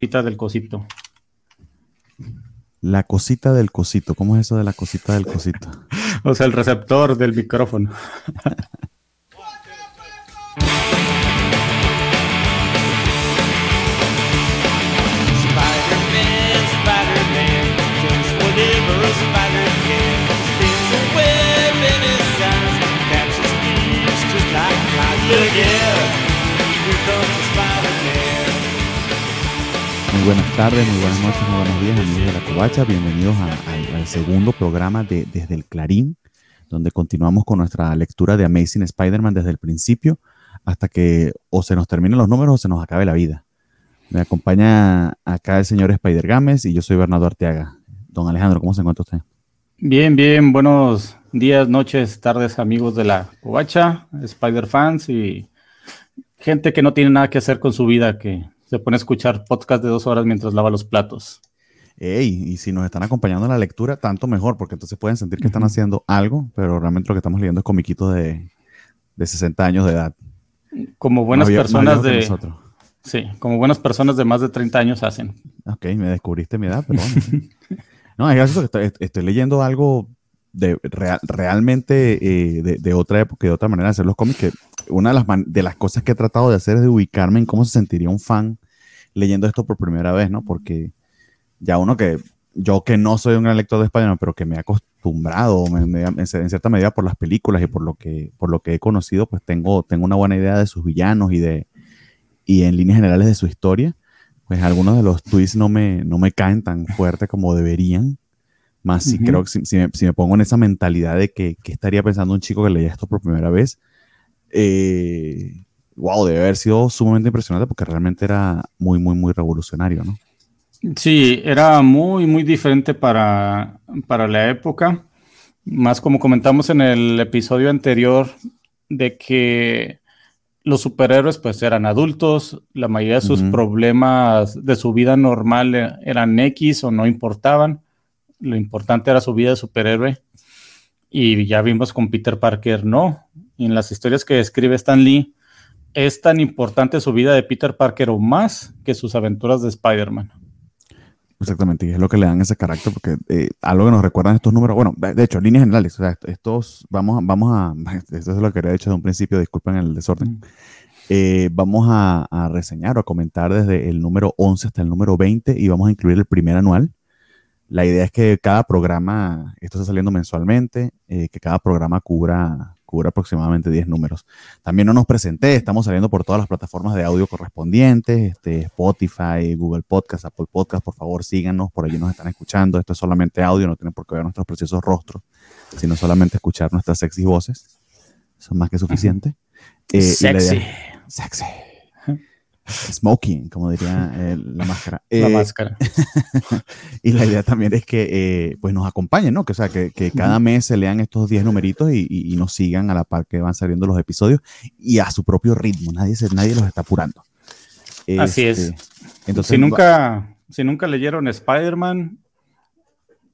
cosita del cosito. La cosita del cosito. ¿Cómo es eso de la cosita del cosito? o sea, el receptor del micrófono. Muy buenas tardes, muy buenas noches, muy buenos días, amigos de la Covacha. Bienvenidos al segundo programa de Desde el Clarín, donde continuamos con nuestra lectura de Amazing Spider-Man desde el principio hasta que o se nos terminen los números o se nos acabe la vida. Me acompaña acá el señor Spider Games y yo soy Bernardo Arteaga. Don Alejandro, ¿cómo se encuentra usted? Bien, bien, buenos días, noches, tardes, amigos de la Covacha, Spider fans y gente que no tiene nada que hacer con su vida, que se pone a escuchar podcast de dos horas mientras lava los platos. Ey, y si nos están acompañando en la lectura, tanto mejor, porque entonces pueden sentir que están haciendo algo, pero realmente lo que estamos leyendo es comiquitos de, de 60 años de edad. Como buenas personas de... Sí, como buenas personas de más de 30 años hacen. Ok, me descubriste mi edad, pero bueno. no, es gracioso que estoy, leyendo algo de realmente eh, de, de, otra época y de otra manera de hacer los cómics, que una de las, de las cosas que he tratado de hacer es de ubicarme en cómo se sentiría un fan leyendo esto por primera vez, ¿no? Porque ya uno que, yo que no soy un gran lector de español, pero que me he acostumbrado en cierta medida por las películas y por lo que, por lo que he conocido, pues tengo, tengo una buena idea de sus villanos y de, y en líneas generales de su historia, pues algunos de los tweets no me, no me caen tan fuerte como deberían. Más si creo que si, me, pongo en esa mentalidad de que, que, estaría pensando un chico que leía esto por primera vez, eh, wow, debe haber sido sumamente impresionante porque realmente era muy, muy, muy revolucionario, ¿no? Sí, era muy, muy diferente para, para la época. Más como comentamos en el episodio anterior, de que los superhéroes pues eran adultos, la mayoría de sus problemas de su vida normal e, eran X o no importaban, lo importante era su vida de superhéroe y ya vimos con Peter Parker no, y en las historias que escribe Stan Lee es tan importante su vida de Peter Parker o más que sus aventuras de Spider-Man. Exactamente, y es lo que le dan ese carácter, porque eh, algo que nos recuerdan estos números, bueno, de hecho, líneas generales, o sea, estos, vamos, vamos a, esto es lo que había hecho desde un principio, disculpen el desorden, mm. eh, vamos a, reseñar o a comentar desde el número 11 hasta el número 20 y vamos a incluir el primer anual. La idea es que cada programa, esto está saliendo mensualmente, eh, que cada programa cubra cubre aproximadamente 10 números. También no nos presenté, estamos saliendo por todas las plataformas de audio correspondientes, este, Spotify, Google Podcast, Apple Podcast, por favor síganos, por allí nos están escuchando, esto es solamente audio, no tienen por qué ver nuestros preciosos rostros, sino solamente escuchar nuestras sexy voces, es más que suficiente. Eh, sexy. sexy. Smoking, como diría eh, la máscara. la eh, máscara. y la idea también es que eh, pues nos acompañen, ¿no? Que, o sea, que, cada mes se lean estos 10 numeritos y, nos sigan a la par que van saliendo los episodios y a su propio ritmo. Nadie, se, nadie los está apurando. Así es. Este, entonces, si, nunca, si nunca leyeron Spider-Man,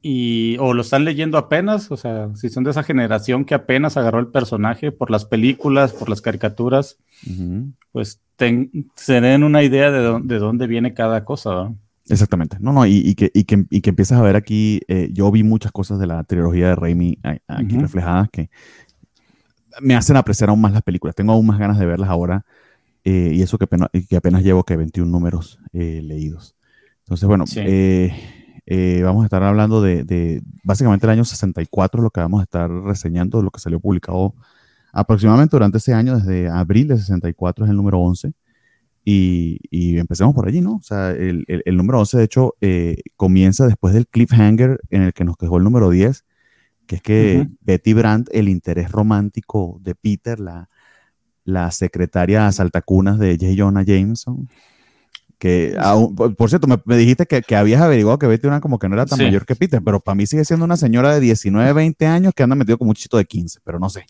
y o lo están leyendo apenas, o sea, si son de esa generación que apenas agarró el personaje por las películas, por las caricaturas, pues se den una idea de, de, dónde viene cada cosa. Exactamente. No, no, y, que, y, que, y que empiezas a ver aquí, eh, yo vi muchas cosas de la trilogía de Raimi aquí reflejadas que me hacen apreciar aún más las películas. Tengo aún más ganas de verlas ahora eh, y eso que apenas, que apenas llevo que 21 números eh, leídos. Entonces, bueno, vamos a estar hablando de, de, básicamente el año 64, lo que vamos a estar reseñando, lo que salió publicado aproximadamente durante ese año, desde abril de 64 es el número 11. Y, y empecemos por allí, ¿no? O sea, el, el, número 11, de hecho, eh, comienza después del cliffhanger en el que nos quejó el número 10, que es que Betty Brandt, el interés romántico de Peter, la, la secretaria saltacunas de J. Jonah Jameson, que, por, cierto, me, dijiste que, que, habías averiguado que Betty Brandt como que no era tan mayor que Peter, pero para mí sigue siendo una señora de 19, 20 años que anda metido como un chito de 15, pero no sé.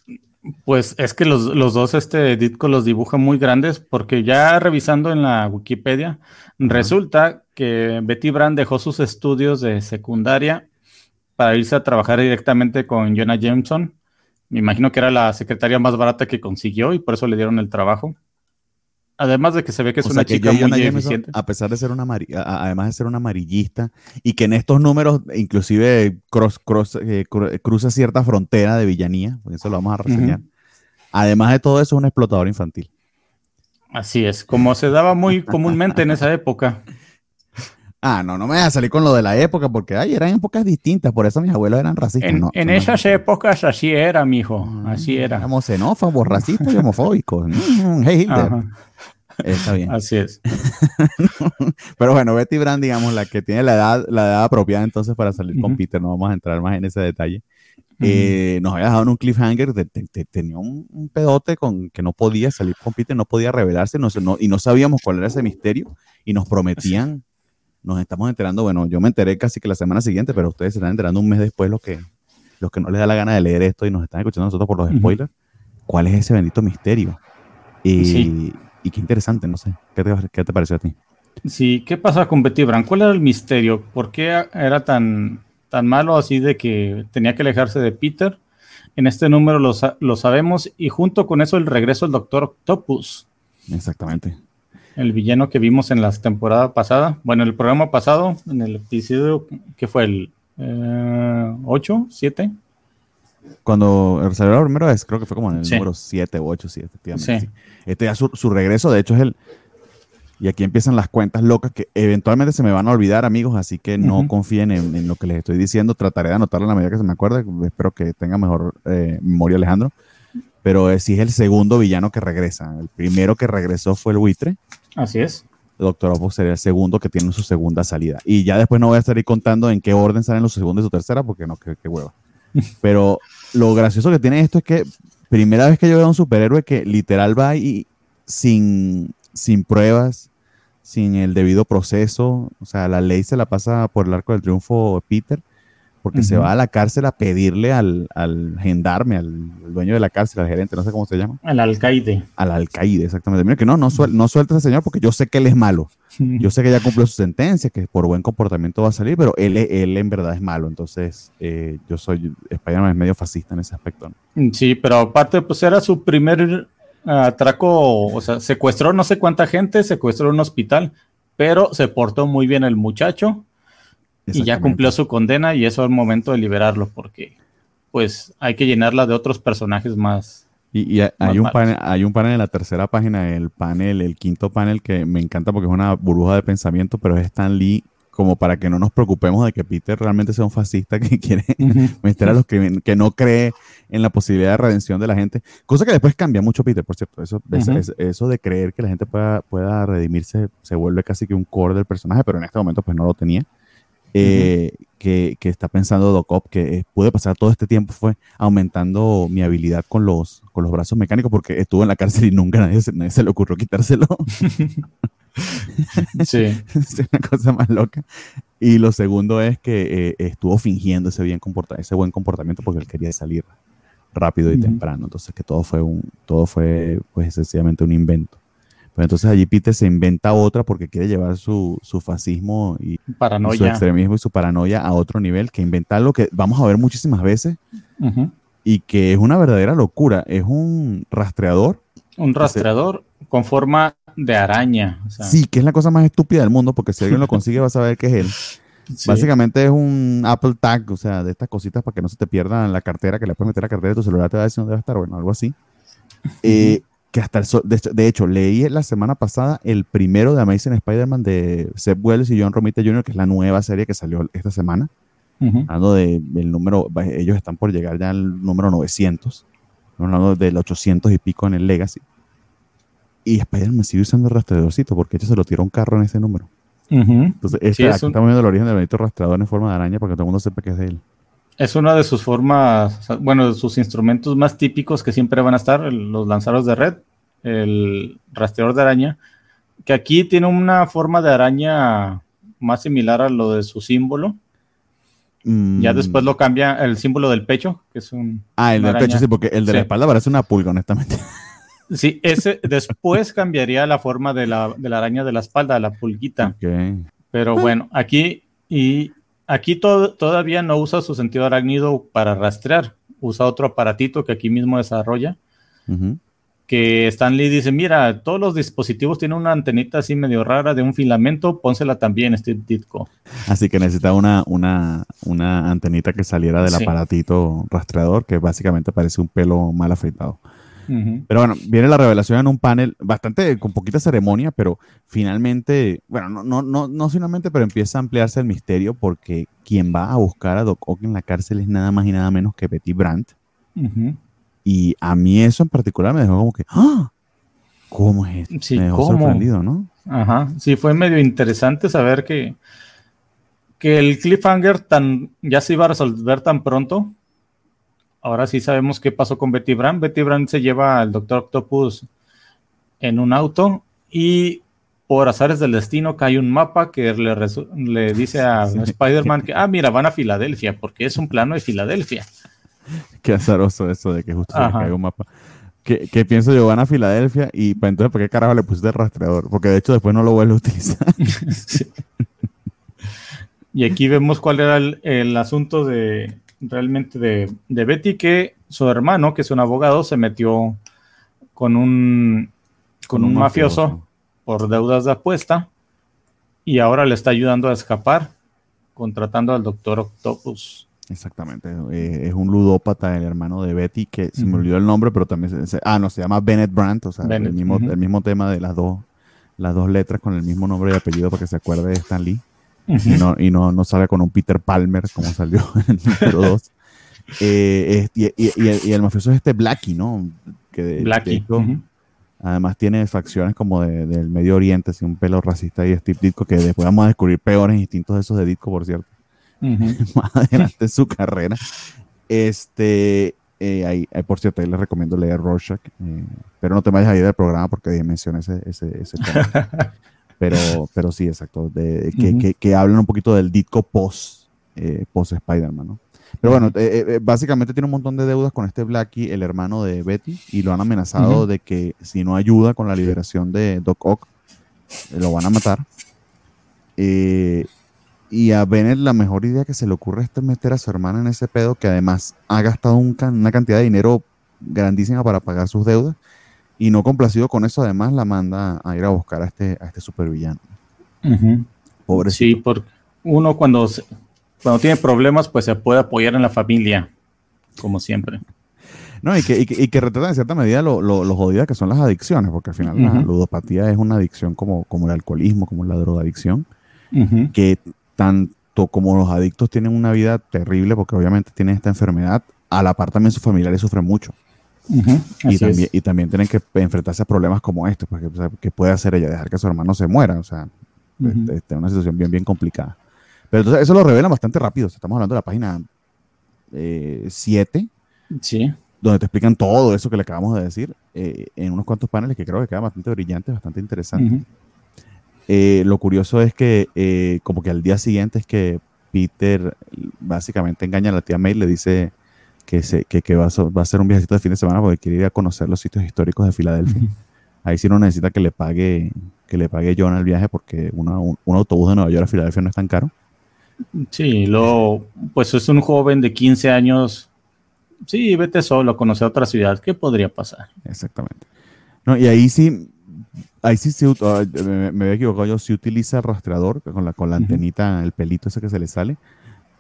Pues es que los, dos, este Ditko los dibuja muy grandes, porque ya revisando en la Wikipedia, resulta que Betty Brand dejó sus estudios de secundaria para irse a trabajar directamente con Jonah Jameson. Me imagino que era la secretaria más barata que consiguió y por eso le dieron el trabajo. Además de que se ve que es una chica muy eficiente. A pesar de ser una además de ser una amarillista y que en estos números inclusive cross, cross, eh, cruza cierta frontera de villanía, porque eso lo vamos a reseñar. Además de todo eso, es un explotador infantil. Así es, como se daba muy comúnmente en esa época. Ah, no, no me voy a salir con lo de la época, porque ay, eran épocas distintas, por eso mis abuelos eran racistas. En, en esas épocas así era, mijo, mm, así era. Éramos xenófobos, racistas y homofóbicos. Mm, hey, Hitler. Está bien. Así es. Pero bueno, Betty Brand, digamos, la que tiene la edad, la edad apropiada entonces para salir con Peter, no vamos a entrar más en ese detalle. Eh, nos había dejado en un cliffhanger, tenía un, pedote con que no podía salir con Peter, no podía revelarse no, y no sabíamos cuál era ese misterio y nos prometían nos estamos enterando, bueno, yo me enteré casi que la semana siguiente, pero ustedes se están enterando un mes después los que, los que no les da la gana de leer esto y nos están escuchando nosotros por los spoilers, ¿cuál es ese bendito misterio? Y, y qué interesante, no sé, ¿qué te, qué te pareció a ti? Sí, ¿qué pasa con Betty Brand? ¿Cuál era el misterio? ¿Por qué era tan, tan malo así de que tenía que alejarse de Peter? En este número lo, lo sabemos y junto con eso el regreso del Doctor Octopus. Exactamente el villano que vimos en la temporada pasada, bueno, el programa pasado, en el episodio que fue el 8, 7. Cuando salió la primera vez, creo que fue como en el número 7 o 8, sí, efectivamente. Sí. Este ya su, regreso, de hecho, es el. Y aquí empiezan las cuentas locas que eventualmente se me van a olvidar, amigos, así que no confíen en, lo que les estoy diciendo. Trataré de anotarlo en la medida que se me acuerde. Espero que tenga mejor eh, memoria, Alejandro. Pero sí es el segundo villano que regresa. El primero que regresó fue el buitre. Así es. Doctor Octopus sería el segundo que tiene su segunda salida. Y ya después no voy a estar ahí contando en qué orden salen los segundos y su tercera, porque no, qué, hueva. Pero lo gracioso que tiene esto es que primera vez que yo veo a un superhéroe que literal va ahí sin, sin pruebas, sin el debido proceso. O sea, la ley se la pasa por el arco del triunfo Peter porque se va a la cárcel a pedirle al, al gendarme, al, dueño de la cárcel, al gerente, no sé cómo se llama. Al alcaide. Al alcaide, exactamente. Mira que no, no, suel, no suelta a ese señor porque yo sé que él es malo. Yo sé que ya cumplió su sentencia, que por buen comportamiento va a salir, pero él, él en verdad es malo. Entonces, eh, yo soy, Spider-Man es medio fascista en ese aspecto. Mm, sí, pero aparte, pues era su primer atraco, o sea, secuestró no sé cuánta gente, secuestró un hospital, pero se portó muy bien el muchacho y ya cumplió su condena y eso es el momento de liberarlo porque pues hay que llenarla de otros personajes más. Y, hay, un panel, hay un panel en la tercera página, el panel, el quinto panel que me encanta porque es una burbuja de pensamiento, pero es Stan Lee como para que no nos preocupemos de que Peter realmente sea un fascista que quiere meter a los que, que no cree en la posibilidad de redención de la gente. Cosa que después cambia mucho Peter, por cierto. Eso, eso de creer que la gente pueda, pueda redimirse se vuelve casi que un core del personaje, pero en este momento pues no lo tenía. Eh, que, está pensando Docop, que pude pasar todo este tiempo fue aumentando mi habilidad con los, con los brazos mecánicos porque estuvo en la cárcel y nunca nadie se, se le ocurrió quitárselo. sí. es una cosa más loca. Y lo segundo es que eh, estuvo fingiendo ese, bien ese buen comportamiento porque él quería salir rápido y temprano. Entonces que todo fue un, todo fue pues sencillamente un invento. Pero entonces allí Peter se inventa otra porque quiere llevar su, fascismo y, su extremismo y su paranoia a otro nivel, que inventa algo que vamos a ver muchísimas veces y que es una verdadera locura. Es un rastreador. Un rastreador con forma de araña. Sí, que es la cosa más estúpida del mundo porque si alguien lo consigue va a saber que es él. Básicamente es un Apple Tag, o sea, de estas cositas para que no se te pierda en la cartera, que le puedes meter la cartera de tu celular, te va a decir dónde va a estar, bueno, algo así. Eh, que hasta el de, hecho, leí la semana pasada el primero de Amazing Spider-Man de Seth Wells y John Romita Jr., que es la nueva serie que salió esta semana. Hablando de, del número, ellos están por llegar ya al número 900, hablando del 800 y pico en el Legacy. Y Spider-Man sigue usando el rastreadorcito porque ellos se lo tiró un carro en ese número. Entonces, este, aquí estamos viendo el origen del bonito rastreador en forma de araña para que todo el mundo sepa que es de él. Es una de sus formas, bueno, de sus instrumentos más típicos que siempre van a estar, los lanzadores de red, el rastreador de araña, que aquí tiene una forma de araña más similar a lo de su símbolo. Ya mm. después lo cambia el símbolo del pecho, que es un. Ah, el del pecho, sí, porque el de la espalda parece una pulga, honestamente. Sí, ese después cambiaría la forma de la, de la araña de la espalda, la pulguita. Pero bueno, aquí y Aquí todavía no usa su sentido arácnido para rastrear, usa otro aparatito que aquí mismo desarrolla. que Stan Lee dice, mira, todos los dispositivos tienen una antenita así medio rara de un filamento, pónsela también, Steve Ditko. Así que necesita una, una, una antenita que saliera del aparatito rastreador, que básicamente parece un pelo mal afeitado. Pero bueno, viene la revelación en un panel bastante con poquita ceremonia, pero finalmente, bueno, no, no, no, no finalmente, pero empieza a ampliarse el misterio porque quien va a buscar a Doc Ock en la cárcel es nada más y nada menos que Betty Brandt. Y a mí eso en particular me dejó como que, ¡ah! ¿Cómo es esto? Sí, me dejó sorprendido, ¿no? Ajá, sí, fue medio interesante saber que, que el cliffhanger tan, ya se iba a resolver tan pronto. Ahora sí sabemos qué pasó con Betty Brand. Betty Brand se lleva al Doctor Octopus en un auto y por azares del destino cae un mapa que le, le dice a Spider-Man que, ah, mira, van a Filadelfia, porque es un plano de Filadelfia. Qué azaroso eso de que justo se caiga un mapa. ¿Qué, pienso yo? Van a Filadelfia y pues entonces, ¿por qué carajo le pusiste el rastreador? Porque de hecho después no lo vuelve a utilizar. Y aquí vemos cuál era el, asunto de realmente de, Betty, que su hermano, que es un abogado, se metió con un, con, un, mafioso por deudas de apuesta y ahora le está ayudando a escapar, contratando al doctor Octopus. Exactamente, eh, es un ludópata, el hermano de Betty, que se me olvidó el nombre, pero también se, ah, no, se llama Bennett Brandt, o sea, el, mismo, el mismo tema de las dos, las dos letras con el mismo nombre y apellido para que se acuerde de Stan Lee. Y, no, y no, no sale con un Peter Palmer como salió en el número 2. Eh, y, y, el, mafioso es este Blackie, ¿no? Que Blackie. Además tiene facciones como de, del Medio Oriente, así un pelo racista y Steve Ditko, que después vamos a descubrir peores instintos de esos de Ditko, por cierto. más adelante en su carrera. Este, eh, por cierto, ahí les recomiendo leer Rorschach, eh, pero no te vayas a ir del programa porque mencioné ese, ese, ese pero, pero sí, exacto, de, que, que, hablan un poquito del Ditko post, eh, post Spider-Man, ¿no? Pero bueno, básicamente tiene un montón de deudas con este Blackie, el hermano de Betty, y lo han amenazado de que si no ayuda con la liberación de Doc Ock, lo van a matar. Eh, y a Bennett la mejor idea que se le ocurre es meter a su hermana en ese pedo, que además ha gastado una cantidad de dinero grandísima para pagar sus deudas. Y no complacido con eso, además la manda a ir a buscar a este, a este supervillano. Pobre. Sí, porque uno cuando, cuando tiene problemas, pues se puede apoyar en la familia, como siempre. No, y que, y que, retrata en cierta medida lo, lo, jodidas que son las adicciones, porque al final la ludopatía es una adicción como, como el alcoholismo, como la drogadicción, que tanto como los adictos tienen una vida terrible porque obviamente tienen esta enfermedad, a la par también sus familiares sufren mucho. Y, también, y, también, tienen que enfrentarse a problemas como este, porque pues, ¿qué puede hacer ella? Dejar que su hermano se muera, o sea, es una situación bien, bien complicada. Pero entonces eso lo revelan bastante rápido, estamos hablando de la página 7, eh, sí. donde te explican todo eso que le acabamos de decir, eh, en unos cuantos paneles que creo que quedan bastante brillantes, bastante interesantes. Eh, lo curioso es que como que al día siguiente es que Peter básicamente engaña a la tía May, le dice que, se, que, que va, a, va, a, hacer un viajecito de fin de semana porque quiere ir a conocer los sitios históricos de Filadelfia. Ahí sí no necesita que le pague que le pague John el viaje porque un, autobús de Nueva York a Filadelfia no es tan caro. Sí, lo, pues es un joven de 15 años. Sí, vete solo a conocer otra ciudad. ¿Qué podría pasar? Exactamente. No, y ahí sí Ahí sí se, ah, me, me, había equivocado yo, se utiliza el rastreador con la, con la antenita, el pelito ese que se le sale.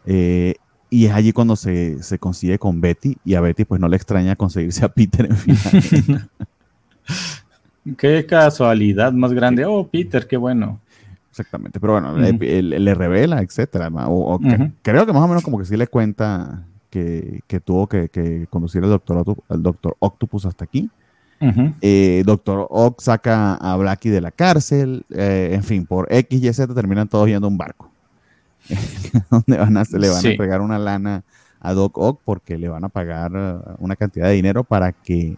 Eh, y es allí cuando se, se, consigue con Betty y a Betty pues no le extraña conseguirse a Peter en final. qué casualidad más grande. Oh, Peter, qué bueno. Exactamente, pero bueno, le, revela, etcétera. creo que más o menos como que sí le cuenta que, que tuvo que, que, conducir al doctor, al doctor Octopus hasta aquí eh, Doctor Ock saca a Blackie de la cárcel. Eh, en fin, por X y Z terminan todos yendo a un barco. donde van a, se le van a pegar una lana a Doc Ock porque le van a pagar uh, una cantidad de dinero para que.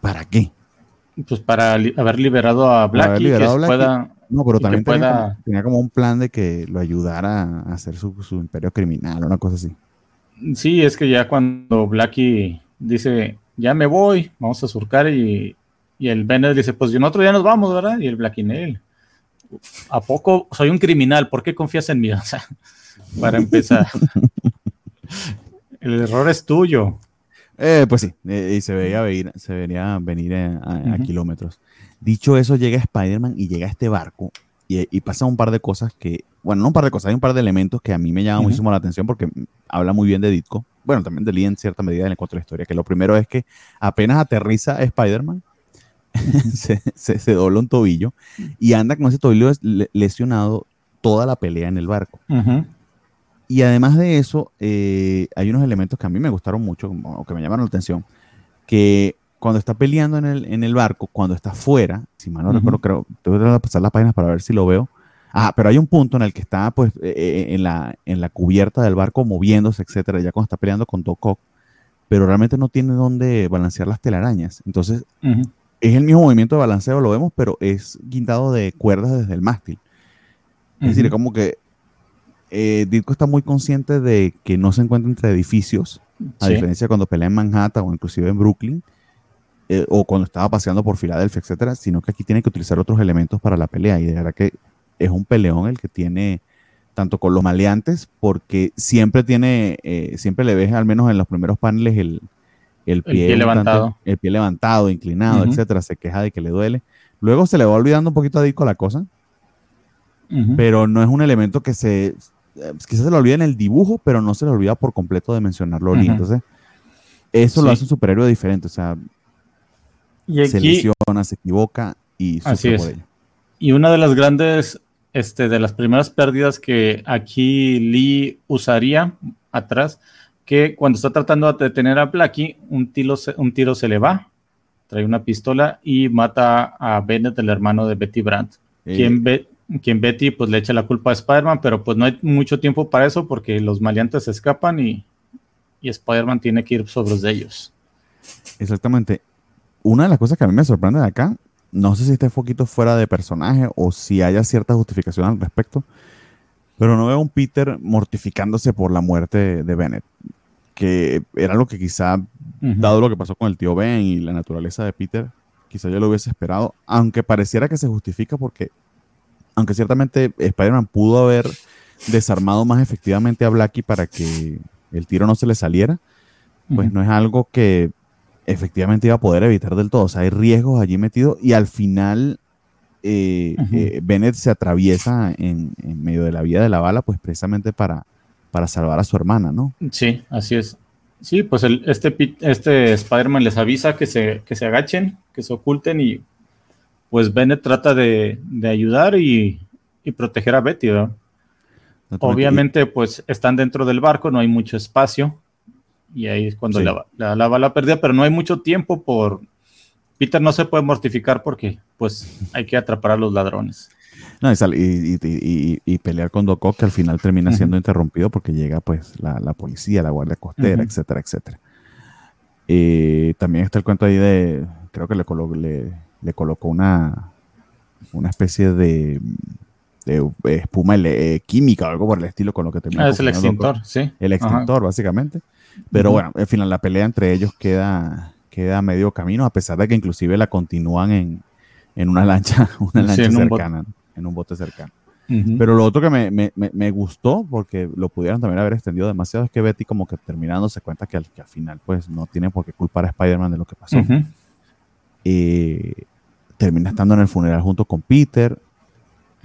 ¿Para qué? Pues para haber liberado a Blackie. no, pero también tenía, como, un plan de que lo ayudara a hacer su, su imperio criminal, una cosa así. Sí, es que ya cuando Blackie dice ya me voy, vamos a surcar y, el Bennett dice, pues otro día nos vamos, ¿verdad? Y el Blackinell, ¿a poco soy un criminal? ¿Por qué confías en mí? O sea, para empezar, el error es tuyo. Eh, pues sí, eh, y se veía venir, se vería venir a, kilómetros. Dicho eso, llega Spider-Man y llega a este barco y, y, pasa un par de cosas que, bueno, no un par de cosas, hay un par de elementos que a mí me llaman muchísimo la atención porque habla muy bien de Ditko, bueno, también de Lee en cierta medida en el cuanto a la historia, que lo primero es que apenas aterriza Spider-Man, se, se, dobla un tobillo y anda con ese tobillo lesionado toda la pelea en el barco. Y además de eso, eh, hay unos elementos que a mí me gustaron mucho, o que me llamaron la atención, que cuando está peleando en el, en el barco, cuando está fuera, si mal no recuerdo, creo, tengo que pasar las páginas para ver si lo veo. Ah, pero hay un punto en el que está pues eh, eh, en, la, en la cubierta del barco moviéndose, etcétera, ya cuando está peleando con Doc pero realmente no tiene dónde balancear las telarañas. Entonces, es el mismo movimiento de balanceo, lo vemos, pero es guindado de cuerdas desde el mástil. Es decir, como que eh, Ditko está muy consciente de que no se encuentra entre edificios, a diferencia de cuando pelea en Manhattan o inclusive en Brooklyn, eh, o cuando estaba paseando por Filadelfia, etcétera, sino que aquí tiene que utilizar otros elementos para la pelea. Y de verdad que es un peleón el que tiene tanto con los maleantes, porque siempre tiene, eh, siempre le ves al menos en los primeros paneles el, el, pie, levantado, el pie levantado, inclinado, etcétera, se queja de que le duele. Luego se le va olvidando un poquito a Ditko la cosa, pero no es un elemento que se eh, pues, quizás se lo olvida en el dibujo, pero no se le olvida por completo de mencionarlo Entonces, eso lo hace un superhéroe diferente. O sea, se lesiona, se equivoca y así es. Y una de las grandes, este, de las primeras pérdidas que aquí Lee usaría atrás, que cuando está tratando de detener a Blackie, un tiro, un tiro se le va, trae una pistola y mata a Bennett, el hermano de Betty Brandt, quien, ve, quien Betty pues le echa la culpa a Spider-Man, pero pues no hay mucho tiempo para eso porque los maleantes se escapan y, y Spider-Man tiene que ir sobre de ellos. Exactamente. Una de las cosas que a mí me sorprende de acá, no sé si este poquito fuera de personaje o si haya cierta justificación al respecto, pero no veo a un Peter mortificándose por la muerte de Bennett, que era lo que quizá, dado lo que pasó con el tío Ben y la naturaleza de Peter, quizá yo lo hubiese esperado, aunque pareciera que se justifica porque aunque ciertamente Spider-Man pudo haber desarmado más efectivamente a Blackie para que el tiro no se le saliera, pues no es algo que efectivamente iba a poder evitar del todo. O sea, hay riesgos allí metidos y al final eh, eh, Bennett se atraviesa en, medio de la vía de la bala, pues precisamente para, para salvar a su hermana, ¿no? Sí, así es. Sí, pues el, este, este Spider-Man les avisa que se, que se agachen, que se oculten y pues Bennett trata de, ayudar y, proteger a Betty, Obviamente, pues están dentro del barco, no hay mucho espacio. Y ahí es cuando la, la, bala perdida, pero no hay mucho tiempo por... Peter no se puede mortificar porque pues hay que atrapar a los ladrones. No, y, y, pelear con Doc que al final termina siendo interrumpido porque llega pues la, policía, la guardia costera, etcétera, etcétera. Eh, también está el cuento ahí de, creo que le, le, le colocó una, una especie de, espuma eh, química o algo por el estilo con lo que terminó. Ah, es el extintor, sí. El extintor, básicamente. Pero bueno, al final la pelea entre ellos queda, queda a medio camino, a pesar de que inclusive la continúan en, una lancha, una lancha cercana, en un bote cercano. Pero lo otro que me, gustó, porque lo pudieran también haber extendido demasiado, es que Betty como que terminando se cuenta que al, que al final pues no tiene por qué culpar a Spider-Man de lo que pasó. termina estando en el funeral junto con Peter.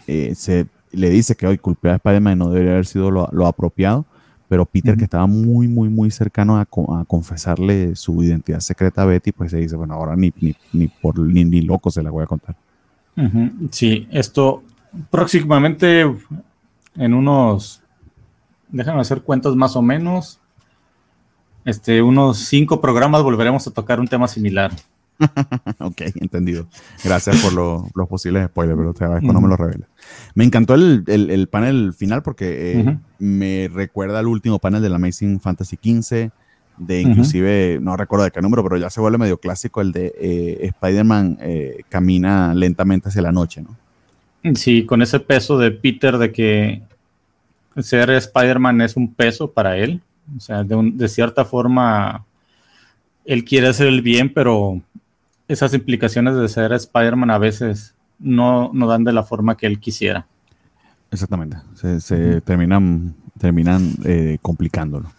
Eh, se le dice que hoy culpé a Spider-Man no debería haber sido lo, apropiado, pero Peter, que estaba muy, muy, muy cercano a, confesarle su identidad secreta a Betty, pues se dice, bueno, ahora ni, ni, por ni, ni, loco se la voy a contar. Sí, esto próximamente en unos, déjame hacer cuentas más o menos, este, unos cinco programas volveremos a tocar un tema similar. ok, entendido. Gracias por los posibles spoilers, pero te agradezco, no me lo reveles. Me encantó el, panel final porque eh, me recuerda al último panel de la Amazing Fantasy XV, de inclusive, no recuerdo de qué número, pero ya se vuelve medio clásico el de eh, Spider-Man eh, camina lentamente hacia la noche, ¿no? Sí, con ese peso de Peter de que ser Spider-Man es un peso para él. O sea, de, de cierta forma, él quiere hacer el bien, pero esas implicaciones de ser Spider-Man a veces no, no, dan de la forma que él quisiera. Exactamente, se, terminan, terminan eh, complicándolo.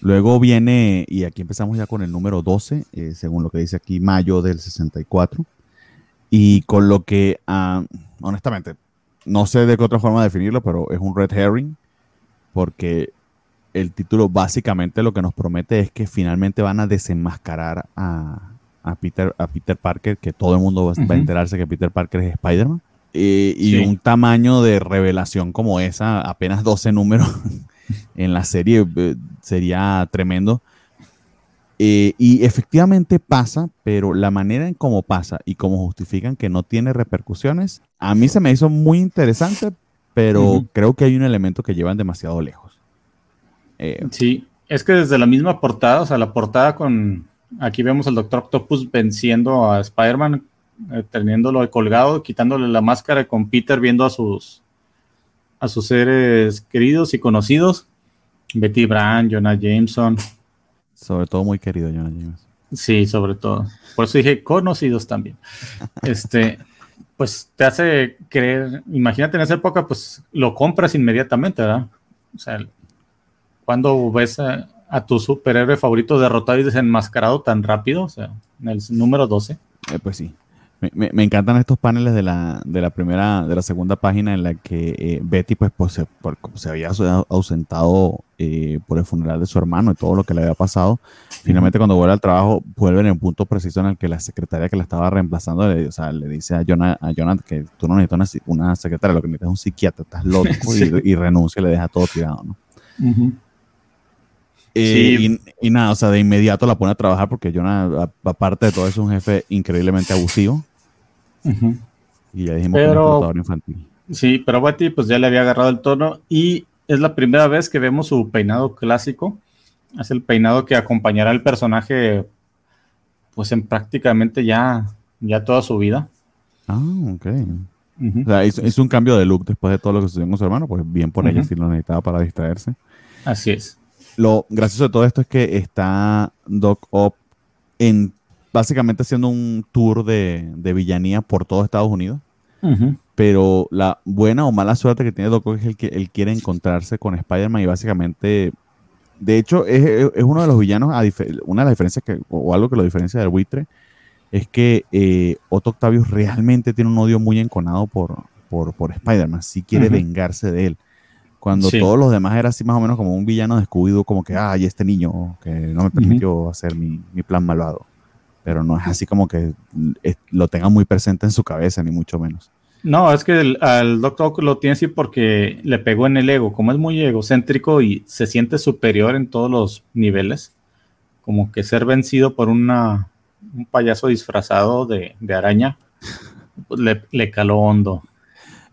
Luego viene, y aquí empezamos ya con el número 12, eh, según lo que dice aquí, mayo del 64. Y con lo que, ah, honestamente, no sé de qué otra forma definirlo, pero es un red herring, porque el título básicamente lo que nos promete es que finalmente van a desenmascarar a, Peter, a Peter Parker, que todo el mundo va, a enterarse que Peter Parker es Spider-Man. Eh, y un tamaño de revelación como esa, apenas 12 números en la serie, eh, sería tremendo. Eh, y efectivamente pasa, pero la manera en cómo pasa y cómo justifican que no tiene repercusiones, a mí se me hizo muy interesante, pero creo que hay un elemento que llevan demasiado lejos. Eh, sí, es que desde la misma portada, o sea, la portada con, aquí vemos al Doctor Octopus venciendo a Spider-Man, teniéndolo colgado, quitándole la máscara con Peter viendo a sus, a sus seres queridos y conocidos. Betty Brand, Jonah Jameson. Sobre todo muy querido Jonah Jameson. Sí, sobre todo. Por eso dije conocidos también. este, pues te hace creer, imagínate en esa época, pues lo compras inmediatamente, ¿verdad? O sea, cuando ves a, tu superhéroe favorito derrotado y desenmascarado tan rápido, o sea, en el número 12. Eh, pues sí. Me, encantan estos paneles de la, de la primera, de la segunda página en la que eh, Betty pues, pues se, se, había ausentado eh, por el funeral de su hermano y todo lo que le había pasado. Finalmente cuando vuelve al trabajo vuelve en el punto preciso en el que la secretaria que la estaba reemplazando le, o sea, le dice a Jonah, a que tú no necesitas una, secretaria, lo que necesitas es un psiquiatra, estás loco y, renuncia y le deja todo tirado, ¿no? Eh, y, nada, o sea, de inmediato la pone a trabajar porque Jonah, aparte de todo, es un jefe increíblemente abusivo. Y ya dijimos pero, que es un infantil. Sí, pero Betty pues ya le había agarrado el tono y es la primera vez que vemos su peinado clásico. Es el peinado que acompañará al personaje pues en prácticamente ya, ya toda su vida. Ah, ok. O sea, hizo, un cambio de look después de todo lo que sucedió con su hermano, pues bien por ella si lo necesitaba para distraerse. Así es. Lo gracioso de todo esto es que está Doc Ock en básicamente haciendo un tour de, villanía por todo Estados Unidos. Pero la buena o mala suerte que tiene Doc Ock es el que él quiere encontrarse con Spider-Man y básicamente, de hecho, es, uno de los villanos, una de las diferencias que, o algo que lo diferencia del buitre, es que eh, Otto Octavius realmente tiene un odio muy enconado por, por, por Spider-Man, si quiere vengarse de él. Cuando todos los demás era así más o menos como un villano descubrido, como que, ay, este niño que no me permitió hacer mi, plan malvado. Pero no es así como que lo tenga muy presente en su cabeza, ni mucho menos. No, es que el, al Doctor lo tiene así porque le pegó en el ego. Como es muy egocéntrico y se siente superior en todos los niveles, como que ser vencido por una, un payaso disfrazado de, araña, pues le, le caló hondo.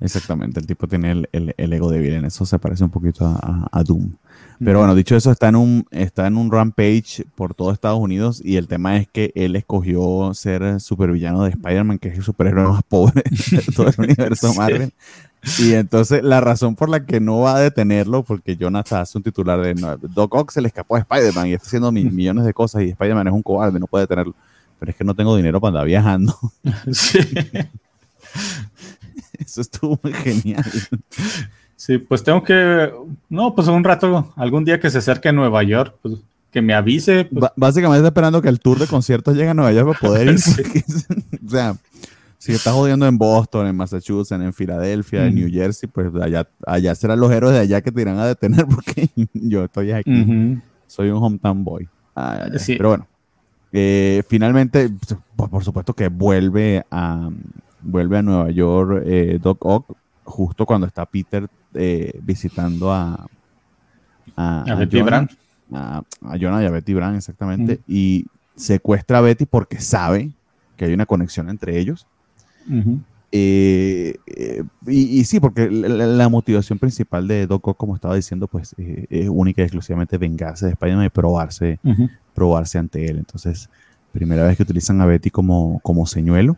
Exactamente, el tipo tiene el, el, ego débil, en eso se parece un poquito a, Doom. Pero bueno, dicho eso, está en, un, está en un rampage por todo Estados Unidos y el tema es que él escogió ser supervillano de Spider-Man, que es el superhéroe más pobre de todo el universo Marvel. Y entonces la razón por la que no va a detenerlo, porque Jonathan hace un titular de Doc Ock se le escapó a Spider-Man y está haciendo millones de cosas y Spider-Man es un cobarde, no puede detenerlo. Pero es que no tengo dinero para andar viajando. Sí. Eso estuvo muy genial. Sí, pues tengo que, no, pues un rato, algún día que se acerque a Nueva York, pues que me avise. Pues. Básicamente esperando que el tour de conciertos llegue a Nueva York para poder ir. o sea, si estás jodiendo en Boston, en Massachusetts, en Filadelfia, en New Jersey, pues allá, allá serán los héroes de allá que te irán a detener porque yo estoy aquí. Soy un hometown boy. Pero bueno, eh, finalmente, pues, por supuesto que vuelve a, vuelve a Nueva York eh, Doc Ock justo cuando está Peter eh, visitando a, a, Betty Brand. A, Jonah y a Betty Brand, exactamente. Y secuestra a Betty porque sabe que hay una conexión entre ellos. Eh, y, sí, porque la, motivación principal de Doc Ock, como estaba diciendo, pues es única y exclusivamente vengarse de Spider-Man y probarse, probarse ante él. Entonces, primera vez que utilizan a Betty como, como señuelo.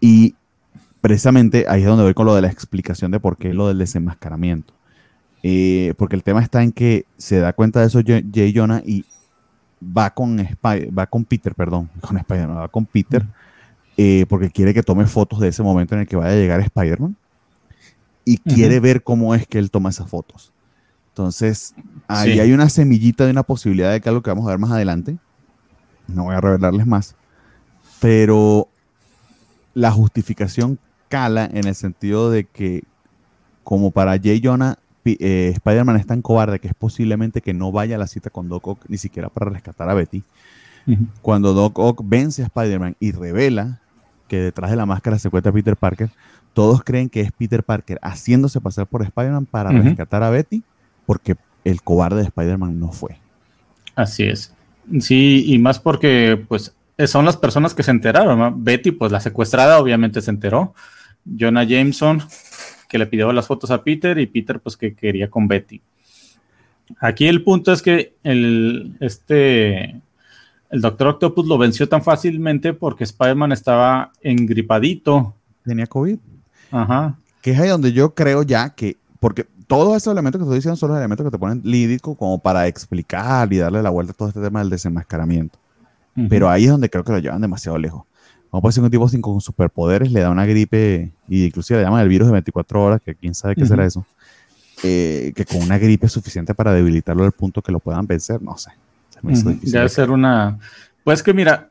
Y precisamente ahí es donde voy con lo de la explicación de por qué lo del desenmascaramiento. Eh, porque el tema está en que se da cuenta de eso Jay Jonah y va con, va con Peter, perdón, con Spider-Man, va con Peter eh, porque quiere que tome fotos de ese momento en el que vaya a llegar Spider-Man y quiere ver cómo es que él toma esas fotos. Entonces, ahí hay una semillita de una posibilidad de que algo que vamos a ver más adelante. No voy a revelarles más. Pero la justificación cala en el sentido de que, como para Jay Jonah, eh, Spider-Man es tan cobarde que es posiblemente que no vaya a la cita con Doc Ock ni siquiera para rescatar a Betty. Cuando Doc Ock vence a Spider-Man y revela que detrás de la máscara se encuentra Peter Parker, todos creen que es Peter Parker haciéndose pasar por Spider-Man para rescatar a Betty, porque el cobarde de Spider-Man no fue. Así es. Sí, y más porque pues son las personas que se enteraron. Betty, pues la secuestrada obviamente se enteró. Jonah Jameson, que le pidió las fotos a Peter, y Peter, pues que quería con Betty. Aquí el punto es que el, este, el Doctor Octopus lo venció tan fácilmente porque Spider-Man estaba engripadito. Tenía COVID. Ajá. Que es ahí donde yo creo ya que, porque todos esos elementos que estoy diciendo son los elementos que te ponen lídico como para explicar y darle la vuelta a todo este tema del desenmascaramiento. Pero ahí es donde creo que lo llevan demasiado lejos. Como puede ser un tipo sin con superpoderes, le da una gripe, y inclusive le llaman el virus de 24 horas, que quién sabe qué será eso, eh, que con una gripe es suficiente para debilitarlo al punto que lo puedan vencer, no sé. Debe ser una... Pues que mira,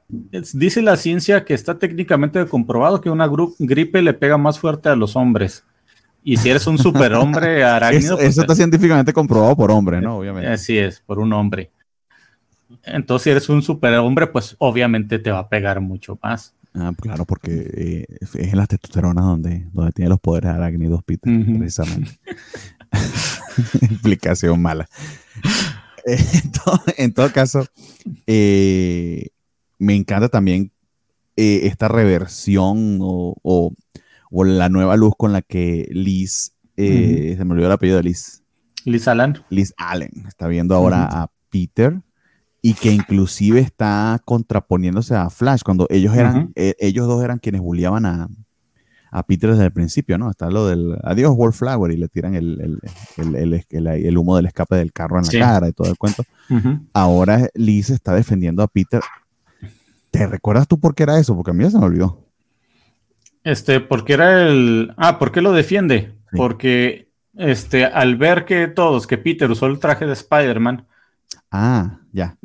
dice la ciencia que está técnicamente comprobado que una gripe le pega más fuerte a los hombres. Y si eres un superhombre arácnido... eso, pues, está científicamente comprobado por hombre, ¿no? Obviamente. Así es, por un hombre. Entonces, si eres un superhombre, pues obviamente te va a pegar mucho más. Ah, claro, porque eh, es en las testosteronas donde, donde tiene los poderes arácnidos, Peter, precisamente. Explicación mala. en, todo, caso, eh, me encanta también eh, esta reversión o, la nueva luz con la que Liz, se me olvidó el apellido de Liz. Liz Allen. Liz Allen está viendo ahora a Peter y que inclusive está contraponiéndose a Flash cuando ellos eran, eh, ellos dos eran quienes bulliaban a, Peter desde el principio, ¿no? Está lo del adiós Wallflower y le tiran el, el, humo del escape del carro en la cara y todo el cuento. Ahora Liz está defendiendo a Peter. ¿Te recuerdas tú por qué era eso? Porque a mí ya se me olvidó. Este, porque era el. Ah, ¿por qué lo defiende? Porque este, al ver que todos, que Peter usó el traje de Spider-Man, Ah, ya.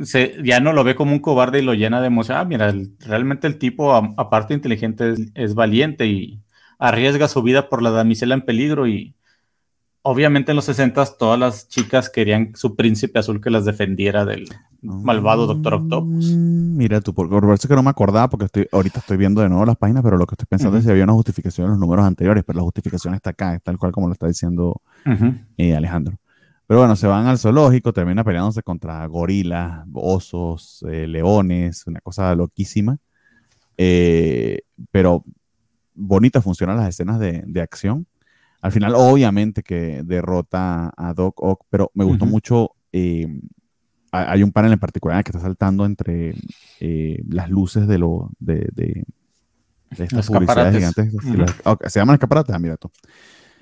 ya no lo ve como un cobarde y lo llena de emoción. Ah, mira, realmente el tipo, aparte inteligente, es, valiente y arriesga su vida por la damisela en peligro. Y obviamente en los 60 todas las chicas querían su príncipe azul que las defendiera del malvado Doctor Octopus. Mm, mira, tú, por, por eso que no me acordaba, porque estoy, ahorita estoy viendo de nuevo las páginas, pero lo que estoy pensando es si había una justificación en los números anteriores, pero la justificación está acá, tal cual como lo está diciendo eh, Alejandro. Pero bueno, se van al zoológico, termina peleándose contra gorilas, osos, eh, leones, una cosa loquísima. Eh, pero bonita funcionan las escenas de, acción. Al final, obviamente que derrota a Doc Ock, pero me gustó mucho. Eh, hay un panel en particular que está saltando entre las luces de lo de, de, estas publicidades gigantes. se llaman escaparates, ah, mira tú.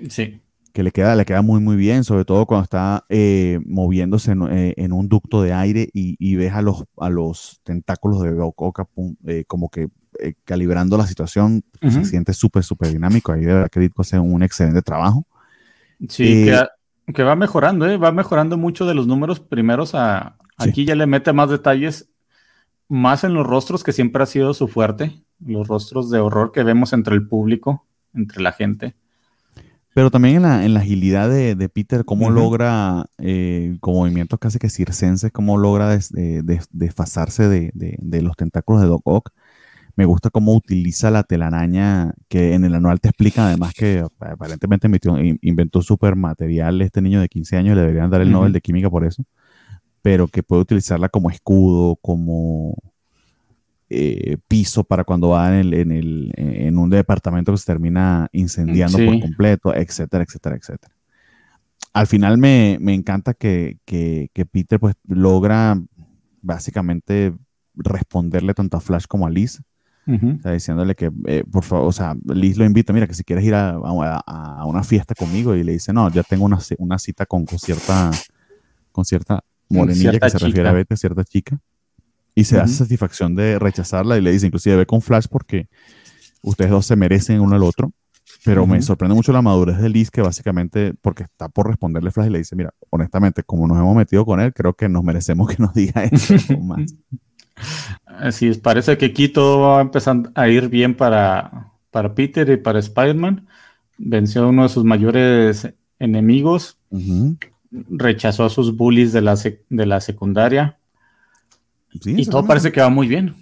Sí que le queda, le queda muy, muy bien, sobre todo cuando está eh, moviéndose eh, en, un ducto de aire y, ves a los, a los tentáculos de Oka eh, como que calibrando la situación, se siente súper, súper dinámico. Ahí de verdad que Ditko hace un excelente trabajo. Sí, que, va mejorando, va mejorando mucho de los números primeros a... Aquí ya le mete más detalles, más en los rostros, que siempre ha sido su fuerte, los rostros de horror que vemos entre el público, entre la gente. Pero también en la, en la agilidad de, de Peter, cómo logra, eh, con movimientos casi que circenses, cómo logra desfasarse de, de, los tentáculos de Doc Ock. Me gusta cómo utiliza la telaraña, que en el anual te explican además que aparentemente inventó super material este niño de 15 años, le deberían dar el Nobel de Química por eso, pero que puede utilizarla como escudo, como eh, piso para cuando va en, el, en, un departamento que se termina incendiando por completo, etcétera, etcétera, etcétera. Al final me, encanta que, Peter pues logra básicamente responderle tanto a Flash como a Liz. diciéndole que, eh, por favor, o sea, Liz lo invita, mira, que si quieres ir a, una fiesta conmigo, y le dice, no, ya tengo una, cita con, cierta, con cierta morenilla que se refiere a Betty, cierta chica y se da satisfacción de rechazarla y le dice, inclusive ve con Flash porque ustedes dos se merecen uno al otro. Pero me sorprende mucho la madurez de Liz, que básicamente, porque está por responderle Flash y le dice, mira, honestamente, como nos hemos metido con él, creo que nos merecemos que nos diga eso más. Así es, parece que aquí todo va empezando a ir bien para, para Peter y para Spider-Man. Venció a uno de sus mayores enemigos, rechazó a sus bullies de la, de la secundaria. Y todo parece que va muy bien.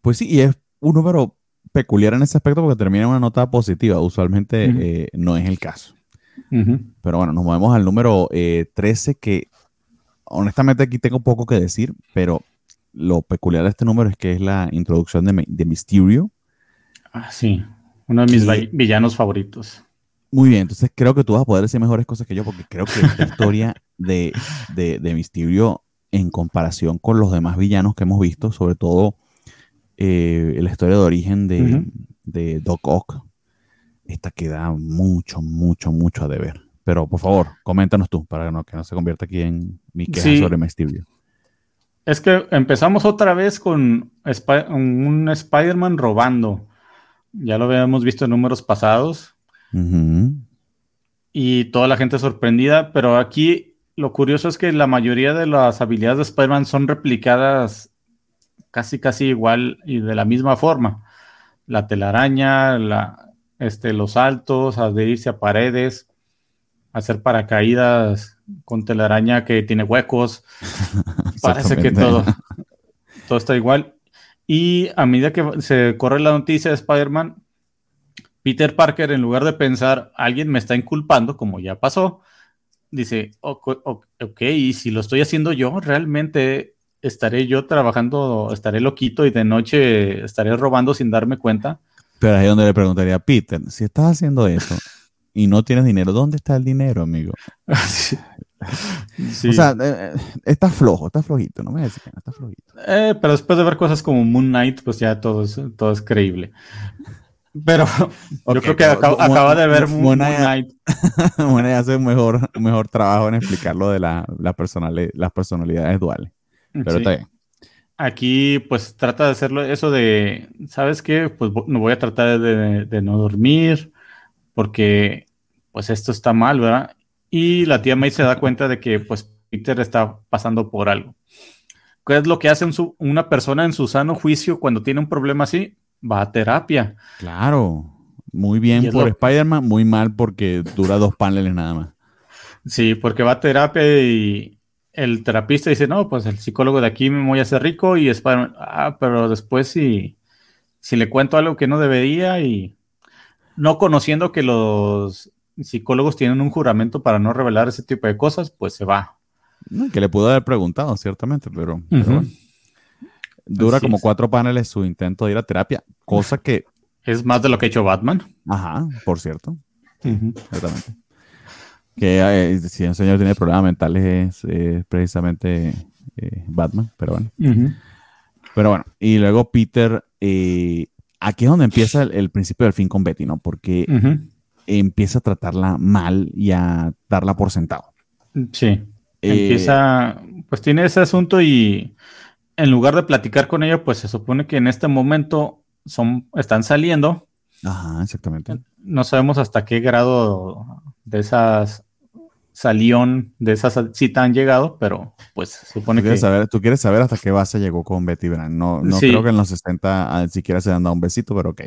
Pues sí, y es un número peculiar en ese aspecto porque termina en una nota positiva. Usualmente eh, no es el caso. Pero bueno, nos movemos al número 13 eh, que honestamente aquí tengo poco que decir, pero lo peculiar de este número es que es la introducción de, de Mysterio. Ah, sí, uno de mis villanos favoritos. Muy bien, entonces creo que tú vas a poder decir mejores cosas que yo, porque creo que esta historia de, de, Mysterio en comparación con los demás villanos que hemos visto, sobre todo eh, la historia de origen de, de Doc Ock, esta queda mucho, mucho, mucho a deber. Pero por favor, coméntanos tú, para que no, que no se convierta aquí en mi queja sobre Mysterio. Es que empezamos otra vez con un Spider-Man robando. Ya lo habíamos visto en números pasados. Y toda la gente sorprendida, pero aquí lo curioso es que la mayoría de las habilidades de Spider-Man son replicadas casi casi igual y de la misma forma. La telaraña, la, este, los saltos, adherirse a paredes, hacer paracaídas con telaraña que tiene huecos. Parece que todo, todo está igual. Y a medida que se corre la noticia de Spider-Man, Peter Parker, en lugar de pensar, alguien me está inculpando, como ya pasó, dice, ok, y si lo estoy haciendo yo, realmente estaré yo trabajando, estaré loquito y de noche estaré robando sin darme cuenta. Pero ahí es donde le preguntaría a Peter, si estás haciendo eso y no tienes dinero, ¿dónde está el dinero, amigo? O sea, eh, eh, está flojo, está flojito, no me decís está flojito. Eh, pero después de ver cosas como Moon Knight, pues ya todo es, todo es creíble. Pero yo creo que acaba, de ver Moon, Knight. Hace un mejor, mejor trabajo en explicar lo de la, la las personalidades duales. Pero está bien. Aquí, pues trata de hacerlo eso de, ¿sabes qué? Pues no voy a tratar de, de no dormir porque, pues esto está mal, ¿verdad? Y la tía May se da cuenta de que pues Peter está pasando por algo. ¿Qué es lo que hace una persona en su sano juicio cuando tiene un problema así? Va a terapia. Claro. Muy bien por Spider-Man, muy mal porque dura dos paneles nada más. Sí, porque va a terapia y el terapista dice, no, pues el psicólogo de aquí me voy a hacer rico y Spider-Man, ah, pero después si, si le cuento algo que no debería y no conociendo que los psicólogos tienen un juramento para no revelar ese tipo de cosas, pues se va. Que le pudo haber preguntado, ciertamente, pero, dura como cuatro paneles su intento de ir a terapia, cosa que... Es más de lo que ha hecho Batman. Ajá, por cierto. Exactamente. Que eh, si un señor tiene problemas mentales es precisamente eh, Batman, pero bueno. Pero bueno, y luego Peter, eh, aquí es donde empieza el, principio del fin con Betty, ¿no? Porque empieza a tratarla mal y a darla por sentado. Sí. Eh, empieza, pues tiene ese asunto y en lugar de platicar con ella, pues se supone que en este momento son, están saliendo. Ajá, exactamente. No sabemos hasta qué grado de esas salión, de esas cita han llegado, pero pues supone que... Saber, tú quieres saber hasta qué base llegó con Betty Brand. No, no creo que en los 60 ah, siquiera se han dado un besito, pero ok.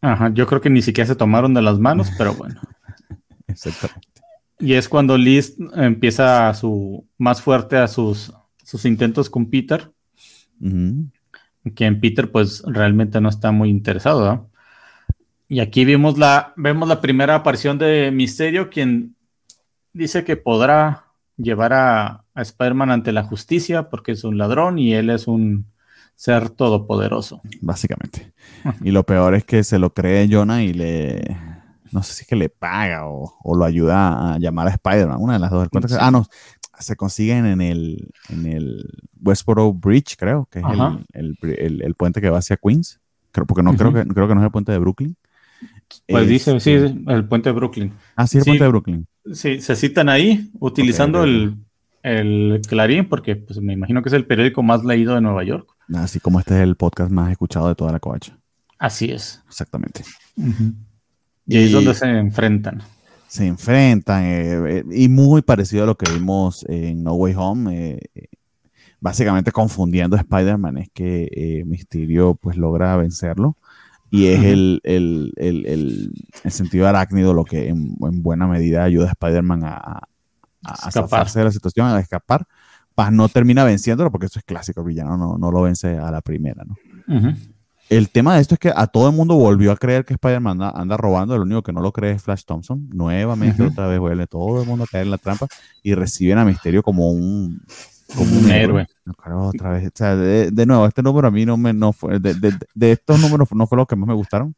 Ajá, yo creo que ni siquiera se tomaron de las manos, pero bueno. Exactamente. Y es cuando Liz empieza su más fuerte a sus, sus intentos con Peter. Que en Peter, pues realmente no está muy interesado. Y aquí vimos la, vemos la primera aparición de Misterio, quien dice que podrá llevar a, a Spider-Man ante la justicia porque es un ladrón y él es un ser todopoderoso. Básicamente. y lo peor es que se lo cree Jonah y le. No sé si es que le paga o, lo ayuda a llamar a Spider-Man. Una de las dos. Ah, no. Se consiguen en el, en el Westboro Bridge, creo, que es el, puente que va hacia Queens. Creo, porque no creo, que, creo que no es el puente de Brooklyn. Pues dice, sí, el puente de Brooklyn. Ah, sí, el puente de Brooklyn. Sí, se citan ahí utilizando El, el Clarín, porque pues, me imagino que es el periódico más leído de Nueva York. Así como este es el podcast más escuchado de toda la covacha. Así es. Exactamente. Y, ahí es donde se enfrentan. Se enfrentan, eh, eh, y muy parecido a lo que vimos en No Way Home, eh, básicamente confundiendo a Spider-Man, es que Mysterio pues logra vencerlo. Y es el, el, el, el, sentido arácnido lo que en, buena medida ayuda a Spider-Man a, a, zafarse de la situación, a escapar. Paz no termina venciéndolo porque eso es clásico, el villano no, no lo vence a la primera, ¿no? El tema de esto es que a todo el mundo volvió a creer que Spider-Man anda, robando, el único que no lo cree es Flash Thompson. Nuevamente, otra vez vuelve todo el mundo a caer en la trampa y reciben a Misterio como un, como un héroe. otra vez. O sea, de, nuevo, este número a mí no me no fue, de, de, estos números no fue lo que más me gustaron.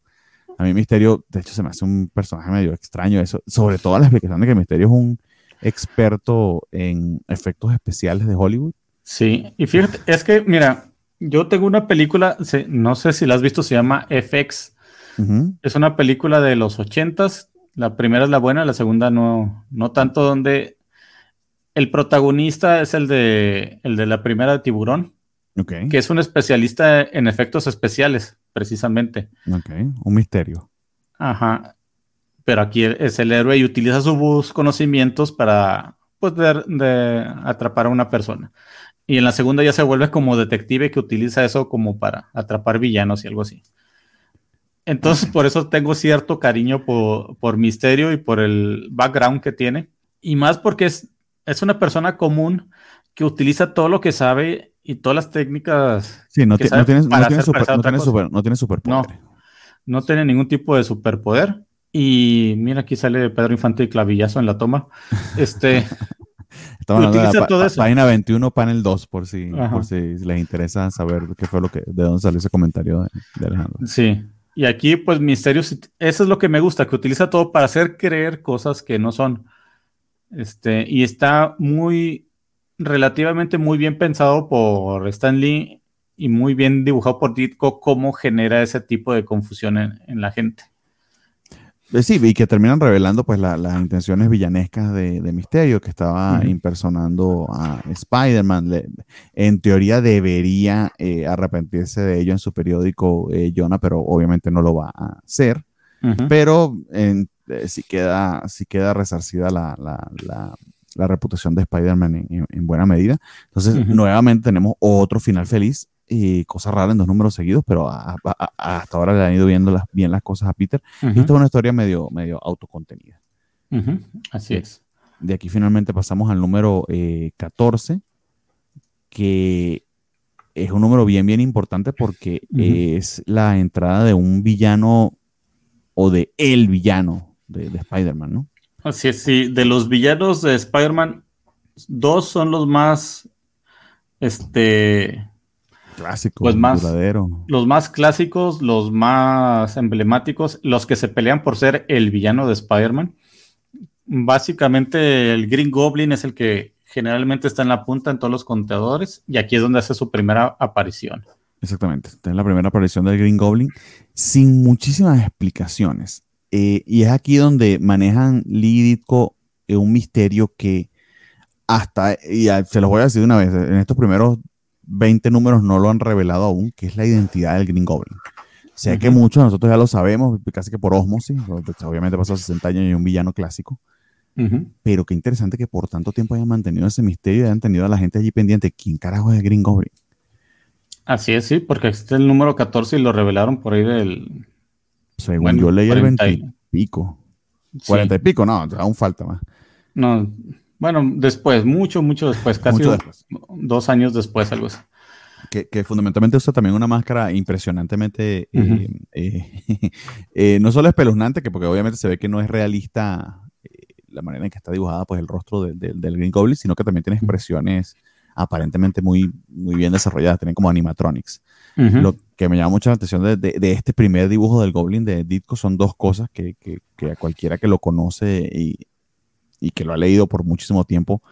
A mí Misterio, de hecho, se me hace un personaje medio extraño eso, sobre todo la explicación de que Misterio es un experto en efectos especiales de Hollywood. Sí, y fíjate, es que, mira, yo tengo una película, no sé si la has visto, se llama FX. Es una película de los ochentas. La primera es la buena, la segunda no, no tanto, donde el protagonista es el de, el de la primera de Tiburón, que es un especialista en efectos especiales, precisamente. Ok, un misterio. Ajá. Pero aquí es el héroe y utiliza sus conocimientos para pues, de atrapar a una persona. Y en la segunda ya se vuelve como detective que utiliza eso como para atrapar villanos y algo así. Entonces, por eso tengo cierto cariño por, Misterio y por el background que tiene. Y más porque es, es una persona común que utiliza todo lo que sabe y todas las técnicas. Sí, no, tiene, no, tiene, super, no tiene superpoder. No, no tiene ningún tipo de superpoder. Y mira, aquí sale Pedro Infante y clavillazo en la toma. Este. Estamos hablando de la página 21, panel 2, por si, por si les interesa saber qué fue lo que, de dónde salió ese comentario de, Alejandro. Sí. Y aquí, pues, Misterios, eso es lo que me gusta, que utiliza todo para hacer creer cosas que no son. Este, y está muy, relativamente muy bien pensado por Stan Lee y muy bien dibujado por Ditko cómo genera ese tipo de confusión en la gente. Eh, sí, y que terminan revelando pues las intenciones villanescas de, Misterio, que estaba impersonando a Spider-Man. En teoría debería eh, arrepentirse de ello en su periódico eh, Jonah, pero obviamente no lo va a hacer. Pero sí, queda, sí queda resarcida la, la, reputación de Spider-Man en, buena medida. Entonces, nuevamente tenemos otro final feliz y cosas raras en dos números seguidos, pero hasta ahora le han ido viendo las, bien las cosas a Peter. Y esta es una historia medio, medio autocontenida. Así es. De aquí finalmente pasamos al número 14, eh, que es un número bien, bien importante porque es la entrada de un villano o de el villano de, de Spider-Man, ¿no? Así es, sí. De los villanos de Spider-Man, dos son los más, este, Clásico, pues más, Los más clásicos, los más emblemáticos, los que se pelean por ser el villano de Spider-Man. Básicamente el Green Goblin es el que generalmente está en la punta en todos los contadores y aquí es donde hace su primera aparición. Exactamente, esta es la primera aparición del Green Goblin sin muchísimas explicaciones. Eh, y es aquí donde manejan Lee eh, un misterio que hasta, y se los voy a decir de una vez, en estos primeros 20 números no lo han revelado aún, que es la identidad del Green Goblin. Sé que muchos de nosotros ya lo sabemos, casi que por osmosis, pues, obviamente pasó 60 años y un villano clásico. Pero qué interesante que por tanto tiempo hayan mantenido ese misterio y hayan tenido a la gente allí pendiente. ¿Quién carajo es el Green Goblin? Así es, sí, porque existe el número 14 y lo revelaron por ahí del. Según yo leí el 20 y pico. 40 y pico, no, aún falta más. No, bueno, después, mucho, mucho después, casi dos años después, algo así. Que, fundamentalmente usa también una máscara impresionantemente, eh, eh, eh, no solo espeluznante, que porque obviamente se ve que no es realista la manera en que está dibujada pues el rostro del Green Goblin, sino que también tiene expresiones aparentemente muy, muy bien desarrolladas, tienen como animatronics. Lo que me llama mucho la atención de, este primer dibujo del Goblin de Ditko son dos cosas que, que a cualquiera que lo conoce y, y que lo ha leído por muchísimo tiempo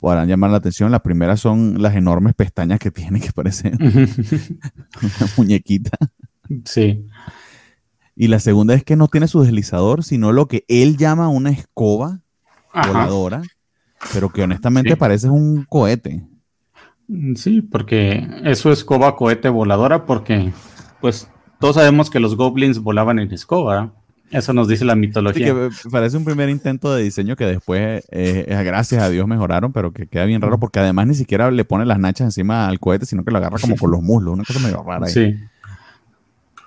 podrán llamar la atención. La primera son las enormes pestañas que tiene, que parecen una muñequita. Sí. Y la segunda es que no tiene su deslizador, sino lo que él llama una escoba voladora, pero que honestamente parece un cohete. Sí, porque es su escoba cohete voladora, porque pues todos sabemos que los goblins volaban en escoba. Eso nos dice la mitología. parece un primer intento de diseño que después, eh, gracias a Dios, mejoraron, pero que queda bien raro porque además ni siquiera le pone las nachas encima al cohete, sino que lo agarra como con los muslos. Una cosa medio rara ahí. Sí.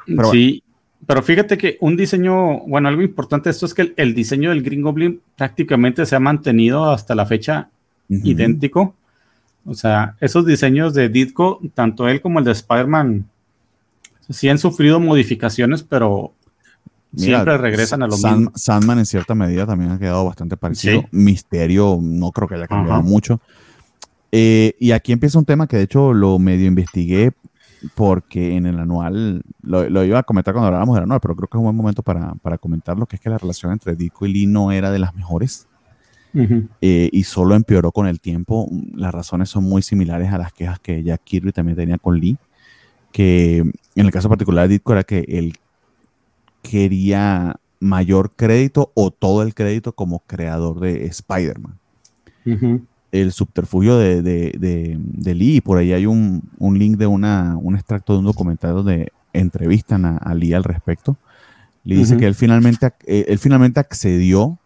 Pero sí. Pero fíjate que un diseño, bueno, algo importante de esto es que el, diseño del Green Goblin prácticamente se ha mantenido hasta la fecha idéntico. O sea, esos diseños de Ditko, tanto él como el de Spider-Man, sí han sufrido modificaciones, pero siempre regresan a lo mismo. Sandman en cierta medida también ha quedado bastante parecido. Misterio no creo que haya cambiado mucho. Eh, y aquí empieza un tema que de hecho lo medio investigué porque en el anual, lo, iba a comentar cuando hablábamos del anual, pero creo que es un buen momento para, para comentarlo, que es que la relación entre Ditko y Lee no era de las mejores. Eh, y solo empeoró con el tiempo. Las razones son muy similares a las quejas que Jack Kirby también tenía con Lee, que en el caso particular de Ditko era que él quería mayor crédito o todo el crédito como creador de Spider-Man. El subterfugio de, de, Lee, por ahí hay un, link de una, un extracto de un documental donde entrevistan a, Lee al respecto. Le dice que él finalmente, eh, él finalmente accedió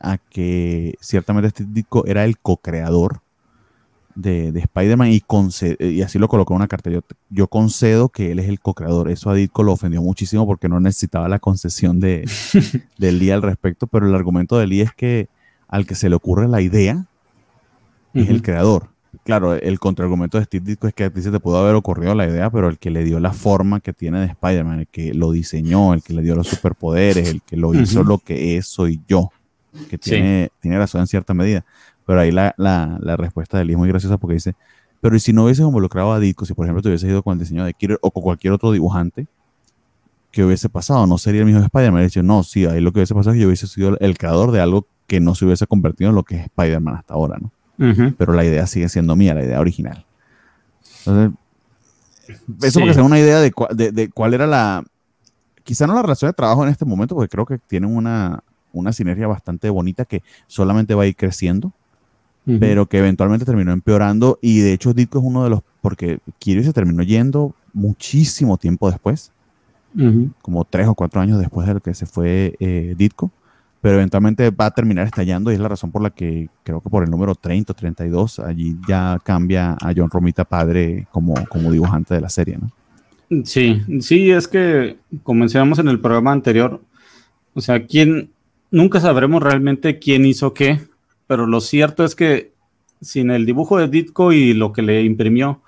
a que ciertamente este disco era el co-creador de, Spider-Man y, y así lo colocó en una carta. Yo, concedo que él es el co-creador. Eso a Ditko lo ofendió muchísimo porque no necesitaba la concesión de, de Lee al respecto, pero el argumento de Lee es que al que se le ocurre la idea es el creador. Claro, el contraargumento de Steve Ditko es que a ti se te pudo haber ocurrido la idea, pero el que le dio la forma que tiene de Spider-Man, el que lo diseñó, el que le dio los superpoderes, el que lo hizo lo que es, soy yo que tiene, tiene razón en cierta medida. Pero ahí la, la, la respuesta de él es muy graciosa porque dice, pero ¿y si no hubieses involucrado a Ditko, si por ejemplo te hubieses ido con el diseño de Killer o con cualquier otro dibujante, ¿qué hubiese pasado? ¿No sería el mismo Spider-Man? Dice, no, sí, ahí lo que hubiese pasado es que yo hubiese sido el creador de algo que no se hubiese convertido en lo que es Spider-Man hasta ahora, ¿no? Pero la idea sigue siendo mía, la idea original. Entonces, eso porque se una idea de, de, de, cuál era la, quizá no la relación de trabajo en este momento, porque creo que tienen una, una sinergia bastante bonita que solamente va a ir creciendo, pero que eventualmente terminó empeorando. Y de hecho, Ditko es uno de los, porque Kirby se terminó yendo muchísimo tiempo después, como tres o cuatro años después de que se fue eh, Ditko, pero eventualmente va a terminar estallando y es la razón por la que creo que por el número 30 o 32 allí ya cambia a John Romita padre como, como dibujante de la serie, ¿no? Sí, sí, es que como mencionamos en el programa anterior, o sea, ¿quién, nunca sabremos realmente quién hizo qué, pero lo cierto es que sin el dibujo de Ditko y lo que le imprimió,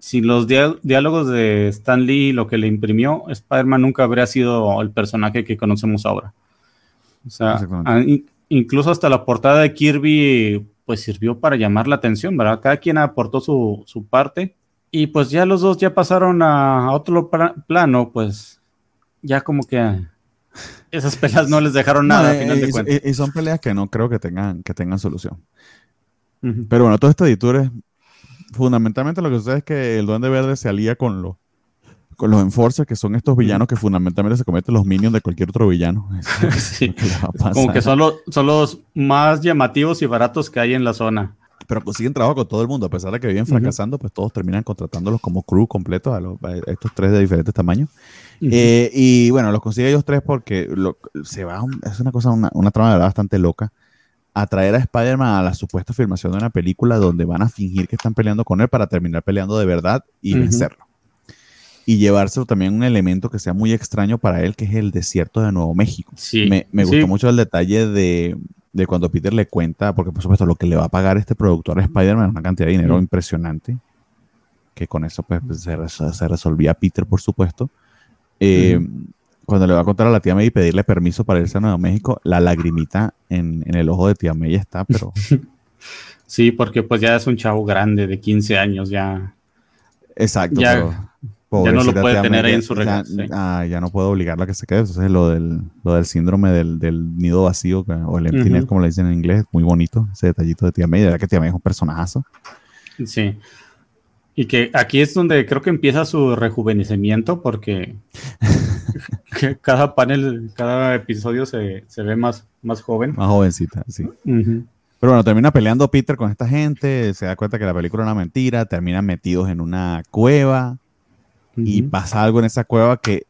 sin los diálogos de Stan Lee y lo que le imprimió, Spider-Man nunca habría sido el personaje que conocemos ahora. O sea, incluso hasta la portada de Kirby, pues sirvió para llamar la atención, ¿verdad? Cada quien aportó su, su parte y pues ya los dos ya pasaron a, otro plano, pues ya como que esas peleas no les dejaron nada, final de cuentas. Y, son peleas que no creo que tengan, que tengan solución. Pero bueno, todo este editor fundamentalmente lo que sucede es que el Duende Verde se alía con los con los Enforcers, que son estos villanos que fundamentalmente se cometen los minions de cualquier otro villano. Como que son los, son los más llamativos y baratos que hay en la zona. Pero consiguen trabajo con todo el mundo, a pesar de que viven fracasando, pues todos terminan contratándolos como crew completo a, a estos tres de diferentes tamaños. Eh, y bueno, los consigue ellos tres porque se va, es una cosa, una, una trama de verdad bastante loca. Atraer a Spider-Man a la supuesta filmación de una película donde van a fingir que están peleando con él para terminar peleando de verdad y vencerlo. Y llevárselo también un elemento que sea muy extraño para él, que es el desierto de Nuevo México. Me, me gustó mucho el detalle de, de, cuando Peter le cuenta, porque por supuesto lo que le va a pagar este productor a Spider-Man es una cantidad de dinero impresionante, que con eso pues, se, se resolvía Peter, por supuesto eh, cuando le va a contar a la tía May y pedirle permiso para irse a Nuevo México, la lagrimita en, el ojo de tía May está, pero... sí, porque pues ya es un chavo grande de 15 años, ya... Exacto, ya, ya no lo puede tener ahí en su regalo. Ah, ya, no puedo obligarla a que se quede. Entonces, lo del, lo del síndrome del, nido vacío, o el empty como le dicen en inglés, muy bonito, ese detallito de tía May. De verdad que tía May es un personajazo. Sí. Y que aquí es donde creo que empieza su rejuvenecimiento porque cada panel, cada episodio se, ve más, más joven. Más jovencita, sí. Pero bueno, termina peleando Peter con esta gente, se da cuenta que la película es una mentira, terminan metidos en una cueva y pasa algo en esa cueva que,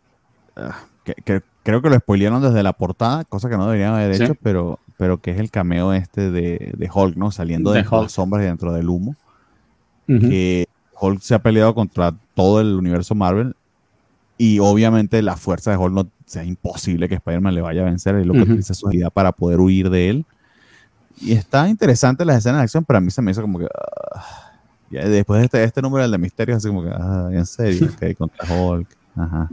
ah, que, creo que lo spoilearon desde la portada, cosa que no deberían haber hecho, pero, pero que es el cameo este de, de Hulk, ¿no? Saliendo de, las sombras y dentro del humo. Que Hulk se ha peleado contra todo el universo Marvel y obviamente la fuerza de Hulk no sea imposible que Spider-Man le vaya a vencer, es lo que utiliza su vida para poder huir de él. Y está interesante las escenas de acción, pero a mí se me hizo como que... Ah, después de este, este número del de Misterio, así como que, ah, en serio, que contra Hulk. Ajá.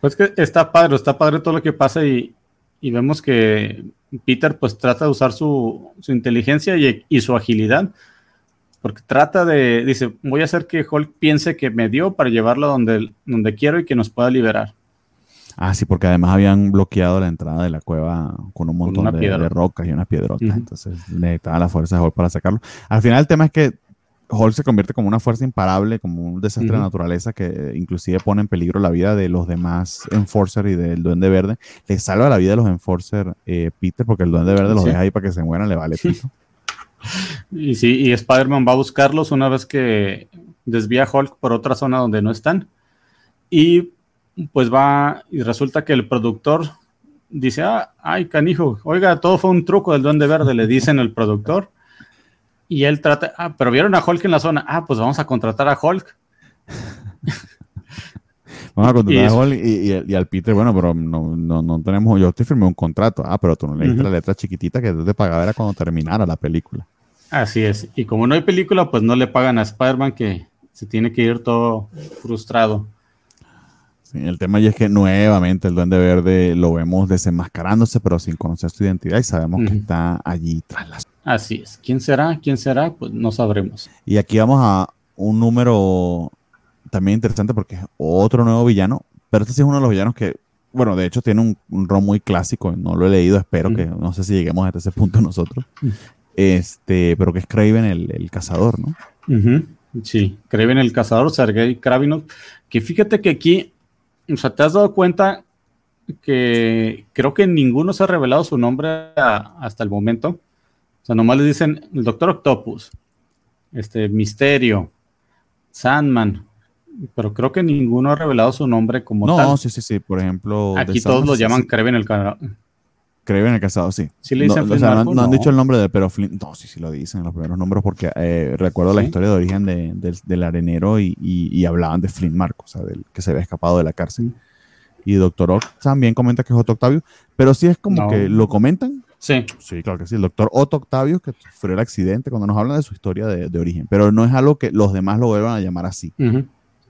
Pues que está padre, está padre todo lo que pasa y, y vemos que Peter pues trata de usar su, su inteligencia y, y, su agilidad, porque trata de, dice, voy a hacer que Hulk piense que me dio para llevarlo donde, donde quiero y que nos pueda liberar. Ah, sí, porque además habían bloqueado la entrada de la cueva con un montón de, rocas y unas piedrotas, entonces necesitaba la fuerza de Hulk para sacarlo. Al final el tema es que Hulk se convierte como una fuerza imparable, como un desastre de naturaleza que inclusive pone en peligro la vida de los demás Enforcer y del Duende Verde. Le salva la vida de los Enforcer eh, Peter porque el Duende Verde los deja ahí para que se mueran, le vale pito. Y sí, y Spider-Man va a buscarlos una vez que desvía Hulk por otra zona donde no están. Y pues va, y resulta que el productor dice, ah, ay, canijo, oiga, todo fue un truco del Duende Verde, le dicen el productor. Y él trata, ah, pero vieron a Hulk en la zona. Ah, pues vamos a contratar a Hulk. vamos a contratar a Hulk y, al Peter, bueno, pero no, no, no, tenemos, yo te firmé un contrato. Ah, pero tú no leíste la letra chiquitita que te pagaba era cuando terminara la película. Así es. Y como no hay película, pues no le pagan a Spider-Man que se tiene que ir todo frustrado. Sí, el tema ya es que nuevamente el Duende Verde lo vemos desenmascarándose, pero sin conocer su identidad y sabemos que está allí tras las Así es. ¿Quién será? ¿Quién será? Pues no sabremos. Y aquí vamos a un número también interesante porque es otro nuevo villano, pero este sí es uno de los villanos que, bueno, de hecho tiene un, rol muy clásico, no lo he leído, espero que, no sé si lleguemos hasta ese punto nosotros, este, pero que es Kraven el, cazador, ¿no? Sí, Kraven el cazador, Sergei Kravinov, que fíjate que aquí, o sea, te has dado cuenta que creo que ninguno se ha revelado su nombre hasta el momento sea, nomás le dicen el Doctor Octopus, este Misterio, Sandman, pero creo que ninguno ha revelado su nombre como tal. No, sí, sí, sí. Por ejemplo, aquí todos lo llaman Kraven el Cazador. Kraven el Cazador, sí. Sí le dicen no, o sea, no, han dicho el nombre de, pero Flint, no, sí, sí lo dicen los primeros nombres porque eh, recuerdo la historia de origen de, del arenero y, y, hablaban de Flint Marco, o sea, del que se había escapado de la cárcel. Y Doctor Ock también comenta que es Otto Octavio, pero sí es como que lo comentan, Sí. Sí, claro que sí. El doctor Otto Octavio, que sufrió el accidente, cuando nos hablan de su historia de, origen. Pero no es algo que los demás lo vuelvan a llamar así. O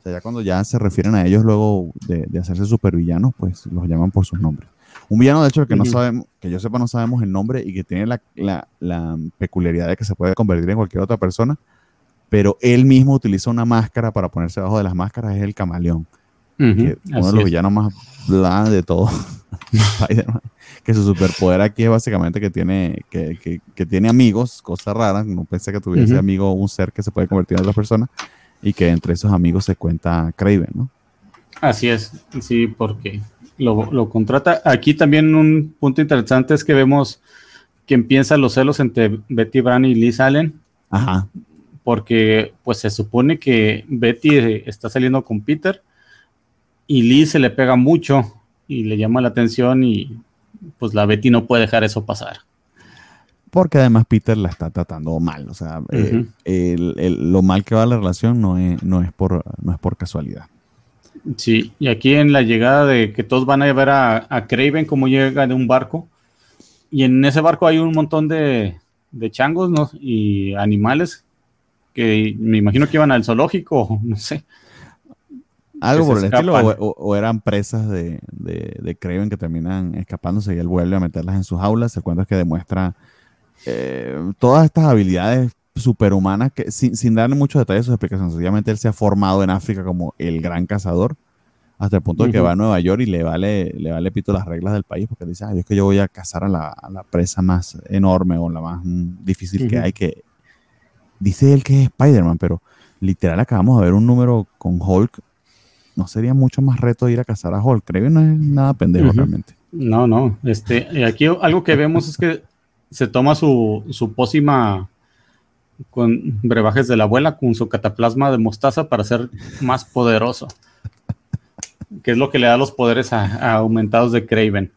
sea, ya cuando ya se refieren a ellos luego de, de, hacerse supervillanos, pues los llaman por sus nombres. Un villano, de hecho, que no sabemos, que yo sepa, no sabemos el nombre y que tiene la, peculiaridad de que se puede convertir en cualquier otra persona, pero él mismo utiliza una máscara para ponerse debajo de las máscaras, es el camaleón. uno de los villanos más blandos de todo. que su superpoder aquí es básicamente que tiene, que, tiene amigos, cosas raras. No pensé que tuviese amigo un ser que se puede convertir en otra persona y que entre esos amigos se cuenta Craven, ¿no? Así es, sí, porque lo, contrata. Aquí también un punto interesante es que vemos que empiezan los celos entre Betty Brown y Liz Allen. Ajá. Porque pues se supone que Betty está saliendo con Peter y Liz se le pega mucho y le llama la atención y pues la Betty no puede dejar eso pasar. Porque además Peter la está tratando mal, o sea, eh, lo mal que va la relación no es, no, es por, no es por casualidad. Sí, y aquí en la llegada de que todos van a ver a, a Craven como llega de un barco, y en ese barco hay un montón de, de changos ¿no? y animales que me imagino que iban al zoológico, no sé. Algo por el estilo, o, eran presas de, de, Craven que terminan escapándose y él vuelve a meterlas en sus aulas. El cuento es que demuestra eh, todas estas habilidades superhumanas que sin, sin darle muchos detalles a sus explicaciones. Sencillamente él se ha formado en África como el gran cazador hasta el punto de que va a Nueva York y le vale, le vale pito las reglas del país porque dice, ay, es que yo voy a cazar a la, presa más enorme o la más mm, difícil que hay, que dice él que es Spider-Man, pero literal acabamos de ver un número con Hulk no sería mucho más reto ir a cazar a Hulk. Creo que no es nada pendejo realmente. No, no. Este, aquí algo que vemos es que se toma su, su pócima con brebajes de la abuela, con su cataplasma de mostaza para ser más poderoso. que es lo que le da los poderes aumentados de Craven.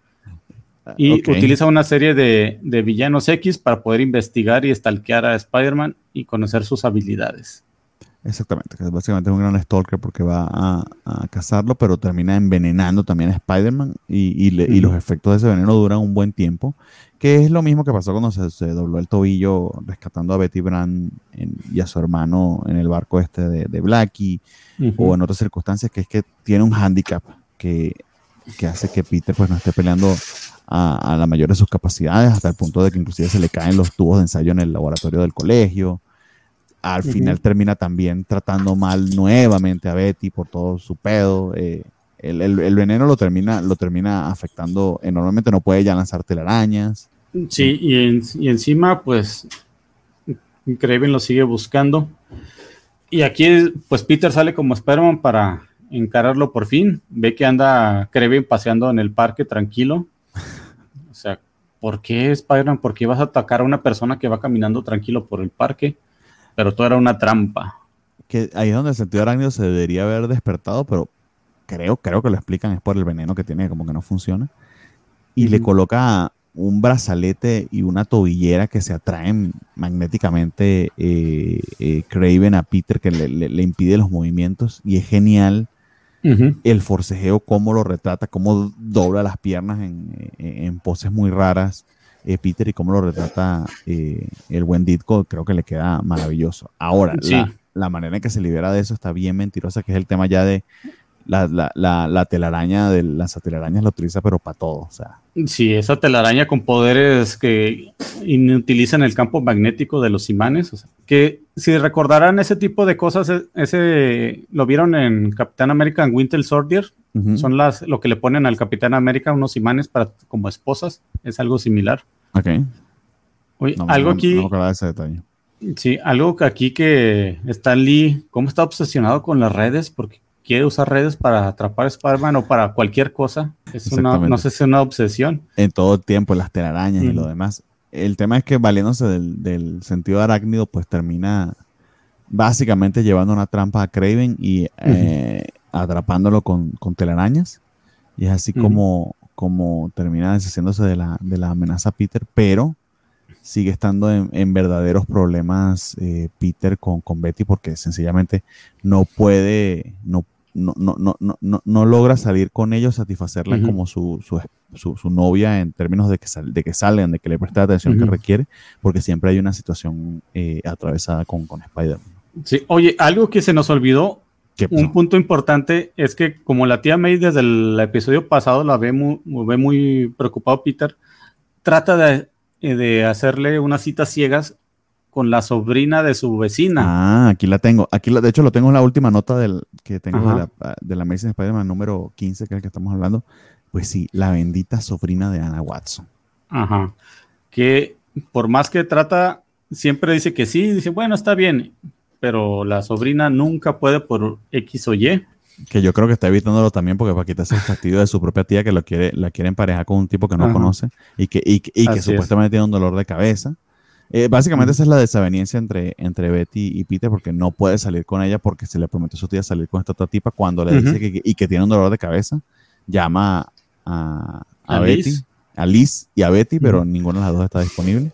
Y utiliza una serie de, villanos X para poder investigar y stalkear a Spider-Man y conocer sus habilidades. Exactamente, que básicamente es un gran stalker porque va a, cazarlo, pero termina envenenando también a Spider-Man y, los efectos de ese veneno duran un buen tiempo, que es lo mismo que pasó cuando se, dobló el tobillo rescatando a Betty Brand y a su hermano en el barco este de, de Blackie o en otras circunstancias, que es que tiene un handicap que, que hace que Peter pues no esté peleando a, la mayor de sus capacidades, hasta el punto de que inclusive se le caen los tubos de ensayo en el laboratorio del colegio. Al final termina también tratando mal nuevamente a Betty por todo su pedo. Eh, el, veneno lo termina, lo termina afectando enormemente, no puede ya lanzar telarañas. Sí, y, encima, pues, Craven lo sigue buscando. Y aquí, pues, Peter sale como Spider-Man para encararlo por fin. Ve que anda Craven paseando en el parque tranquilo o sea, ¿por qué Spider-Man? ¿Por qué vas a atacar a una persona que va caminando tranquilo por el parque? Pero todo era una trampa. Que ahí es donde el sentido arácnido se debería haber despertado, pero creo, creo que lo explican, es por el veneno que tiene, como que no funciona. Y le coloca un brazalete y una tobillera que se atraen magnéticamente eh, eh, Craven a Peter, que le, le, impide los movimientos. Y es genial el forcejeo, cómo lo retrata, cómo dobla las piernas en, poses muy raras. Eh, Peter y cómo lo retrata eh, el buen Ditko, creo que le queda maravilloso. Ahora, la, manera en que se libera de eso está bien mentirosa, que es el tema ya de la, la, telaraña de las telarañas la utiliza, pero para todo. O sea. Sí, esa telaraña con poderes que utilizan el campo magnético de los imanes. que si recordarán ese tipo de cosas, e, ese lo vieron en Capitán América en Winter Soldier. Son las lo que le ponen al Capitán América unos imanes para como esposas. Es algo similar. Ok. algo aquí. Sí, algo aquí que está Lee, ¿cómo está obsesionado con las redes? Porque quiere usar redes para atrapar a Spider-Man o para cualquier cosa. Es una, no sé si es una obsesión. En todo el tiempo, las telarañas y lo demás. El tema es que valiéndose del, sentido arácnido, pues termina básicamente llevando una trampa a Craven y eh, atrapándolo con, telarañas. Y es así como, como termina deshaciéndose de la, de la amenaza a Peter, pero sigue estando en, verdaderos problemas eh, Peter con, con, Betty porque sencillamente no puede, no, no, no, no, no, no logra salir con ellos, satisfacerla como su, su, su, novia en términos de que, sal, de que salgan, de que le preste la atención que requiere, porque siempre hay una situación eh, atravesada con, con Spider-Man. Sí, oye, algo que se nos olvidó, un punto importante es que como la tía May desde el episodio pasado la ve muy, ve muy preocupado Peter, trata de eh, de hacerle unas citas ciegas con la sobrina de su vecina. Ah, aquí la tengo. Aquí, de hecho, lo tengo en la última nota del, que tengo de la, de la Amazing Spider-Man número 15, que es el que estamos hablando. Pues sí, la bendita sobrina de Anna Watson. Ajá. Que por más que trata, siempre dice que sí, dice, bueno, está bien, pero la sobrina nunca puede por X o Y que yo creo que está evitándolo también porque para quitarse el fastidio de su propia tía que lo quiere, la quiere emparejar con un tipo que no conoce y que, y, que supuestamente tiene un dolor de cabeza. Eh, básicamente esa es la desaveniencia entre, entre Betty y Peter porque no puede salir con ella porque se le prometió a su tía salir con esta otra tipa cuando le dice que, y que tiene un dolor de cabeza. Llama a, a, Betty, a Liz y a Betty, pero ninguno de las dos está disponible.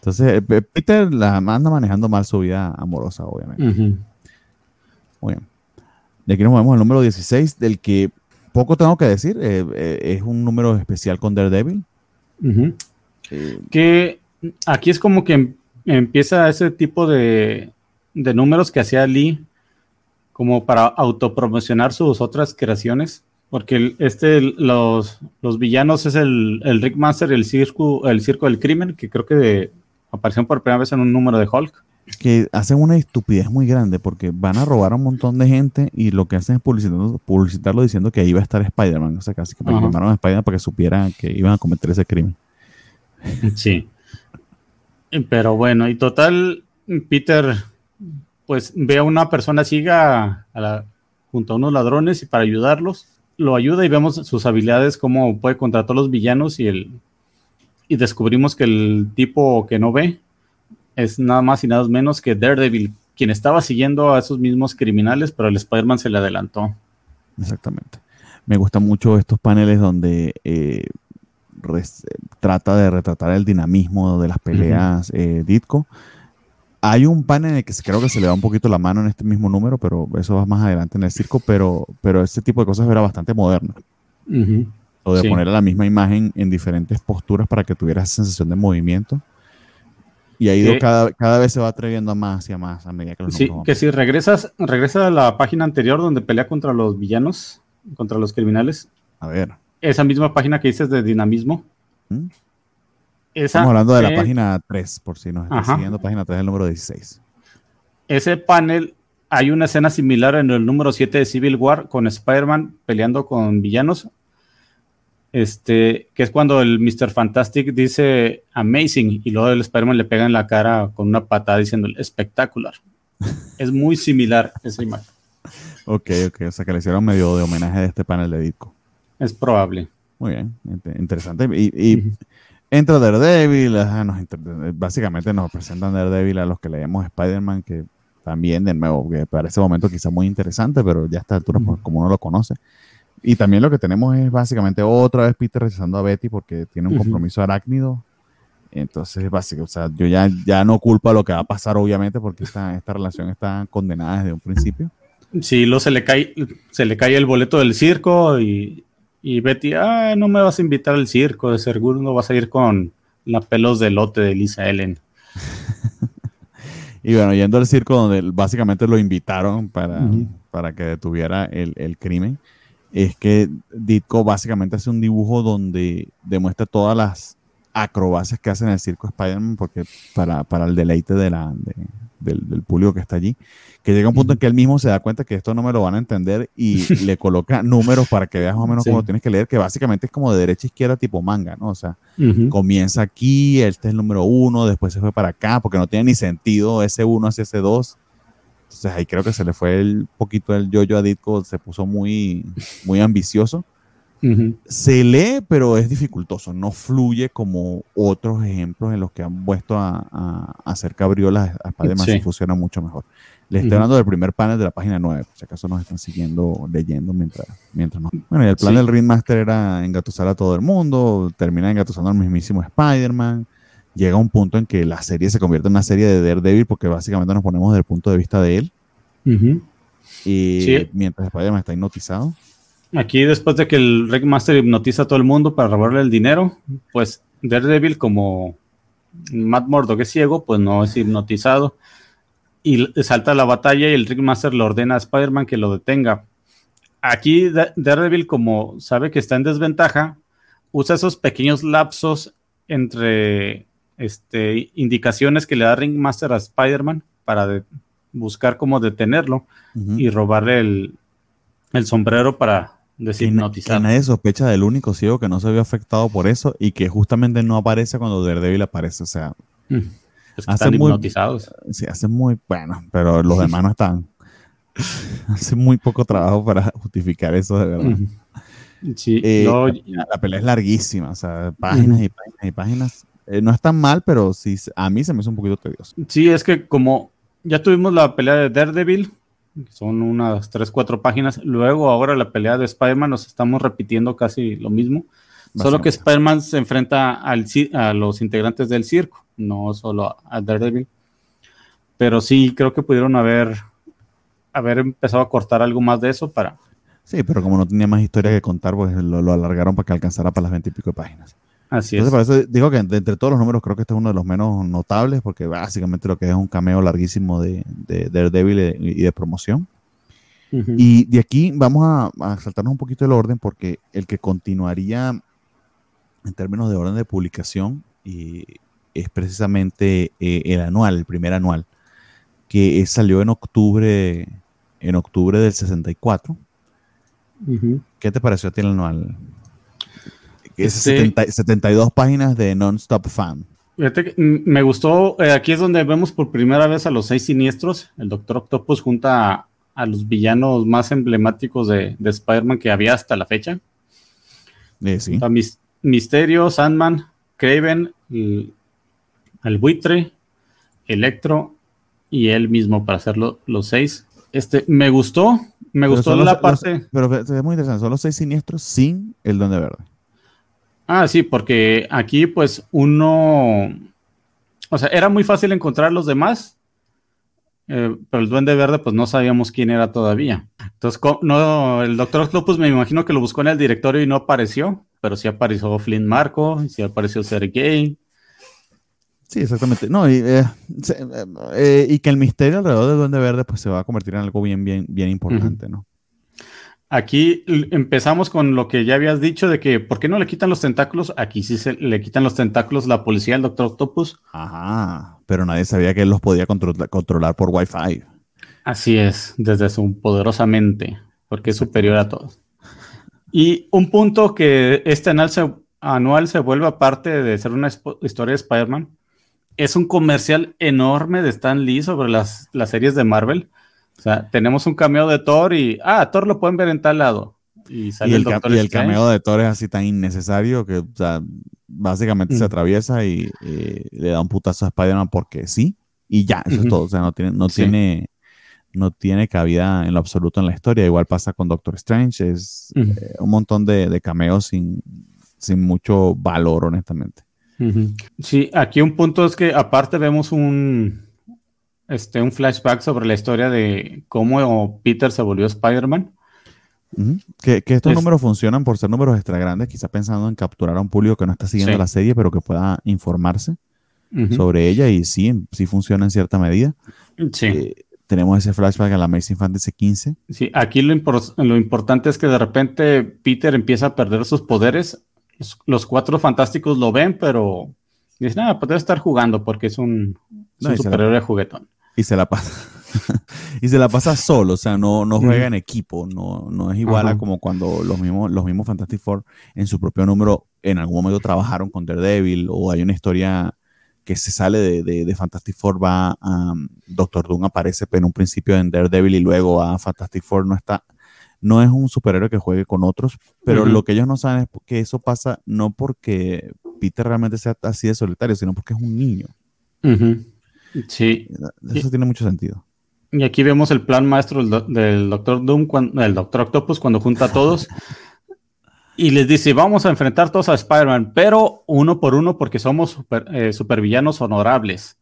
Entonces, eh, Peter la anda manejando mal su vida amorosa, obviamente. Muy bien. De aquí nos movemos al número 16, del que poco tengo que decir. Eh, eh, es un número especial con Daredevil. Eh, que aquí es como que em, empieza ese tipo de, números que hacía Lee como para autopromocionar sus otras creaciones. Porque este, los, los villanos es el, Rick Master, el circo, el circo del crimen, que creo que apareció por primera vez en un número de Hulk que hacen una estupidez muy grande porque van a robar a un montón de gente y lo que hacen es publicitarlo diciendo que ahí iba a estar Spider-Man. O sea, casi que llamaron a Spider-Man para que supieran que iban a cometer ese crimen. Sí. Pero bueno, y total, Peter pues ve a una persona ciega junto a unos ladrones y para ayudarlos, lo ayuda y vemos sus habilidades, cómo puede contra todos los villanos y el y descubrimos que el tipo que no ve es nada más y nada menos que Daredevil, quien estaba siguiendo a esos mismos criminales, pero el Spider-Man se le adelantó. Exactamente. Me gustan mucho estos paneles donde eh, trata de retratar el dinamismo de las peleas eh, Ditko. Hay un panel en el que creo que se le da un poquito la mano en este mismo número, pero eso va más adelante en el circo, pero, pero ese tipo de cosas era bastante moderno. O de poner la misma imagen en diferentes posturas para que tuviera esa sensación de movimiento. Y ahí cada, cada, vez se va atreviendo más y más a medida que los Sí, que si regresas, regresa a la página anterior donde pelea contra los villanos, contra los criminales. A ver. Esa misma página que dices de dinamismo. ¿Mm? Estamos hablando de la página 3, por si nos está siguiendo, página 3 del número 16. Ese panel, hay una escena similar en el número 7 de Civil War con Spider-Man peleando con villanos. Este, que es cuando el Mr. Fantastic dice amazing y luego el Spider-Man le pega en la cara con una patada diciendo espectacular. es muy similar esa imagen. Ok, ok, o sea que le hicieron medio de homenaje de este panel de disco. Es probable. Muy bien, interesante. Y, entra Daredevil, básicamente nos presentan Daredevil a los que leemos Spider-Man, que también, de nuevo, que para ese momento quizá muy interesante, pero ya a esta altura, pues, como uno lo conoce. Y también lo que tenemos es básicamente otra vez Peter rechazando a Betty porque tiene un compromiso arácnido. Entonces, básicamente, o sea, yo ya, ya no culpo a lo que va a pasar, obviamente, porque esta, esta relación está condenada desde un principio. Sí, luego se le cae, se le cae el boleto del circo y, y Betty, ah, no me vas a invitar al circo, de seguro no vas a ir con la pelos de lote de Lisa Ellen. y bueno, yendo al circo donde básicamente lo invitaron para, para que detuviera el, el crimen es que Ditko básicamente hace un dibujo donde demuestra todas las acrobacias que hace en el circo Spider-Man porque para, para, el deleite de la, del, del, público que está allí, que llega un punto en que él mismo se da cuenta que esto no me lo van a entender y le coloca números para que veas más o menos cómo lo tienes que leer, que básicamente es como de derecha a izquierda tipo manga, ¿no? O sea, comienza aquí, este es el número uno, después se fue para acá, porque no tiene ni sentido ese uno hacia ese dos entonces ahí creo que se le fue el poquito el yo-yo a Ditko, se puso muy, muy ambicioso. Se lee, pero es dificultoso, no fluye como otros ejemplos en los que han puesto a, hacer cabriolas a Spider-Man y funciona mucho mejor. Le estoy hablando del primer panel de la página 9, si acaso nos están siguiendo leyendo mientras, mientras no. Bueno, y el plan del Ringmaster era engatusar a todo el mundo, termina engatusando al mismísimo Spider-Man llega un punto en que la serie se convierte en una serie de Daredevil porque básicamente nos ponemos desde el punto de vista de él. Y mientras Spider-Man está hipnotizado. Aquí, después de que el Master hipnotiza a todo el mundo para robarle el dinero, pues Daredevil, como Matt Murdock es ciego, pues no es hipnotizado. Y salta a la batalla y el Master le ordena a Spider-Man que lo detenga. Aquí Daredevil, como sabe que está en desventaja, usa esos pequeños lapsos entre este, indicaciones que le da Ringmaster a Spider-Man para buscar cómo detenerlo y robarle el, sombrero para deshipnotizar. Que nadie sospecha del único ciego que no se vio afectado por eso y que justamente no aparece cuando Daredevil aparece. O sea, están hipnotizados. Sí, hace muy bueno, pero los demás no están. hace muy poco trabajo para justificar eso de verdad. Sí, eh, la, pelea es larguísima, o sea, páginas y páginas y páginas. Eh, no es tan mal, pero sí, a mí se me hizo un poquito tedioso. Sí, es que como ya tuvimos la pelea de Daredevil, son unas 3, 4 páginas, luego ahora la pelea de Spider-Man nos estamos repitiendo casi lo mismo, solo que Spider-Man se enfrenta al, a los integrantes del circo, no solo a Daredevil. Pero sí, creo que pudieron haber, haber empezado a cortar algo más de eso para... Sí, pero como no tenía más historia que contar, pues lo, lo alargaron para que alcanzara para las 20 y pico de páginas. Así Entonces, es. eso digo que entre todos los números creo que este es uno de los menos notables porque básicamente lo que es un cameo larguísimo de, de Daredevil y de promoción. Y de aquí vamos a, saltarnos un poquito el orden porque el que continuaría en términos de orden de publicación y es precisamente eh, el anual, el primer anual, que salió en octubre, en octubre del 64. ¿Qué te pareció a ti el anual? Es 72 páginas de Non-Stop Fan. me gustó, eh, aquí es donde vemos por primera vez a los seis siniestros. El Doctor Octopus junta a, los villanos más emblemáticos de, Spider-Man que había hasta la fecha. Eh, sí. Misterio, Sandman, Craven, el, buitre, Electro y él mismo para hacer los seis. Este, me gustó, me gustó la parte. pero es muy interesante, son los seis siniestros sin el Duende Verde. Ah, sí, porque aquí pues uno, o sea, era muy fácil encontrar los demás, eh, pero el Duende Verde pues no sabíamos quién era todavía. Entonces, no, el Doctor Octopus me imagino que lo buscó en el directorio y no apareció, pero sí apareció Flynn Marco, sí apareció Sergey, Sí, exactamente. No, y, eh, eh, y, que el misterio alrededor del Duende Verde pues se va a convertir en algo bien, bien, bien importante, ¿no? Aquí empezamos con lo que ya habías dicho de que ¿por qué no le quitan los tentáculos? Aquí sí se le quitan los tentáculos la policía al Doctor Octopus. Ajá, pero nadie sabía que él los podía controlar por Wi-Fi. Así es, desde su poderosa mente, porque es superior a todos. Y un punto que este anual se, anual se vuelve aparte de ser una historia de Spider-Man es un comercial enorme de Stan Lee sobre las, las series de Marvel. O sea, tenemos un cameo de Thor y, ah, Thor lo pueden ver en tal lado. Y, sale el, y el cameo de Thor es así tan innecesario que, o sea, básicamente se mm. atraviesa y le da un putazo a Spider-Man porque sí, y ya, eso es todo. O sea, no tiene, no tiene, no tiene cabida en lo absoluto en la historia. Igual pasa con Doctor Strange, es eh, un montón de, de cameos sin, sin mucho valor, honestamente. Sí, aquí un punto es que aparte vemos un, este, un flashback sobre la historia de cómo Peter se volvió Spider-Man. que, estos números funcionan por ser números extra grandes, quizá pensando en capturar a un público que no está siguiendo la serie, pero que pueda informarse sobre ella y sí, sí funciona en cierta medida. Sí. Eh, tenemos ese flashback a la Amazing Fantasy 15. Sí, aquí lo, lo importante es que de repente Peter empieza a perder sus poderes los, cuatro fantásticos lo ven, pero dicen, nada, puede estar jugando porque es un, superhéroe juguetón. Y se la pasa. y se la pasa solo, o sea, no, no juega en equipo, no, no es igual a como cuando los mismos, los mismos Fantastic Four en su propio número en algún momento trabajaron con Daredevil o hay una historia que se sale de, de, Fantastic Four, va a Doctor Doom aparece en un principio en Daredevil y luego a Fantastic Four no está, no es un superhéroe que juegue con otros, pero lo que ellos no saben es que eso pasa no porque Peter realmente sea así de solitario, sino porque es un niño. Sí. Eso tiene mucho sentido. Y aquí vemos el plan maestro del, Doctor Doom, cuando, el Doctor Octopus, cuando junta a todos y les dice, vamos a enfrentar todos a Spider-Man, pero uno por uno porque somos super, eh, supervillanos honorables.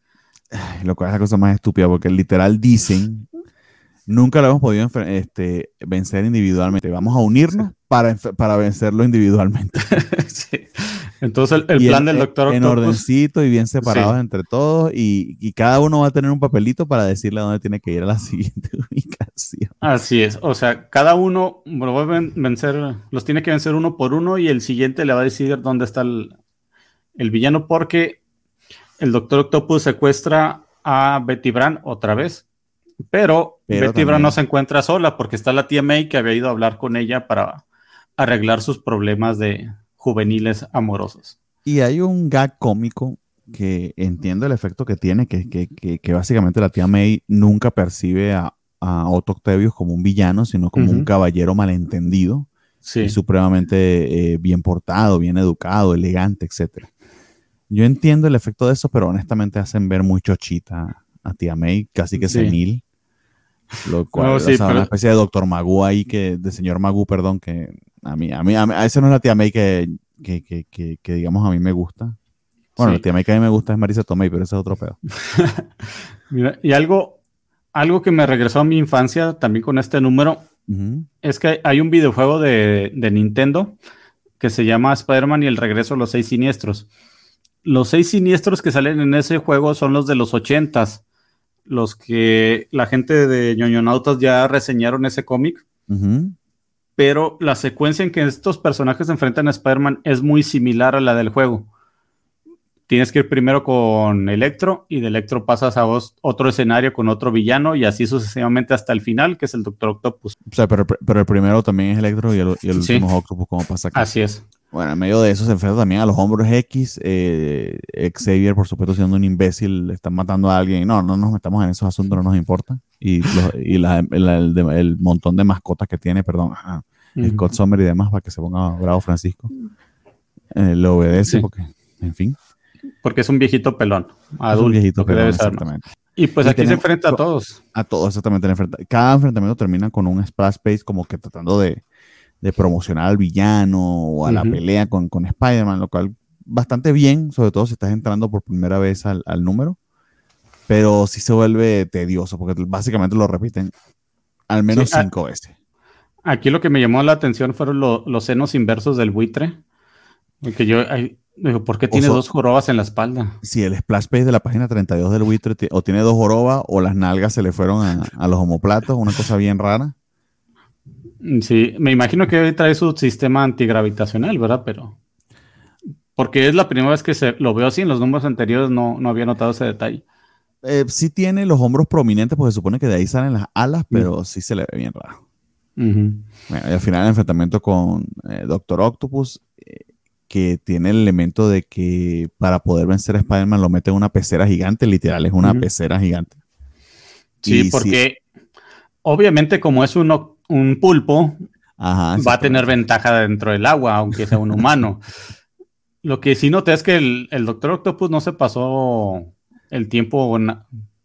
lo cual es la cosa más estúpida, porque literal dicen nunca lo hemos podido este, vencer individualmente. Vamos a unirnos para, para vencerlo individualmente. Entonces el, plan del doctor En ordencito y bien separados entre todos y, cada uno va a tener un papelito para decirle a dónde tiene que ir a la siguiente ubicación. Así es, o sea, cada uno lo va a vencer, los tiene que vencer uno por uno y el siguiente le va a decir dónde está el, el villano porque el doctor Octopus secuestra a Betty Brand otra vez pero, Betty Brown no se encuentra sola porque está la tía May que había ido a hablar con ella para arreglar sus problemas de juveniles amorosos. Y hay un gag cómico que entiendo el efecto que tiene, que, que, básicamente la tía May nunca percibe a, a Otto Octavius como un villano, sino como un caballero malentendido. Y supremamente eh, bien portado, bien educado, elegante, etc. Yo entiendo el efecto de eso, pero honestamente hacen ver muy chochita a tía May, casi que senil. Lo cual, o sea, una especie de doctor Magoo ahí, que, de señor Magoo, perdón, que a mí, a mí, a, esa no es la tía May que, que, que, que, digamos a mí me gusta. Bueno, la tía May que a mí me gusta es Marisa Tomei, pero ese es otro pedo. Mira, y algo, algo que me regresó a mi infancia también con este número es que hay un videojuego de, de Nintendo que se llama Spider-Man y el regreso a los seis siniestros. Los seis siniestros que salen en ese juego son los de los ochentas los que la gente de ñoñonautas ya reseñaron ese cómic. Pero la secuencia en que estos personajes se enfrentan a Spider-Man es muy similar a la del juego. Tienes que ir primero con Electro y de Electro pasas a otro escenario con otro villano y así sucesivamente hasta el final, que es el Doctor Octopus. O sea, pero, el primero también es Electro y el, último Octopus, como pasa aquí. Así es. Bueno, en medio de eso se enfrenta también a los hombros X. Eh, Xavier, por supuesto, siendo un imbécil, están matando a alguien. No, no nos metamos en esos asuntos, no nos importa. Y, el, montón de mascotas que tiene, perdón, Scott Sommer y demás, para que se ponga bravo Francisco. Eh, lo obedece porque, en fin. Porque es un viejito pelón, adulto. un viejito pelón, exactamente. Y pues aquí se enfrenta a todos. A todos, exactamente. Cada enfrentamiento termina con un splash page como que tratando de, promocionar al villano o a la pelea con, con Spider-Man, lo cual bastante bien, sobre todo si estás entrando por primera vez al, número, pero sí se vuelve tedioso porque básicamente lo repiten al menos cinco veces. Aquí lo que me llamó la atención fueron los senos inversos del buitre. Porque yo, ¿por qué tiene dos jorobas en la espalda? Si el splash page de la página 32 del buitre o tiene dos jorobas o las nalgas se le fueron a, a los homoplatos, una cosa bien rara. Sí, me imagino que trae su sistema antigravitacional, ¿verdad? Pero. Porque es la primera vez que se, lo veo así, en los números anteriores no, había notado ese detalle. Eh, sí tiene los hombros prominentes, porque se supone que de ahí salen las alas, pero sí se le ve bien raro. y al final el enfrentamiento con eh, Doctor Octopus, eh, que tiene el elemento de que para poder vencer a Spider-Man lo mete en una pecera gigante, literal, es una pecera gigante. Sí, porque obviamente como es un, un pulpo, va a tener ventaja dentro del agua, aunque sea un humano. Lo que sí noté es que el, Doctor Octopus no se pasó el tiempo en,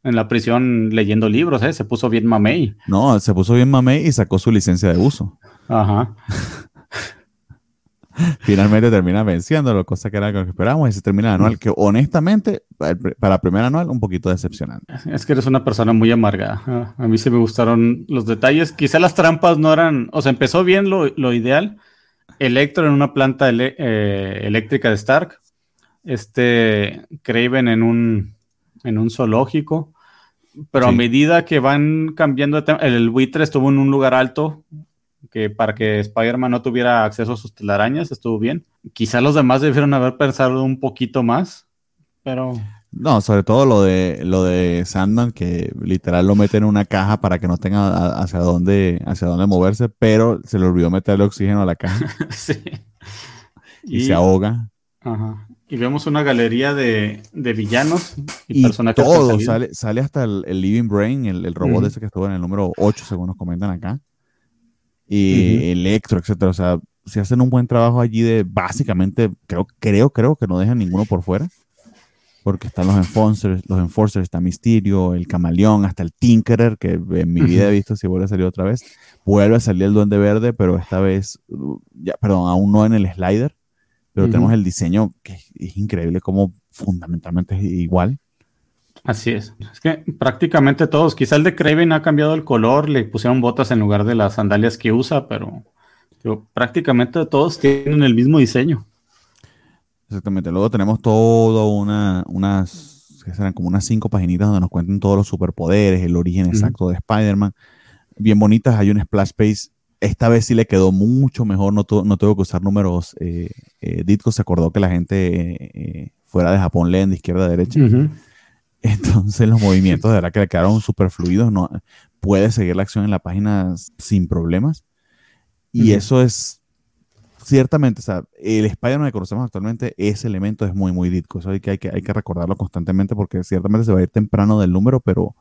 la prisión leyendo libros, ¿eh? Se puso bien mamey. No, se puso bien mamey y sacó su licencia de uso. Ajá. Finalmente termina venciéndolo, cosa que era lo que esperábamos, y se termina el anual, que honestamente, para el primer anual, un poquito decepcionante. Es que eres una persona muy amarga. A mí sí me gustaron los detalles. Quizá las trampas no eran, o sea, empezó bien lo, lo ideal, Electro en una planta eh, eléctrica de Stark. Este Craven en un, en un zoológico. Pero a medida que van cambiando de tema, el buitre estuvo en un lugar alto que para que Spider-Man no tuviera acceso a sus telarañas, estuvo bien. Quizá los demás debieron haber pensado un poquito más, pero no, sobre todo lo de lo de Sandman, que literal lo mete en una caja para que no tenga hacia dónde, hacia dónde moverse, pero se le olvidó meterle oxígeno a la caja. sí. Y, se ahoga. Ajá. Y vemos una galería de, villanos y, personajes. Todo, sale, sale hasta el, Living Brain, el, robot ese que estuvo en el número 8, según nos comentan acá. Y Electro, etcétera. O sea, si hacen un buen trabajo allí de básicamente, creo, creo, creo que no dejan ninguno por fuera porque están los enforcers, los enforcers, está Mysterio, el Camaleón, hasta el Tinkerer, que en mi vida he visto si vuelve a salir otra vez. Vuelve a salir el Duende Verde, pero esta vez, ya, perdón, aún no en el slider, pero tenemos el diseño que es increíble, como fundamentalmente es igual. Así es. Es que prácticamente todos, quizá el de Craven ha cambiado el color, le pusieron botas en lugar de las sandalias que usa, pero, pero prácticamente todos tienen el mismo diseño. Exactamente. Luego tenemos todo una, unas, que serán como unas cinco paginitas donde nos cuentan todos los superpoderes, el origen exacto de Spider-Man. Bien bonitas, hay un splash page. Esta vez sí le quedó mucho mejor, no, no tengo que usar números. Eh, eh, Ditko se acordó que la gente eh, fuera de Japón leen de izquierda a derecha. Entonces los movimientos de verdad que le quedaron súper fluidos. No, puede seguir la acción en la página sin problemas. Y eso es ciertamente, o sea, el Spider-Man que conocemos actualmente, ese elemento es muy, muy Ditko. Eso hay que, hay que, hay que recordarlo constantemente porque ciertamente se va a ir temprano del número, pero,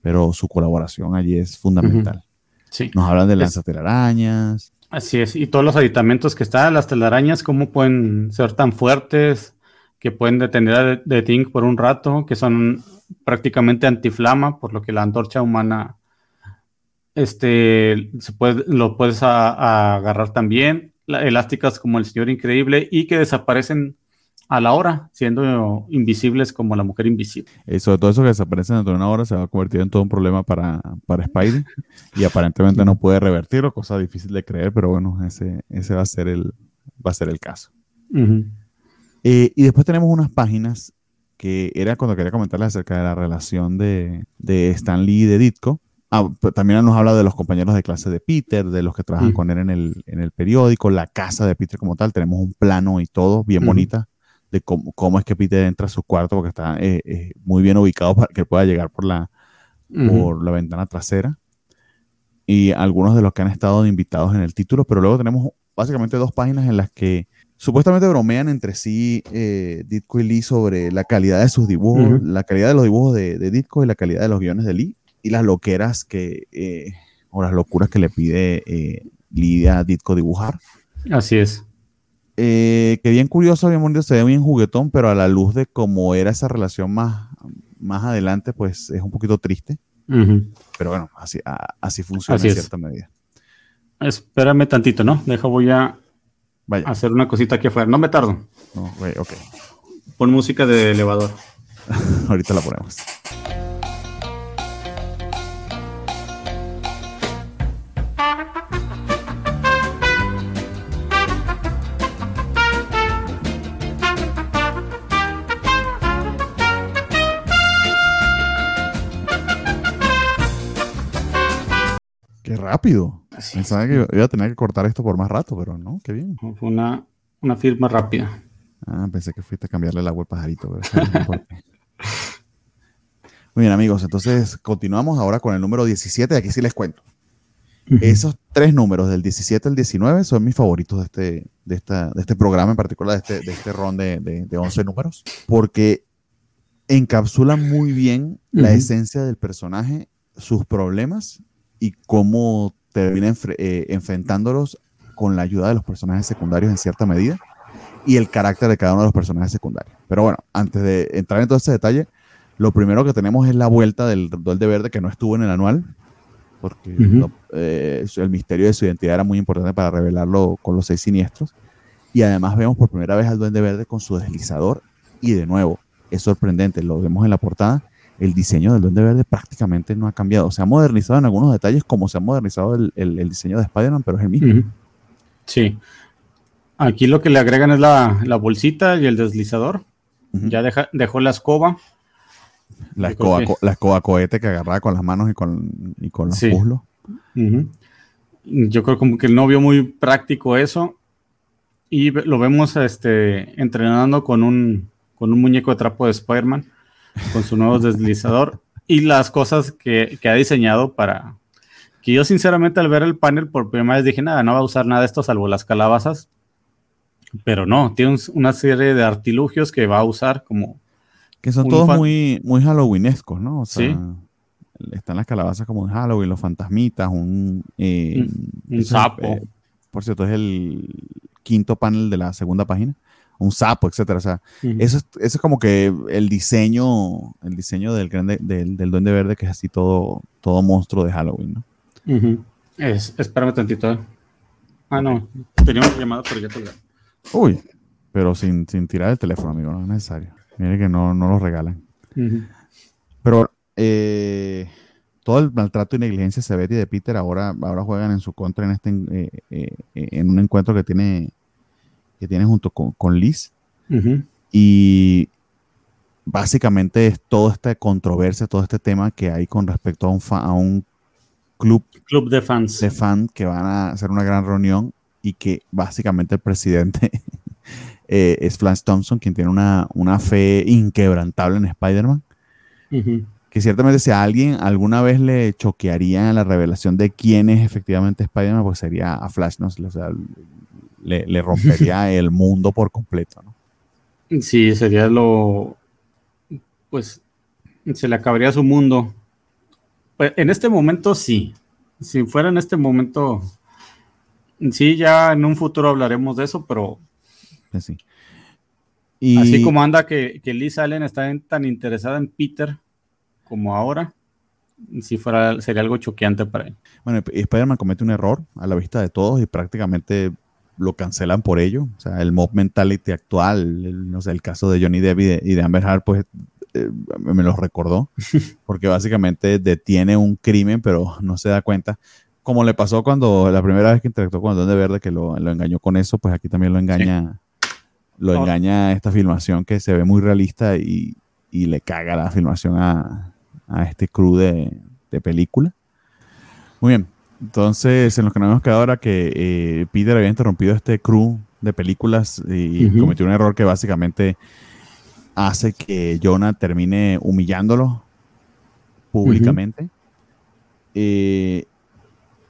pero su colaboración allí es fundamental. Sí. Nos hablan de las telarañas. Así es, y todos los aditamentos que están, las telarañas, cómo pueden ser tan fuertes que pueden detener a The Thing por un rato, que son prácticamente antiflama, por lo que la antorcha humana este, se puede, lo puedes agarrar también elásticas como el Señor Increíble y que desaparecen a la hora, siendo invisibles como la mujer invisible. Y sobre todo eso que desaparecen dentro de una hora se va a convertir en todo un problema para, para Spidey y aparentemente no puede revertirlo, cosa difícil de creer, pero bueno, ese, ese va, a ser el, va a ser el caso. Eh, y después tenemos unas páginas que era cuando quería comentarles acerca de la relación de, de Stan Lee y de Ditko, Ah, también nos habla de los compañeros de clase de Peter, de los que trabajan con él en el, en el, periódico, la casa de Peter como tal. Tenemos un plano y todo bien bonita de cómo, cómo, es que Peter entra a su cuarto porque está eh, eh, muy bien ubicado para que pueda llegar por la, por la ventana trasera. Y algunos de los que han estado invitados en el título, pero luego tenemos básicamente dos páginas en las que supuestamente bromean entre sí eh, Ditko y Lee sobre la calidad de sus dibujos, la calidad de los dibujos de, de Ditko y la calidad de los guiones de Lee y las loqueras que, eh, o las locuras que le pide eh, Lidia a Ditko dibujar. Así es. Eh, que bien curioso, bien bonito, se ve bien juguetón, pero a la luz de cómo era esa relación más, más adelante pues es un poquito triste. Pero bueno, así, así funciona en cierta medida. Espérame tantito, ¿no? Deja, voy a hacer una cosita aquí afuera. No me tardo. No, ok. Pon música de elevador. Ahorita la ponemos. rápido. Pensaba que iba a tener que cortar esto por más rato, pero no, qué bien. Fue una, una firma rápida. Ah, pensé que fuiste a cambiarle el agua al pajarito. Muy bien, amigos. Entonces, continuamos ahora con el número 17. Aquí sí les cuento. Esos tres números, del 17 al 19, son mis favoritos de este, de esta, de este programa, en particular de este, de este ron de, de, 11 números, porque encapsulan muy bien la esencia del personaje, sus problemas y cómo termina eh, enfrentándolos con la ayuda de los personajes secundarios en cierta medida y el carácter de cada uno de los personajes secundarios. Pero bueno, antes de entrar en todo este detalle, lo primero que tenemos es la vuelta del Duende Verde que no estuvo en el anual, porque eh, el misterio de su identidad era muy importante para revelarlo con los seis siniestros. Y además vemos por primera vez al Duende Verde con su deslizador y de nuevo, es sorprendente, lo vemos en la portada, el diseño del Duende Verde prácticamente no ha cambiado. Se ha modernizado en algunos detalles como se ha modernizado el, diseño de Spider-Man, pero es el mismo. Sí. Aquí lo que le agregan es la, bolsita y el deslizador. Ya dejó la escoba. La escoba, la escoba cohete que agarraba con las manos y con, y con los muslos. Yo creo como que no vio muy práctico eso. Y lo vemos este, entrenando con un, con un muñeco de trapo de Spider-Man con su nuevo deslizador y las cosas que, ha diseñado para que yo sinceramente al ver el panel por primera vez dije, nada, no va a usar nada de esto salvo las calabazas, pero no, tiene una serie de artilugios que va a usar como... Que son todos muy, muy halloweenescos, ¿no? O sea, están las calabazas como en Halloween, los fantasmitas, un... Eh, un, sapo. Eh, por cierto, es el quinto panel de la segunda página un sapo, etcétera. O sea, eso, es, eso es como que el diseño, el diseño del, grande, del, Duende Verde, que es así todo, todo monstruo de Halloween, ¿no? es, espérame tantito. ¿eh? Ah, no, tenía una llamada, pero ya te Uy, pero sin, tirar el teléfono, amigo, no es necesario. Mire que no, no lo regalan. Pero eh, todo el maltrato y negligencia de Betty y de Peter ahora, ahora juegan en su contra en este eh, en un encuentro que tiene que tiene junto con, Liz. Y básicamente es toda esta controversia, todo este tema que hay con respecto a un, a un club, club de fans. De fans que van a hacer una gran reunión y que básicamente el presidente eh, es Flash Thompson, quien tiene una, una fe inquebrantable en Spider-Man. Que ciertamente si a alguien alguna vez le choquearía la revelación de quién es efectivamente Spider-Man, pues sería a Flash, ¿no? O sea, le, rompería el mundo por completo, ¿no? Sí, sería lo. Pues se le acabaría su mundo. Pues, en este momento sí. Si fuera en este momento. Sí, ya en un futuro hablaremos de eso, pero. Pues sí. Y... Así como anda que, que Liz Allen está tan interesada en Peter como ahora, si fuera, sería algo choqueante para él. Bueno, Spider-Man comete un error a la vista de todos y prácticamente lo cancelan por ello. O sea, el mob mentality actual, el, no sé, el caso de Johnny Depp y de, Amber Heard, pues eh, me lo recordó, porque básicamente detiene un crimen, pero no se da cuenta. Como le pasó cuando la primera vez que interactuó con el Duende Verde, que lo, engañó con eso, pues aquí también lo engaña, lo engaña esta filmación que se ve muy realista y, le caga la filmación a, este crew de, de película. Muy bien, entonces, en lo que nos hemos quedado ahora que eh, Peter había interrumpido este crew de películas y cometió un error que básicamente hace que Jonah termine humillándolo públicamente. Eh,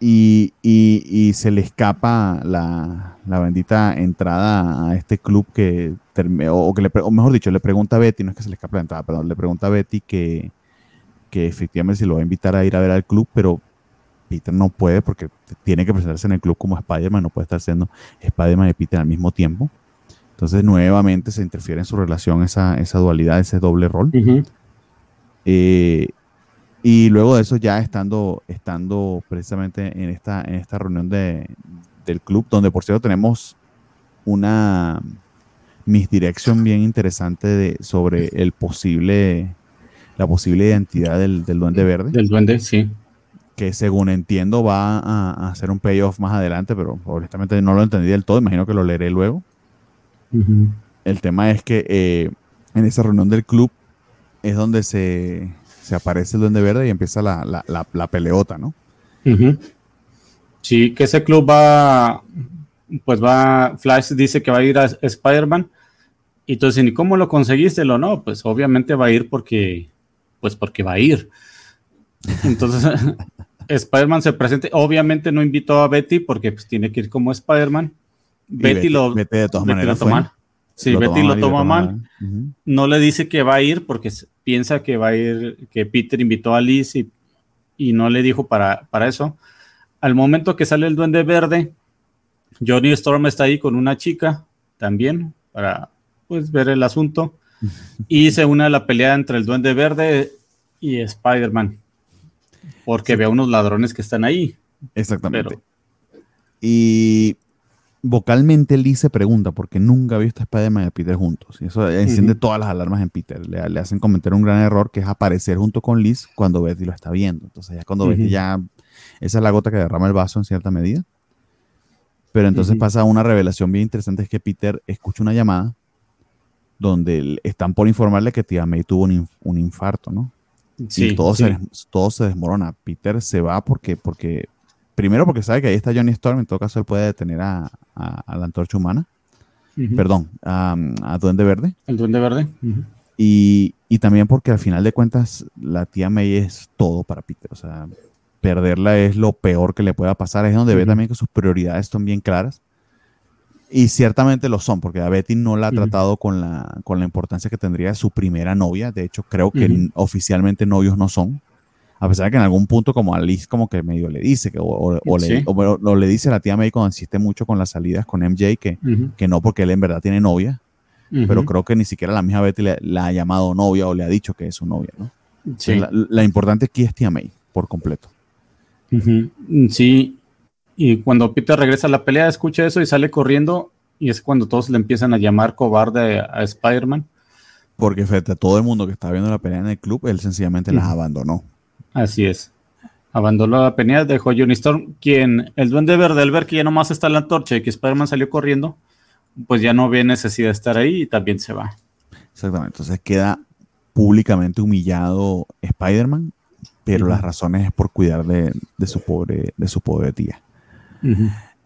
y, se le escapa la, bendita entrada a este club que, o, que le, o mejor dicho, le pregunta a Betty, no es que se le escape la entrada, perdón, le pregunta a Betty que, que efectivamente se lo va a invitar a ir a ver al club, pero Peter no puede porque tiene que presentarse en el club como Spider-Man, no puede estar siendo Spider-Man y Peter al mismo tiempo. Entonces nuevamente se interfiere en su relación esa, esa dualidad, ese doble rol. Eh, y luego de eso, ya estando, estando precisamente en esta, en esta reunión de, del club, donde por cierto tenemos una misdirección bien interesante de, sobre el posible, la posible identidad del, del Duende Verde. Del Duende, sí que según entiendo va a, hacer un payoff más adelante, pero honestamente no lo entendí del todo, imagino que lo leeré luego. El tema es que eh, en esa reunión del club es donde se, aparece el Duende Verde y empieza la, la, peleota, ¿no? Sí, que ese club va, pues va, Flash dice que va a ir a Spider-Man. Y entonces, ¿y cómo lo conseguiste? Lo no, pues obviamente va a ir porque, pues porque va a ir. Entonces, Spider-Man se presenta. Obviamente no invitó a Betty porque pues, tiene que ir como Spider-Man. Betty, lo, Betty de todas maneras Sí, Betty lo toma mal. No le dice que va a ir porque piensa que va a ir, que Peter invitó a Liz y, y no le dijo para, para eso. Al momento que sale el Duende Verde, Johnny Storm está ahí con una chica también para pues ver el asunto y se une a la pelea entre el Duende Verde y Spider-Man porque ve a unos ladrones que están ahí. Exactamente. Y vocalmente Lee se pregunta porque nunca ha visto a Spider-Man y a Peter juntos. Y eso enciende todas las alarmas en Peter. Le, hacen cometer un gran error que es aparecer junto con Liz cuando Betty lo está viendo. Entonces ya cuando Betty ya... Esa es la gota que derrama el vaso en cierta medida. Pero entonces pasa una revelación bien interesante, es que Peter escucha una llamada donde están por informarle que tía May tuvo un infarto, ¿no? Y todo, Se, todo se desmorona. Peter se va porque, porque, primero porque sabe que ahí está Johnny Storm, en todo caso él puede detener a, la antorcha humana. Perdón, a, Duende Verde. El Duende Verde. y, también porque al final de cuentas la tía May es todo para Peter. O sea, perderla es lo peor que le pueda pasar. Es donde ve también que sus prioridades son bien claras. Y ciertamente lo son, porque a Betty no la ha tratado con la, con la importancia que tendría su primera novia. De hecho, creo que oficialmente novios no son. A pesar de que en algún punto, como Alice, como que medio le dice, que, o, le, le, dice a la tía May cuando insiste mucho con las salidas con MJ, que, que no, porque él en verdad tiene novia. Pero creo que ni siquiera la misma Betty le, la ha llamado novia o le ha dicho que es su novia, ¿no? La, la, importante aquí es tía May, por completo. Sí, y cuando Peter regresa a la pelea, escucha eso y sale corriendo. Y es cuando todos le empiezan a llamar cobarde a, Spider-Man. Porque frente a todo el mundo que estaba viendo la pelea en el club, él sencillamente las abandonó. Así es. Abandonó la pelea, dejó a Johnny Storm, quien el duende verde, al ver que ya nomás está en la antorcha y que Spider-Man salió corriendo, pues ya no ve necesidad de estar ahí y también se va. Exactamente. Entonces queda públicamente humillado Spider-Man, pero las razones es por cuidar de, su pobre, de su pobre tía.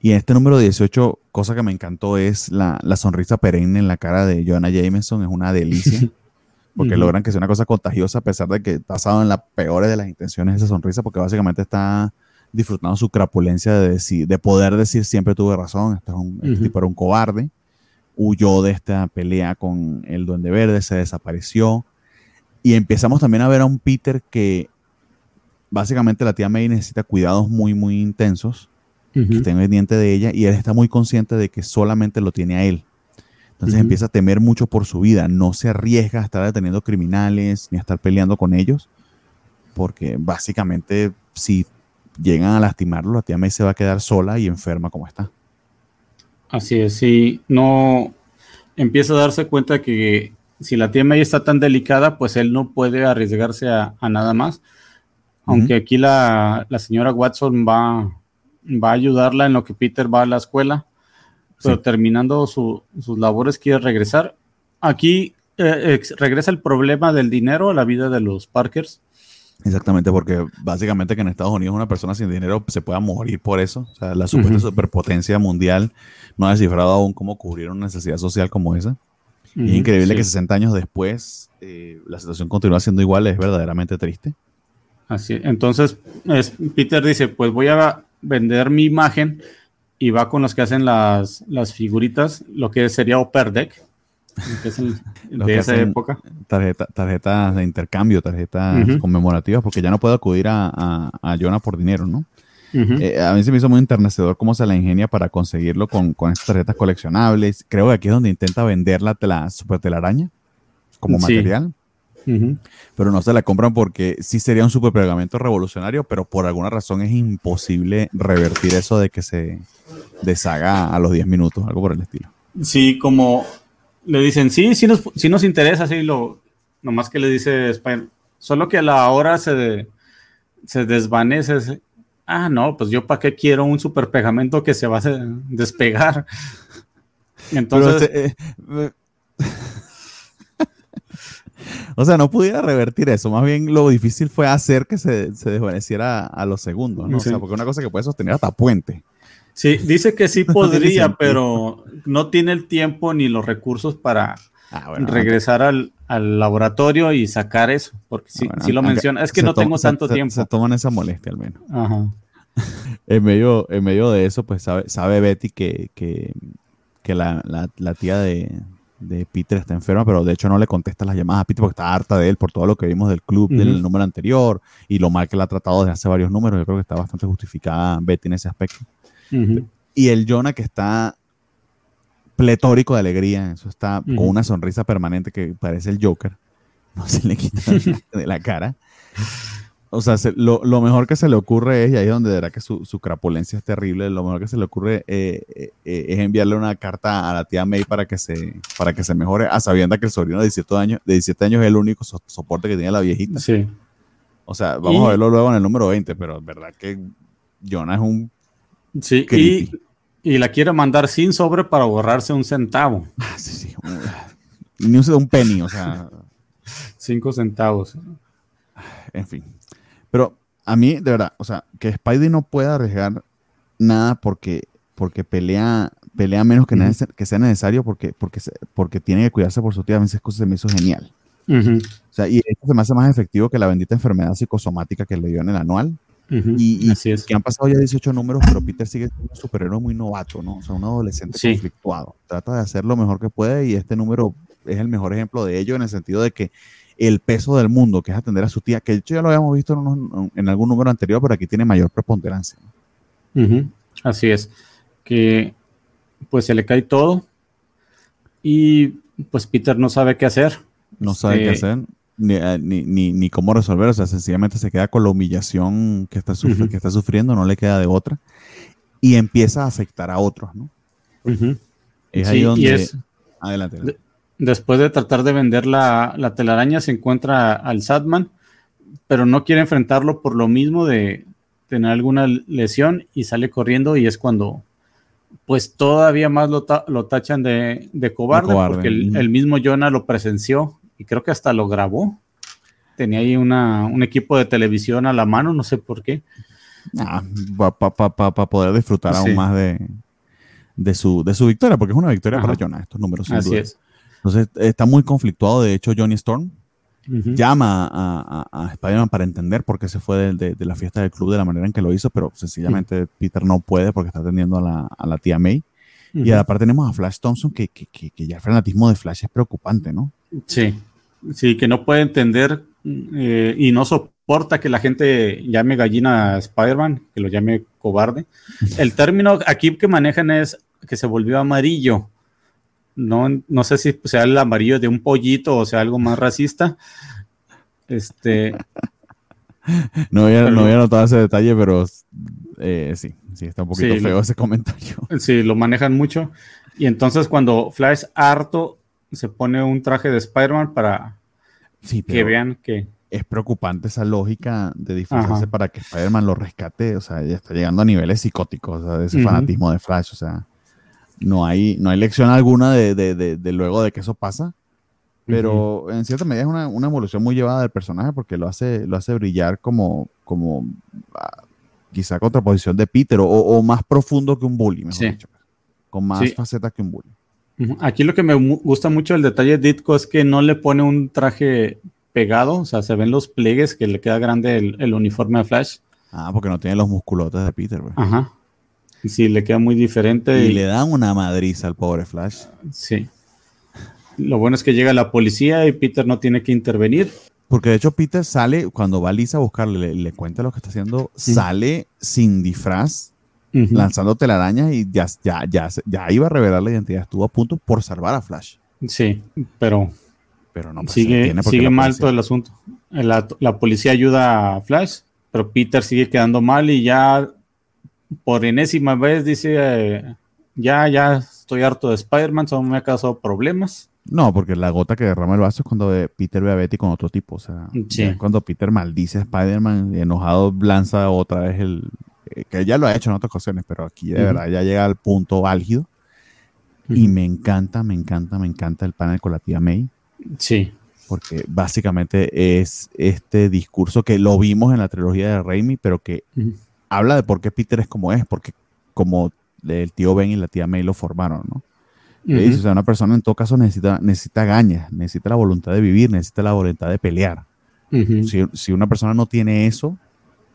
Y en este número 18, cosa que me encantó es la, sonrisa perenne en la cara de Joanna Jameson, es una delicia. Porque logran que sea una cosa contagiosa a pesar de que basado en las peores de las intenciones esa sonrisa, porque básicamente está disfrutando su crapulencia de, de poder decir siempre tuve razón, este, es un, este tipo era un cobarde, huyó de esta pelea con el Duende Verde, se desapareció. Y empezamos también a ver a un Peter que básicamente la tía May necesita cuidados muy, muy intensos que estén pendiente de ella y él está muy consciente de que solamente lo tiene a él. Entonces empieza a temer mucho por su vida, no se arriesga a estar deteniendo criminales ni a estar peleando con ellos, porque básicamente si llegan a lastimarlo, la tía May se va a quedar sola y enferma como está. Así es, si no empieza a darse cuenta que si la tía May está tan delicada, pues él no puede arriesgarse a, nada más. Aunque aquí la, la, señora Watson va, va a ayudarla en lo que Peter va a la escuela, pero terminando sus labores quiere regresar. Aquí eh, regresa el problema del dinero a la vida de los Parkers. Exactamente, porque básicamente que en Estados Unidos una persona sin dinero se pueda morir por eso. O sea, la supuesta superpotencia mundial no ha descifrado aún cómo cubrir una necesidad social como esa. es increíble que 60 años después eh, la situación continúa siendo igual, es verdaderamente triste. Así, entonces Peter dice, pues voy a vender mi imagen y va con los que hacen las, las figuritas, lo que sería Upper Deck, que es de esa época. tarjetas de intercambio, tarjetas conmemorativas, porque ya no puedo acudir a, a, Jonah por dinero, ¿no? Eh, a mí se me hizo muy enternecedor cómo se la ingenia para conseguirlo con, con estas tarjetas coleccionables. Creo que aquí es donde intenta vender la, super telaraña como material. Pero no se la compran porque sí sería un super pegamento revolucionario, pero por alguna razón es imposible revertir eso de que se deshaga a los 10 minutos, algo por el estilo. Sí, como le dicen, sí, sí nos, nos interesa, sí, lo, nomás que le dice Spider, solo que a la hora se, se desvanece. Ah, no, pues yo para qué quiero un super pegamento que se va a despegar. Entonces... Eh, eh, o sea, no pudiera revertir eso. Más bien lo difícil fue hacer que se, desvaneciera a los segundos, ¿no? O sea, porque una cosa que puede sostener hasta puente. Sí, dice que sí podría, pero no tiene el tiempo ni los recursos para ah, regresar al, laboratorio y sacar eso, porque sí, ah, lo menciona. Es que no tengo tanto tiempo. Se, toman esa molestia al menos. Ajá. en, medio, en medio de eso, pues sabe, sabe Betty que, que, la, tía de, Peter está enferma, pero de hecho no le contesta las llamadas a Peter porque está harta de él por todo lo que vimos del club, del número anterior y lo mal que la ha tratado desde hace varios números. Yo creo que está bastante justificada Betty en ese aspecto. Y el Jonah que está pletórico de alegría, eso está con una sonrisa permanente que parece el Joker, no se le quita de la cara. O sea, lo, mejor que se le ocurre es, y ahí es donde verá que su, crapulencia es terrible, lo mejor que se le ocurre eh, eh, eh, es enviarle una carta a la tía May para que se, para que se mejore, a sabiendo que el sobrino de 17 años, de 17 años es el único soporte que tiene la viejita. Sí. O sea, vamos a verlo luego en el número 20, pero es verdad que Jonah es un Sí, y, la quiere mandar sin sobre para borrarse un centavo. Ah, sí, sí. Ni un, un penny, o sea. Cinco centavos. En fin. Pero a mí, de verdad, o sea, que Spidey no pueda arriesgar nada porque, porque pelea, pelea menos que, que sea necesario porque, porque, porque tiene que cuidarse por su tía, a veces se me hizo genial. O sea, y esto se me hace más efectivo que la bendita enfermedad psicosomática que le dio en el anual y, es. que han pasado ya 18 números, pero Peter sigue siendo un superhéroe muy novato, ¿no? O sea, un adolescente conflictuado. Trata de hacer lo mejor que puede y este número es el mejor ejemplo de ello en el sentido de que el peso del mundo, que es atender a su tía, que de hecho ya lo habíamos visto en, algún número anterior, pero aquí tiene mayor preponderancia. Así es, que pues se le cae todo y pues Peter no sabe qué hacer. No sabe qué este, hacer. Eh, ni, ni, ni, cómo resolver, o sea, sencillamente se queda con la humillación que está, que está sufriendo, no le queda de otra, y empieza a afectar a otros, ¿no? Es ahí donde... adelante. Después de tratar de vender la, la, telaraña, se encuentra al Sadman, pero no quiere enfrentarlo por lo mismo de tener alguna lesión y sale corriendo y es cuando pues todavía más lo, lo tachan de, de cobarde, porque el, el, mismo Jonah lo presenció y creo que hasta lo grabó. Tenía ahí una, un equipo de televisión a la mano, no sé por qué. Ah, para poder disfrutar aún más de, de, su, de su victoria, porque es una victoria para Jonah, estos números. Así es. Entonces está muy conflictuado. De hecho, Johnny Storm llama a, a, Spider-Man para entender por qué se fue de, de, la fiesta del club de la manera en que lo hizo, pero sencillamente Peter no puede porque está atendiendo a la, a la tía May. Y aparte tenemos a Flash Thompson, que, que, que, que, ya el fanatismo de Flash es preocupante, ¿no? Sí. Sí, que no puede entender eh, y no soporta que la gente llame gallina a Spider-Man, que lo llame cobarde. El término aquí que manejan es que se volvió amarillo. No, no sé si sea el amarillo de un pollito o sea algo más racista. Este. No había, no había notado ese detalle, pero eh, sí, sí, está un poquito feo ese comentario. Sí, lo manejan mucho. Y entonces cuando Flash harto se pone un traje de Spider-Man para que vean que... Es preocupante esa lógica de disfrazarse para que Spider-Man lo rescate. O sea, ya está llegando a niveles psicóticos, o sea, de ese fanatismo de Flash. O sea, no hay, no hay lección alguna de, luego de que eso pasa. Pero en cierta medida es una, evolución muy llevada del personaje porque lo hace, lo hace brillar como, como ah, quizá contraposición de Peter o, más profundo que un bully, mejor dicho. Con más facetas que un bully. Aquí lo que me gusta mucho el detalle de Ditko es que no le pone un traje pegado, o sea, se ven los pliegues que le queda grande el, uniforme de Flash. Ah, porque no tiene los musculotes de Peter, güey. Ajá. Sí, le queda muy diferente. Y, le dan una madriza al pobre Flash. Sí. Lo bueno es que llega la policía y Peter no tiene que intervenir. Porque de hecho Peter sale, cuando va Lisa a buscarle, le, cuenta lo que está haciendo, sale sin disfraz lanzando telarañas y ya, ya, ya, ya iba a revelar la identidad. Estuvo a punto por salvar a Flash. Sí, pero. Pero no pues, sigue, sigue mal todo el asunto. La, la, policía ayuda a Flash, pero Peter sigue quedando mal y ya por enésima vez dice, eh, ya, ya estoy harto de Spider-Man, solo me ha causado problemas. No, porque la gota que derrama el vaso es cuando Peter ve a Betty con otro tipo. O sea, cuando Peter maldice a Spider-Man, enojado, lanza otra vez el. Eh, que ya lo ha hecho en otras ocasiones, pero aquí de verdad ya llega al punto álgido. Y me encanta, me encanta, me encanta el panel con la tía May. Sí. Porque básicamente es este discurso que lo vimos en la trilogía de Raimi, pero que habla de por qué Peter es como es, porque como el tío Ben y la tía May lo formaron, ¿no? o sea, una persona en todo caso necesita, necesita gañas, necesita la voluntad de vivir, necesita la voluntad de pelear. si, una persona no tiene eso,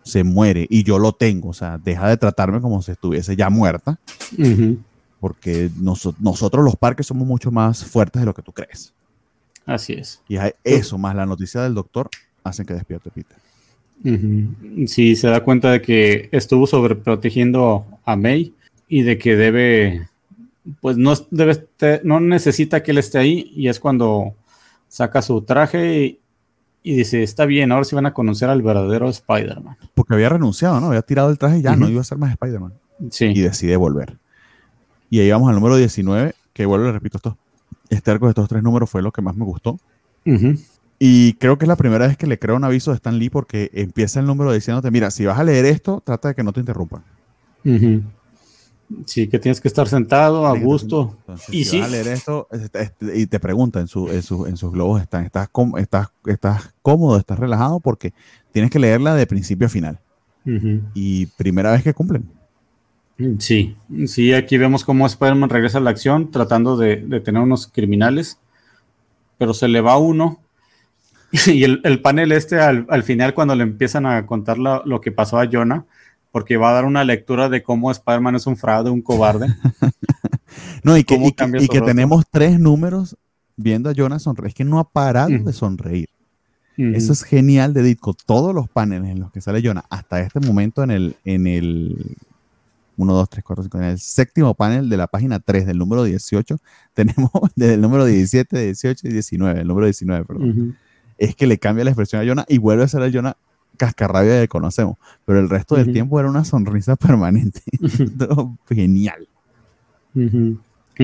se muere. Y yo lo tengo, o sea, deja de tratarme como si estuviese ya muerta. Porque nosotros los parques somos mucho más fuertes de lo que tú crees. Así es. Y eso, más la noticia del doctor, hacen que despierte Peter. Sí, se da cuenta de que estuvo sobreprotegiendo a May y de que debe pues no, debe no necesita que él esté ahí y es cuando saca su traje y, dice, está bien, ahora sí van a conocer al verdadero Spider-Man. Porque había renunciado, ¿no? Había tirado el traje y ya no iba a ser más Spider-Man. Sí. Y decide volver. Y ahí vamos al número 19, que vuelvo, le repito, esto, este arco de estos tres números fue lo que más me gustó. Y creo que es la primera vez que le creo un aviso de Stan Lee porque empieza el número diciéndote, mira, si vas a leer esto, trata de que no te interrumpan. Sí, que tienes que estar sentado a gusto. y si vas a leer esto y te pregunta en, su, en, sus globos, están, estás, estás, estás cómodo, estás relajado porque tienes que leerla de principio a final. Y primera vez que cumplen. Sí, sí, aquí vemos cómo Spider-Man regresa a la acción tratando de, tener unos criminales, pero se le va uno. Y el, panel este al, final cuando le empiezan a contar lo que pasó a Jonah, porque va a dar una lectura de cómo Spider-Man es un fraude, un cobarde. no, y que, y que, tenemos tres números viendo a Jonas sonreír. Es que no ha parado de sonreír. Eso es genial de Ditko. Todos los paneles en los que sale Jonah hasta este momento en el, en el 1, 2, 3, 4, 5, en el séptimo panel de la página 3 del número 18, tenemos desde el número 17, 18 y 19, el número 19, perdón. Es que le cambia la expresión a Jonah y vuelve a ser el Jonah cascarrabia que conocemos, pero el resto del tiempo era una sonrisa permanente. genial.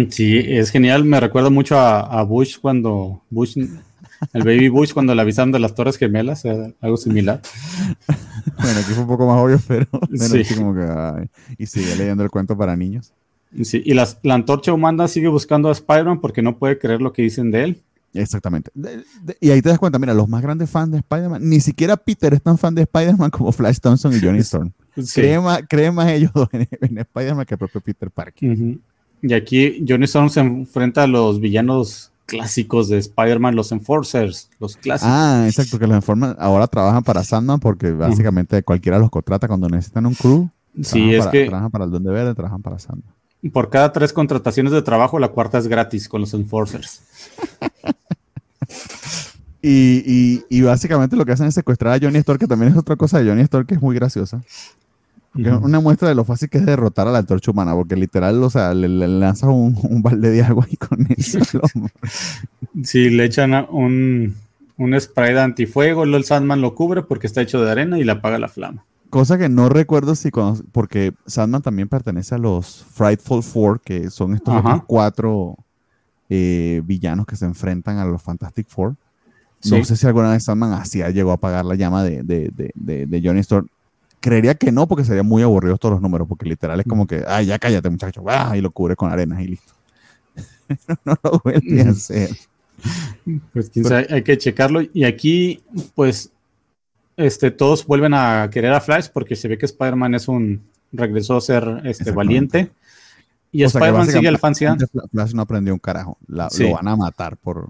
Sí, es genial. Me recuerda mucho a, Bush cuando Bush, el baby Bush cuando le avisaron de las Torres Gemelas, algo similar. bueno, aquí fue un poco más obvio, pero sí. como que, y sigue leyendo el cuento para niños. Sí, y la antorcha humana sigue buscando a Spider-Man porque no puede creer lo que dicen de él. Exactamente. y ahí te das cuenta, mira, los más grandes fans de Spider-Man, ni siquiera Peter es tan fan de Spider-Man como Flash Thompson y Johnny Storm. Creen, más, ellos en, Spider-Man que el propio Peter Parker. Y aquí Johnny Storm se enfrenta a los villanos clásicos de Spider-Man, los Enforcers, los clásicos. Ah, exacto, que los Enforcers ahora trabajan para Sandman porque básicamente cualquiera los contrata cuando necesitan un crew. Sí, es que... Trabajan para el Duende Verde, trabajan para Sandman. Por cada tres contrataciones de trabajo, la cuarta es gratis con los Enforcers. y, básicamente lo que hacen es secuestrar a Johnny Storm, que también es otra cosa de Johnny Storm que es muy graciosa. Una muestra de lo fácil que es derrotar a la antorcha humana, porque literal, o sea, le, lanzas un, balde de agua y con eso. sí, le echan un, un spray de antifuego, el Sandman lo cubre porque está hecho de arena y le apaga la flama. Cosa que no recuerdo si porque Sandman también pertenece a los Frightful Four, que son estos cuatro eh, villanos que se enfrentan a los Fantastic Four. No sé si alguna vez Sandman así llegó a apagar la llama de, de, de, de, Johnny Storm. Creería que no, porque sería muy aburrido todos los números, porque literal es como que, ay, ya cállate, muchacho, ah", y lo cubre con arenas y listo. no, lo vuelve a hacer. Pues hay que checarlo. Y aquí, pues, este, todos vuelven a querer a Flash porque se ve que Spider-Man es un regresó a ser este valiente. Y Spider-Man sigue al fansidán. Flash no aprendió un carajo. Lo van a matar por,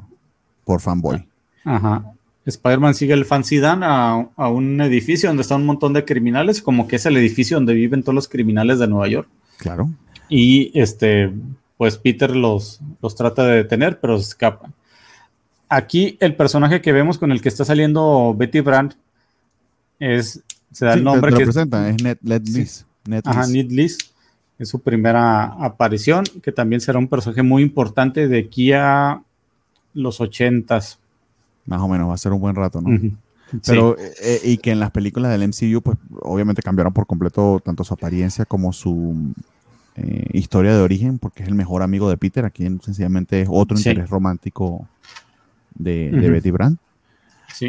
por fanboy. Ajá. Spider-Man sigue el fansidán a, a un edificio donde está un montón de criminales, como que es el edificio donde viven todos los criminales de Nueva York. Claro. Y este, pues Peter los, los trata de detener, pero se escapan. Aquí el personaje que vemos con el que está saliendo Betty Brand es, se da el nombre que representa, es, Net, Liz. Ajá, Ned Liz. Es su primera aparición, que también será un personaje muy importante de aquí a los ochentas, Más o menos, va a ser un buen rato, ¿no? Pero, eh, y que en las películas del MCU, pues obviamente cambiaron por completo tanto su apariencia como su eh, historia de origen, porque es el mejor amigo de Peter. Aquí sencillamente es otro interés romántico de, Betty Brand.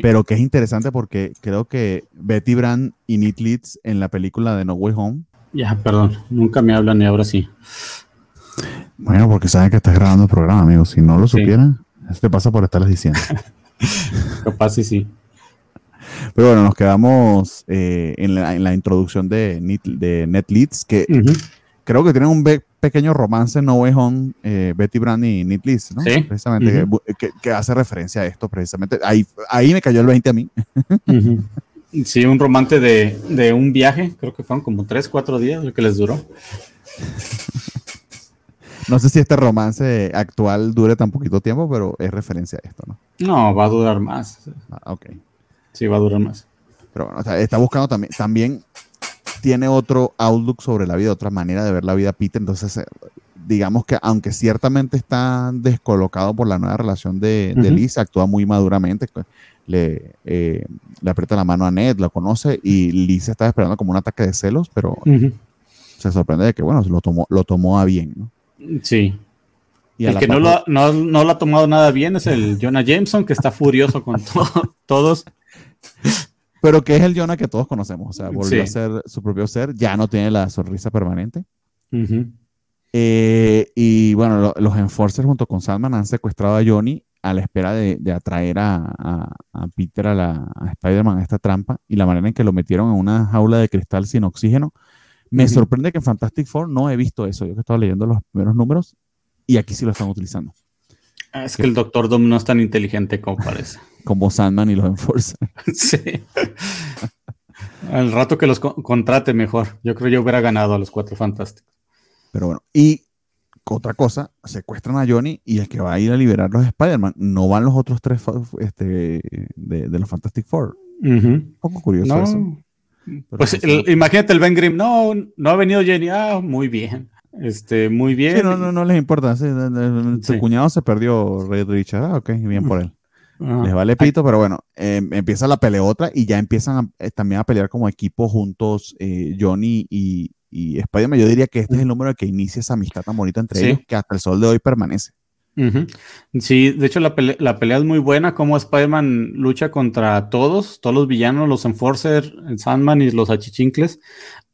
Pero que es interesante porque creo que Betty Brand y Nick Leeds en la película de No Way Home. Ya, perdón, nunca me hablan y ahora sí. Bueno, porque saben que estás grabando el programa, amigo. Si no lo supieran, eso te pasa por estarles diciendo. Capaz sí, sí. Pero bueno, nos quedamos eh, en, la, introducción de, de NetLeads, que creo que tienen un pequeño romance en No Way Home, eh, Betty Brand y NetLeads, ¿no? Sí. Precisamente, que, hace referencia a esto, precisamente. Ahí, ahí me cayó el 20 a mí. Sí, un romance de, de, un viaje, creo que fueron como 3, 4 días lo que les duró. No sé si este romance actual dure tan poquito tiempo, pero es referencia a esto, ¿no? No, va a durar más. Ah, ok. Sí, va a durar más. Pero bueno, está buscando también, también tiene otro outlook sobre la vida, otra manera de ver la vida Peter. Entonces, eh, digamos que aunque ciertamente está descolocado por la nueva relación de, Liz, actúa muy maduramente. Le, eh, le aprieta la mano a Ned, lo conoce y Liz está esperando como un ataque de celos, pero se sorprende de que, bueno, lo tomó, lo tomó a bien. ¿no? Sí. Y el que no lo, no, no lo, ha tomado nada bien es el Jonah Jameson, que está furioso con todos. Pero que es el Jonah que todos conocemos. O sea, volvió a ser su propio ser, ya no tiene la sonrisa permanente. Eh, y bueno, los Enforcers junto con Sandman han secuestrado a Johnny a la espera de, atraer a, Peter a, la, Spider-Man a esta trampa y la manera en que lo metieron en una jaula de cristal sin oxígeno. Me sorprende que en Fantastic Four no he visto eso. Yo que estaba leyendo los primeros números y aquí sí lo están utilizando. Ah, es que el Doctor Doom no es tan inteligente como parece. como Sandman y los Enforcers. sí. Al rato que los contrate mejor. Yo creo que yo hubiera ganado a los cuatro fantásticos. Pero bueno, y otra cosa, secuestran a Johnny y el que va a ir a liberar los Spider-Man, no van los otros tres este, de, los Fantastic Four. Un poco curioso eso. Pues imagínate el Ben Grimm, no, no ha venido Jenny, ah, muy bien. Este, muy bien. no, no, no les importa. Su cuñado se perdió, Red Richard. Ah, ok, bien por él. Les vale pito, pero bueno, em, empieza la peleota y ya empiezan eh, también a pelear como equipo juntos eh, Johnny y, y Spider-Man. Yo diría que este es el número que inicia esa amistad tan bonita entre ellos que hasta el sol de hoy permanece. Sí, de hecho la, pelea es muy buena, como Spider-Man lucha contra todos, todos los villanos, los Enforcer, el Sandman y los Achichincles,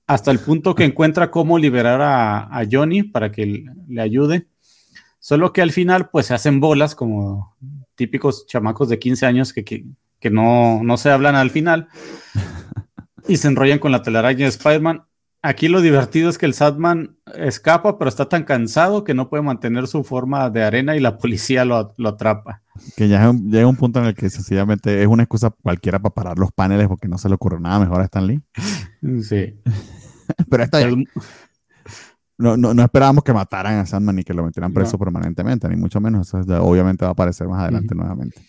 hasta el punto que encuentra cómo liberar a, Johnny para que le ayude. Solo que al final pues se hacen bolas como típicos chamacos de 15 años que, que, no, no se hablan al final y se enrollan con la telaraña de Spider-Man Aquí lo divertido es que el Sadman escapa, pero está tan cansado que no puede mantener su forma de arena y la policía lo, atrapa. Que ya llega un punto en el que sencillamente es una excusa cualquiera para parar los paneles porque no se le ocurre nada mejor a Stan Lee. Sí. pero esta no, no, esperábamos que mataran a Sandman y que lo metieran preso permanentemente, ni mucho menos. obviamente va a aparecer más adelante nuevamente.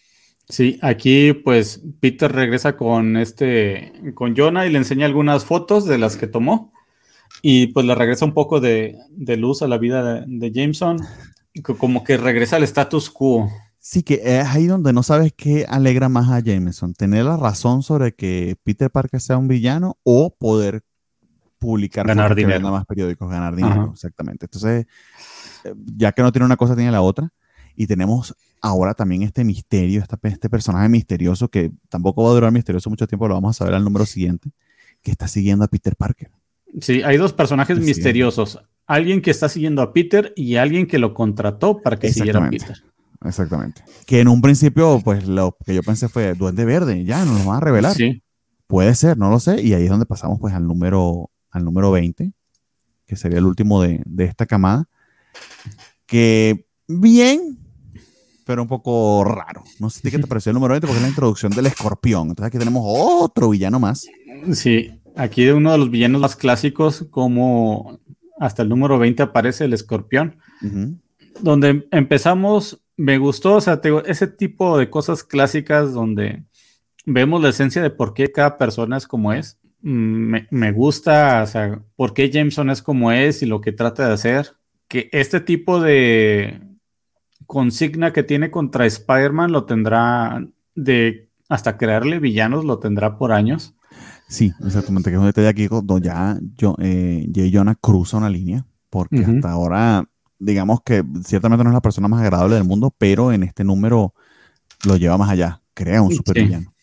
Sí, aquí pues Peter regresa con este, con Jonah y le enseña algunas fotos de las que tomó y pues le regresa un poco de, luz a la vida de, Jameson, como que regresa al status quo. Sí, que es ahí donde no sabes qué alegra más a Jameson, tener la razón sobre que Peter Parker sea un villano o poder publicar ganar dinero. más periódicos, ganar dinero, exactamente. Entonces, eh, ya que no tiene una cosa, tiene la otra. Y tenemos ahora también este misterio, este personaje misterioso que tampoco va a durar misterioso mucho tiempo, lo vamos a saber al número siguiente, que está siguiendo a Peter Parker. Sí, hay dos personajes misteriosos. Alguien que está siguiendo a Peter y alguien que lo contrató para que siguiera a Peter. Exactamente. Que en un principio, pues lo que yo pensé fue Duende Verde, ya nos lo van a revelar. Sí. Puede ser, no lo sé. Y ahí es donde pasamos pues al número, al número 20, que sería el último de, esta camada. Que bien, pero un poco raro. No sé qué te pareció el número 20 porque es la introducción del escorpión. Entonces aquí tenemos otro villano más. Sí, Aquí uno de los villanos más clásicos, como hasta el número 20 aparece el escorpión, donde empezamos, me gustó, o sea, ese tipo de cosas clásicas donde vemos la esencia de por qué cada persona es como es. Me, me, gusta, o sea, por qué Jameson es como es y lo que trata de hacer. Que este tipo de consigna que tiene contra Spider-Man lo tendrá de hasta crearle villanos lo tendrá por años. Sí, exactamente, que es un detalle aquí donde ya yo, eh, Jonah cruza una línea, porque hasta ahora, digamos que ciertamente no es la persona más agradable del mundo, pero en este número lo lleva más allá, crea un supervillano.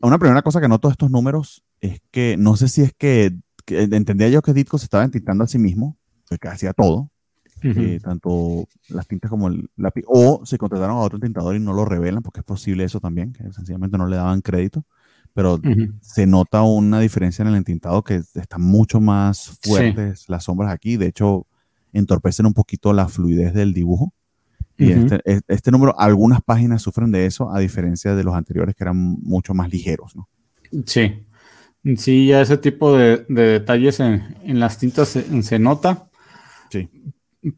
Una primera cosa que noto de estos números es que no sé si es que, entendía yo que Ditko se estaba entintando a sí mismo, que hacía todo, eh, tanto las tintas como el lápiz, o se contrataron a otro tintador y no lo revelan, porque es posible eso también, que sencillamente no le daban crédito pero se nota una diferencia en el entintado que están mucho más fuertes las sombras aquí. De hecho, entorpecen un poquito la fluidez del dibujo. Y este, este, número, algunas páginas sufren de eso, a diferencia de los anteriores que eran mucho más ligeros, ¿no? Sí. Sí, ya ese tipo de, detalles en, las tintas se, nota. Sí.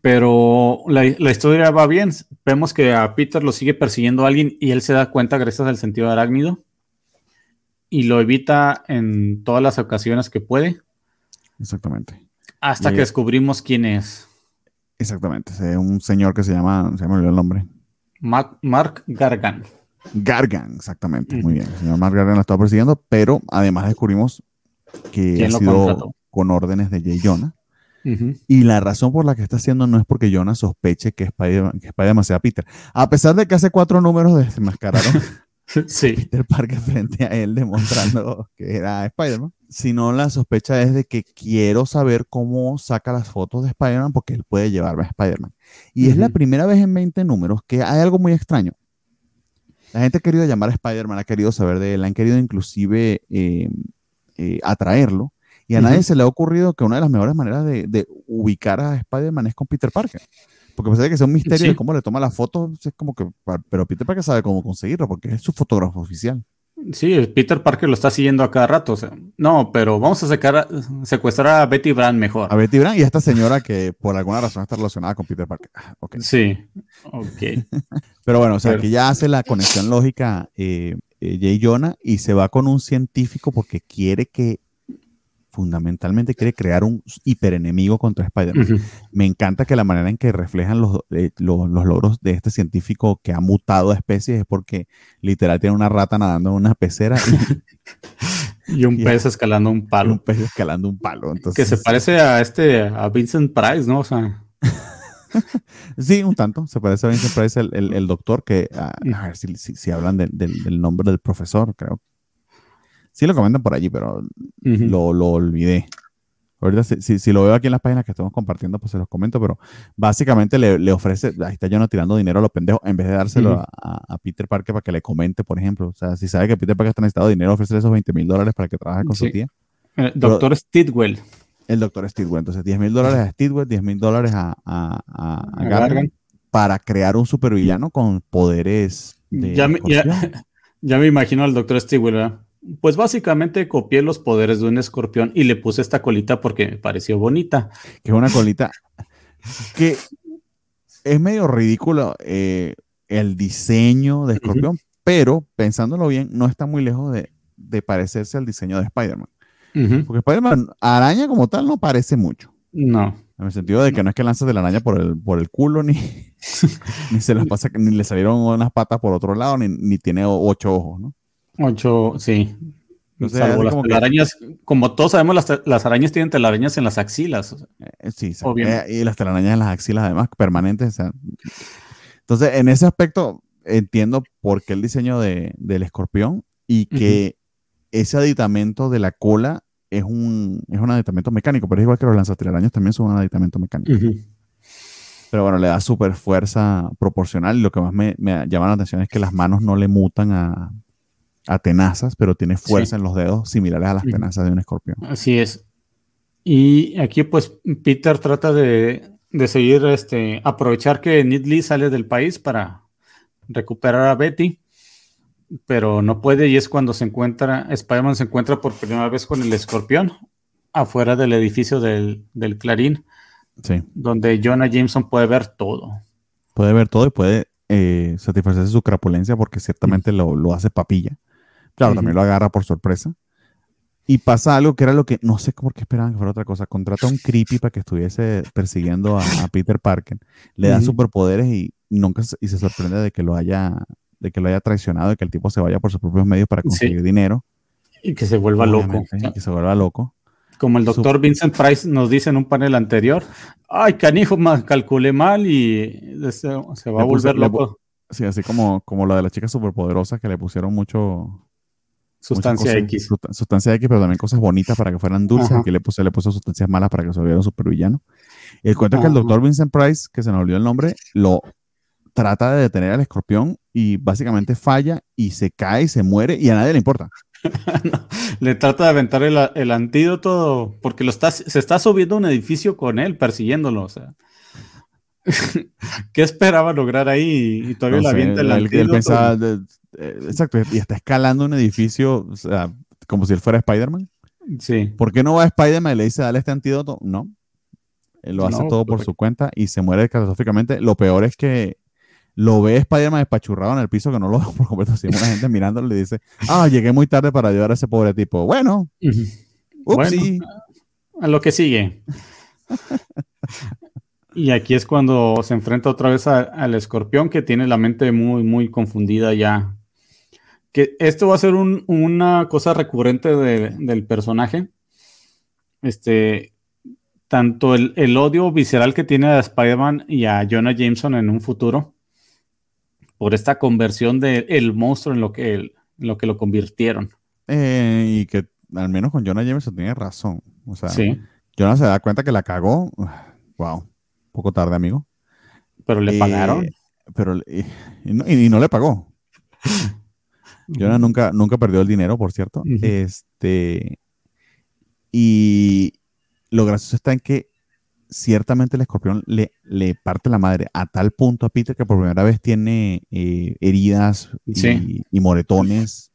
Pero la, la, historia va bien. Vemos que a Peter lo sigue persiguiendo alguien y él se da cuenta gracias al sentido arácnido y lo evita en todas las ocasiones que puede. Exactamente. Hasta que descubrimos quién es. Exactamente. Es un señor que se llama, se me olvidó el nombre. Mark, Gargan. Gargan, exactamente. Muy bien. El señor Mark Gargan lo estaba persiguiendo, pero además descubrimos que ha sido con órdenes de Jay Jonah. Y la razón por la que está haciendo no es porque Jonah sospeche que Spider-Man Spider sea Peter. A pesar de que hace cuatro números desenmascararon sí. Peter Parker frente a él demostrando que era Spider-Man, sino la sospecha es de que quiero saber cómo saca las fotos de Spider-Man porque él puede llevarme a Spider-Man. Y es la primera vez en 20 números que hay algo muy extraño. La gente ha querido llamar a Spider-Man, ha querido saber de él, han querido inclusive eh, eh, atraerlo. Y a nadie se le ha ocurrido que una de las mejores maneras de, de ubicar a Spider-Man es con Peter Parker. Porque parece que es un misterio de cómo le toma la foto, es como que, pero Peter Parker sabe cómo conseguirlo, porque es su fotógrafo oficial. Sí, Peter Parker lo está siguiendo a cada rato. no, pero vamos a sacar, secuestrar a Betty Brand mejor. A Betty Brand y a esta señora que por alguna razón está relacionada con Peter Parker. Ah, sí, ok. pero bueno, o sea, que ya hace la conexión lógica eh, eh, Jay Jonah y se va con un científico porque quiere que fundamentalmente quiere crear un hiperenemigo contra Spider-Man. Me encanta que la manera en que reflejan los, eh, los, logros de este científico que ha mutado a especies es porque literal tiene una rata nadando en una pecera. Y, un pez escalando un palo. Un pez escalando un palo. que se parece a este, a Vincent Price, ¿no? O sea. sí, un tanto. Se parece a Vincent Price, el, doctor, que a, ver si, si, hablan del nombre del profesor, creo Sí lo comentan por allí, pero lo, lo, olvidé. Ahorita si, si, lo veo aquí en las páginas que estamos compartiendo, pues se los comento, pero básicamente le, le ofrece, ahí está Jonah tirando dinero a los pendejos, en vez de dárselo a, a, Peter Parker para que le comente, por ejemplo. O sea, si sabe que Peter Parker está necesitado dinero, ofrecerle esos 20 mil dólares para que trabaje con su tía. El doctor Stidwell. El doctor Stidwell. Entonces, 10 mil dólares a Stidwell, 10 mil dólares a, a, a, Gargan para crear un supervillano con poderes de ya me, ya, ya, me imagino al doctor Stidwell, ¿verdad? Pues básicamente copié los poderes de un escorpión y le puse esta colita porque me pareció bonita. Que es una colita que es medio ridículo eh, el diseño de escorpión, pero pensándolo bien, no está muy lejos de, parecerse al diseño de Spider-Man. Porque Spider-Man, araña como tal, no parece mucho. No. En el sentido de que no es que lanzas de la araña por el, por el culo, ni, ni se las pasa, ni le salieron unas patas por otro lado, ni, ni tiene ocho ojos, ¿no? Ocho, sí. las telarañas, como todos sabemos, las, arañas tienen telarañas en las axilas. Eh, sí, eh, y las telarañas en las axilas además, permanentes. entonces, en ese aspecto, entiendo por qué el diseño de, del escorpión y que ese aditamento de la cola es un, es un aditamento mecánico, pero es igual que los lanzatelarañas también son un aditamento mecánico. Pero bueno, le da súper fuerza proporcional y lo que más me, me llama la atención es que las manos no le mutan a, a tenazas, pero tiene fuerza en los dedos similares a las tenazas de un escorpión. Así es. Y aquí pues Peter trata de, seguir, este, aprovechar que Nidley sale del país para recuperar a Betty, pero no puede y es cuando se encuentra, Spider-Man se encuentra por primera vez con el escorpión afuera del edificio del, Clarín, sí. donde Jonah Jameson puede ver todo. Puede ver todo y puede eh, satisfacerse su crapulencia porque ciertamente lo, lo hace papilla. Claro, también lo agarra por sorpresa. Y pasa algo que era lo que, no sé por qué esperaban que fuera otra cosa. Contrata a un creepy para que estuviese persiguiendo a, Peter Parker. Le da superpoderes y nunca y se sorprende de que lo haya de que lo haya traicionado, de que el tipo se vaya por sus propios medios para conseguir dinero. Y que se vuelva loco. que se vuelva loco. Como el doctor Vincent Price nos dice en un panel anterior, ay, canijo, calculé mal y se, va a volver loco. sí, así como, como la de la chica superpoderosa que le pusieron mucho... Sustancia X. Sustancia X, pero también cosas bonitas para que fueran dulces. Aquí le puse, le puso sustancias malas para que se volviera un supervillano. El cuento es que el doctor Vincent Price, que se nos olvidó el nombre, lo trata de detener al escorpión y básicamente falla y se cae y se muere y a nadie le importa. le trata de aventar el, antídoto porque lo está, se está subiendo a un edificio con él, persiguiéndolo. O sea, ¿qué esperaba lograr ahí? Y todavía la avienta el, antídoto. Eh, exacto, y está escalando un edificio, o sea, como si él fuera Spider-Man. Sí. ¿Por qué no va a Spider-Man y le dice, dale este antídoto? No. Él lo hace todo por su cuenta y se muere catastróficamente. Lo peor es que lo ve Spider-Man despachurrado en el piso que no lo veo por completo. Así una gente mirándolo le dice, ah, llegué muy tarde para ayudar a ese pobre tipo. Bueno, a lo que sigue. y aquí es cuando se enfrenta otra vez al escorpión que tiene la mente muy, muy confundida ya. Que esto va a ser una cosa recurrente del personaje. Este, tanto el, el, odio visceral que tiene a Spider-Man y a Jonah Jameson en un futuro por esta conversión del el monstruo en lo que, lo, que lo convirtieron. Eh, y que al menos con Jonah Jameson tiene razón. O sea, Jonah se da cuenta que la cagó. Wow, poco tarde, amigo. Pero le pagaron. Eh, pero y, no, le pagó. Jonah nunca, nunca perdió el dinero, por cierto. Este. Y lo gracioso está en que ciertamente el escorpión le, le, parte la madre a tal punto a Peter que por primera vez tiene eh, heridas y, moretones.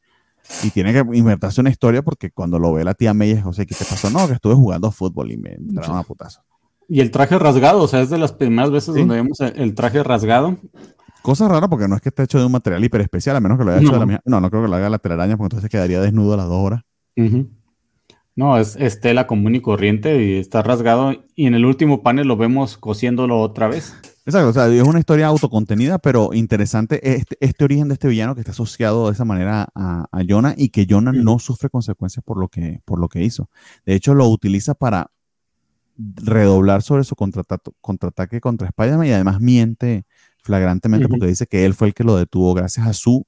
Y tiene que inventarse una historia porque cuando lo ve la tía May es, José, ¿qué te pasó? No, que estuve jugando fútbol y me entraron a putazo. Y el traje rasgado, o sea, es de las primeras veces donde vemos el, traje rasgado. Cosa rara porque no es que esté hecho de un material hiper especial, a menos que lo haya hecho de la misma. No, no creo que lo haga la telaraña porque entonces quedaría desnudo a las dos horas. No, es, tela común y corriente y está rasgado. Y en el último panel lo vemos cosiéndolo otra vez. Exacto, o sea, es una historia autocontenida, pero interesante este, este origen de este villano que está asociado de esa manera a, a Jonah y que Jonah no sufre consecuencias por lo, que, por lo que hizo. De hecho, lo utiliza para redoblar sobre su contraataque contra Spider-Man y además miente flagrantemente porque dice que él fue el que lo detuvo gracias a su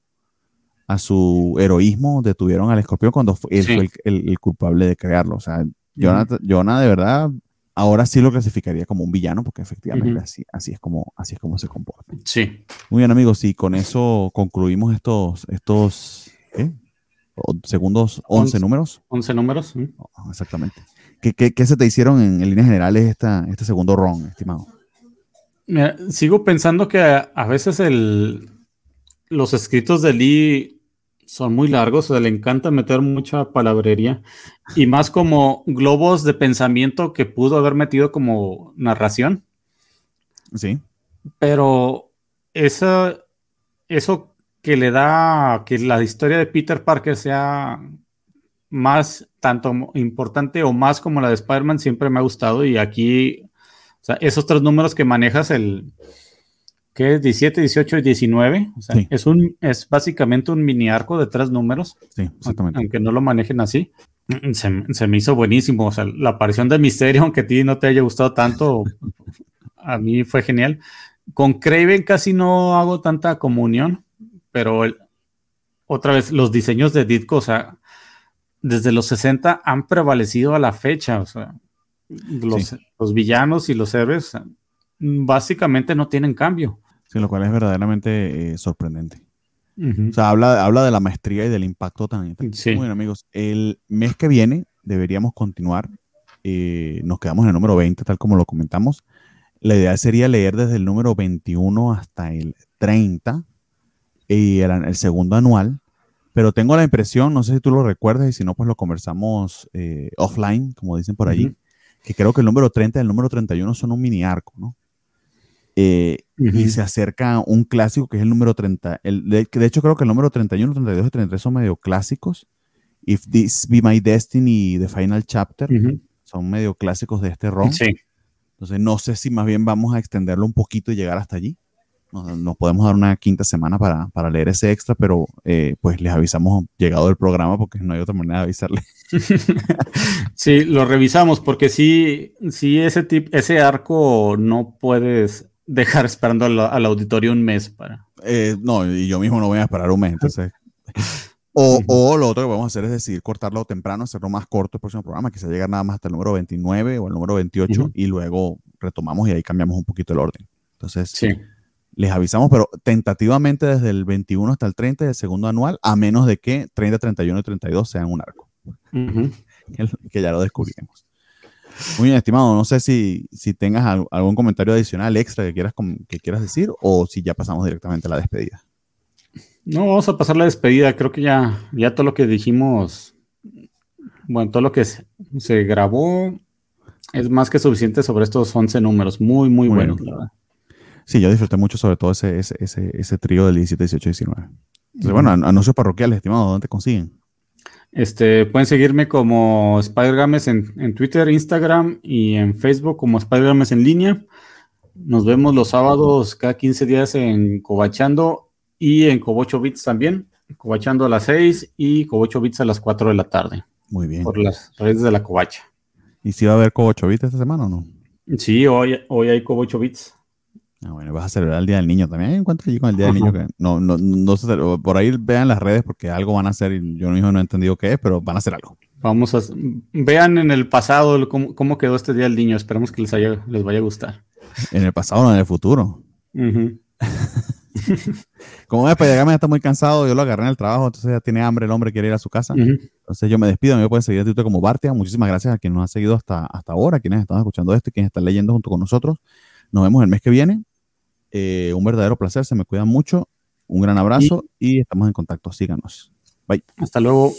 a su heroísmo detuvieron al escorpión cuando él fue el, culpable de crearlo. O sea, Jonah, de verdad ahora sí lo clasificaría como un villano porque efectivamente así, así, es como, así es como se comporta. Sí. Muy bien amigos, y con eso concluimos estos, estos segundos 11 números. 11 números. Oh, exactamente. ¿Qué, ¿Qué, se te hicieron en, líneas generales esta, este segundo ron, estimado? Sigo pensando que a, veces el, los escritos de Lee son muy largos, o sea, le encanta meter mucha palabrería y más como globos de pensamiento que pudo haber metido como narración. Sí. Pero eso, eso que le da que la historia de Peter Parker sea más tanto importante o más como la de Spider-Man siempre me ha gustado y aquí, sea, esos tres números que manejas, el, que es 17, 18 y 19. O sea, es, un, es básicamente un mini arco de tres números. Sí, exactamente. Aunque no lo manejen así. Se, me hizo buenísimo. O sea, la aparición de Misterio, aunque a ti no te haya gustado tanto, a mí fue genial. Con Craven casi no hago tanta comunión, pero otra vez, los diseños de Ditko, o sea, desde los 60 han prevalecido a la fecha. O sea, los, los villanos y los héroes básicamente no tienen cambio lo cual es verdaderamente eh, sorprendente. O sea, habla, habla de la maestría y del impacto también. Sí. Bueno, amigos, el mes que viene deberíamos continuar. Eh, nos quedamos en el número 20, tal como lo comentamos. La idea sería leer desde el número 21 hasta el 30, y el, segundo anual. Pero tengo la impresión, no sé si tú lo recuerdas y si no, pues lo conversamos eh, offline, como dicen por allí, que creo que el número 30 y el número 31 son un mini arco, ¿no? Eh, y se acerca un clásico que es el número 30. El, de, hecho, creo que el número 31, 32 y 33 son medio clásicos. If This Be My Destiny y The Final Chapter son medio clásicos de este ron. Entonces, no sé si más bien vamos a extenderlo un poquito y llegar hasta allí. Nos, podemos dar una quinta semana para, para leer ese extra, pero eh, pues les avisamos llegado el programa porque no hay otra manera de avisarle. sí, lo revisamos porque sí, sí ese, tip, ese arco no puedes dejar esperando al, auditorio un mes para... Eh, no, y yo mismo no voy a esperar un mes, entonces... O, o, lo otro que vamos a hacer es decir, cortarlo temprano, hacerlo más corto el próximo programa, que se llegue nada más hasta el número 29 o el número 28 y luego retomamos y ahí cambiamos un poquito el orden. Entonces, sí les avisamos, pero tentativamente desde el 21 hasta el 30 del segundo anual, a menos de que 30, 31 y 32 sean un arco. que, ya lo descubriremos. Muy bien, estimado. No sé si, si tengas algún comentario adicional extra que quieras, que quieras decir o si ya pasamos directamente a la despedida. No, vamos a pasar la despedida. Creo que ya, ya todo lo que dijimos, bueno, todo lo que se, grabó es más que suficiente sobre estos 11 números. Muy, muy, buenos, Sí, yo disfruté mucho sobre todo ese, ese, ese, trío del 17, 18 y 19. Entonces, bueno, anuncios parroquiales, estimado, ¿dónde te consiguen? Este, pueden seguirme como Spider Games en, en, Twitter, Instagram y en Facebook como Spider Games en línea. Nos vemos los sábados cada 15 días en Cobachando y en Cobocho Bits también. Cobachando a las 6 y Cobocho Bits a las 4 de la tarde. Muy bien. Por las redes de la Covacha. ¿Y si va a haber Cobocho Bits esta semana o no? Sí, hoy, hoy hay Cobocho Bits. Ah, bueno, vas a celebrar el Día del Niño también. Un allí con el Día del Niño que no, no, no se, por ahí vean las redes porque algo van a hacer y yo mismo no he entendido qué es, pero van a hacer algo. Vamos a vean en el pasado cómo, quedó este Día del Niño. Esperemos que les, les vaya a gustar. En el pasado, no en el futuro. Como ves, ya está muy cansado, yo lo agarré en el trabajo, entonces ya tiene hambre el hombre, quiere ir a su casa. Entonces yo me despido, me pueden seguir a Twitter como Bartia. Muchísimas gracias a quien nos ha seguido hasta, hasta ahora, quienes están escuchando esto y quienes están leyendo junto con nosotros. Nos vemos el mes que viene. Eh, un verdadero placer, se me cuidan mucho. Un gran abrazo y, y estamos en contacto. Síganos. Bye. Hasta luego.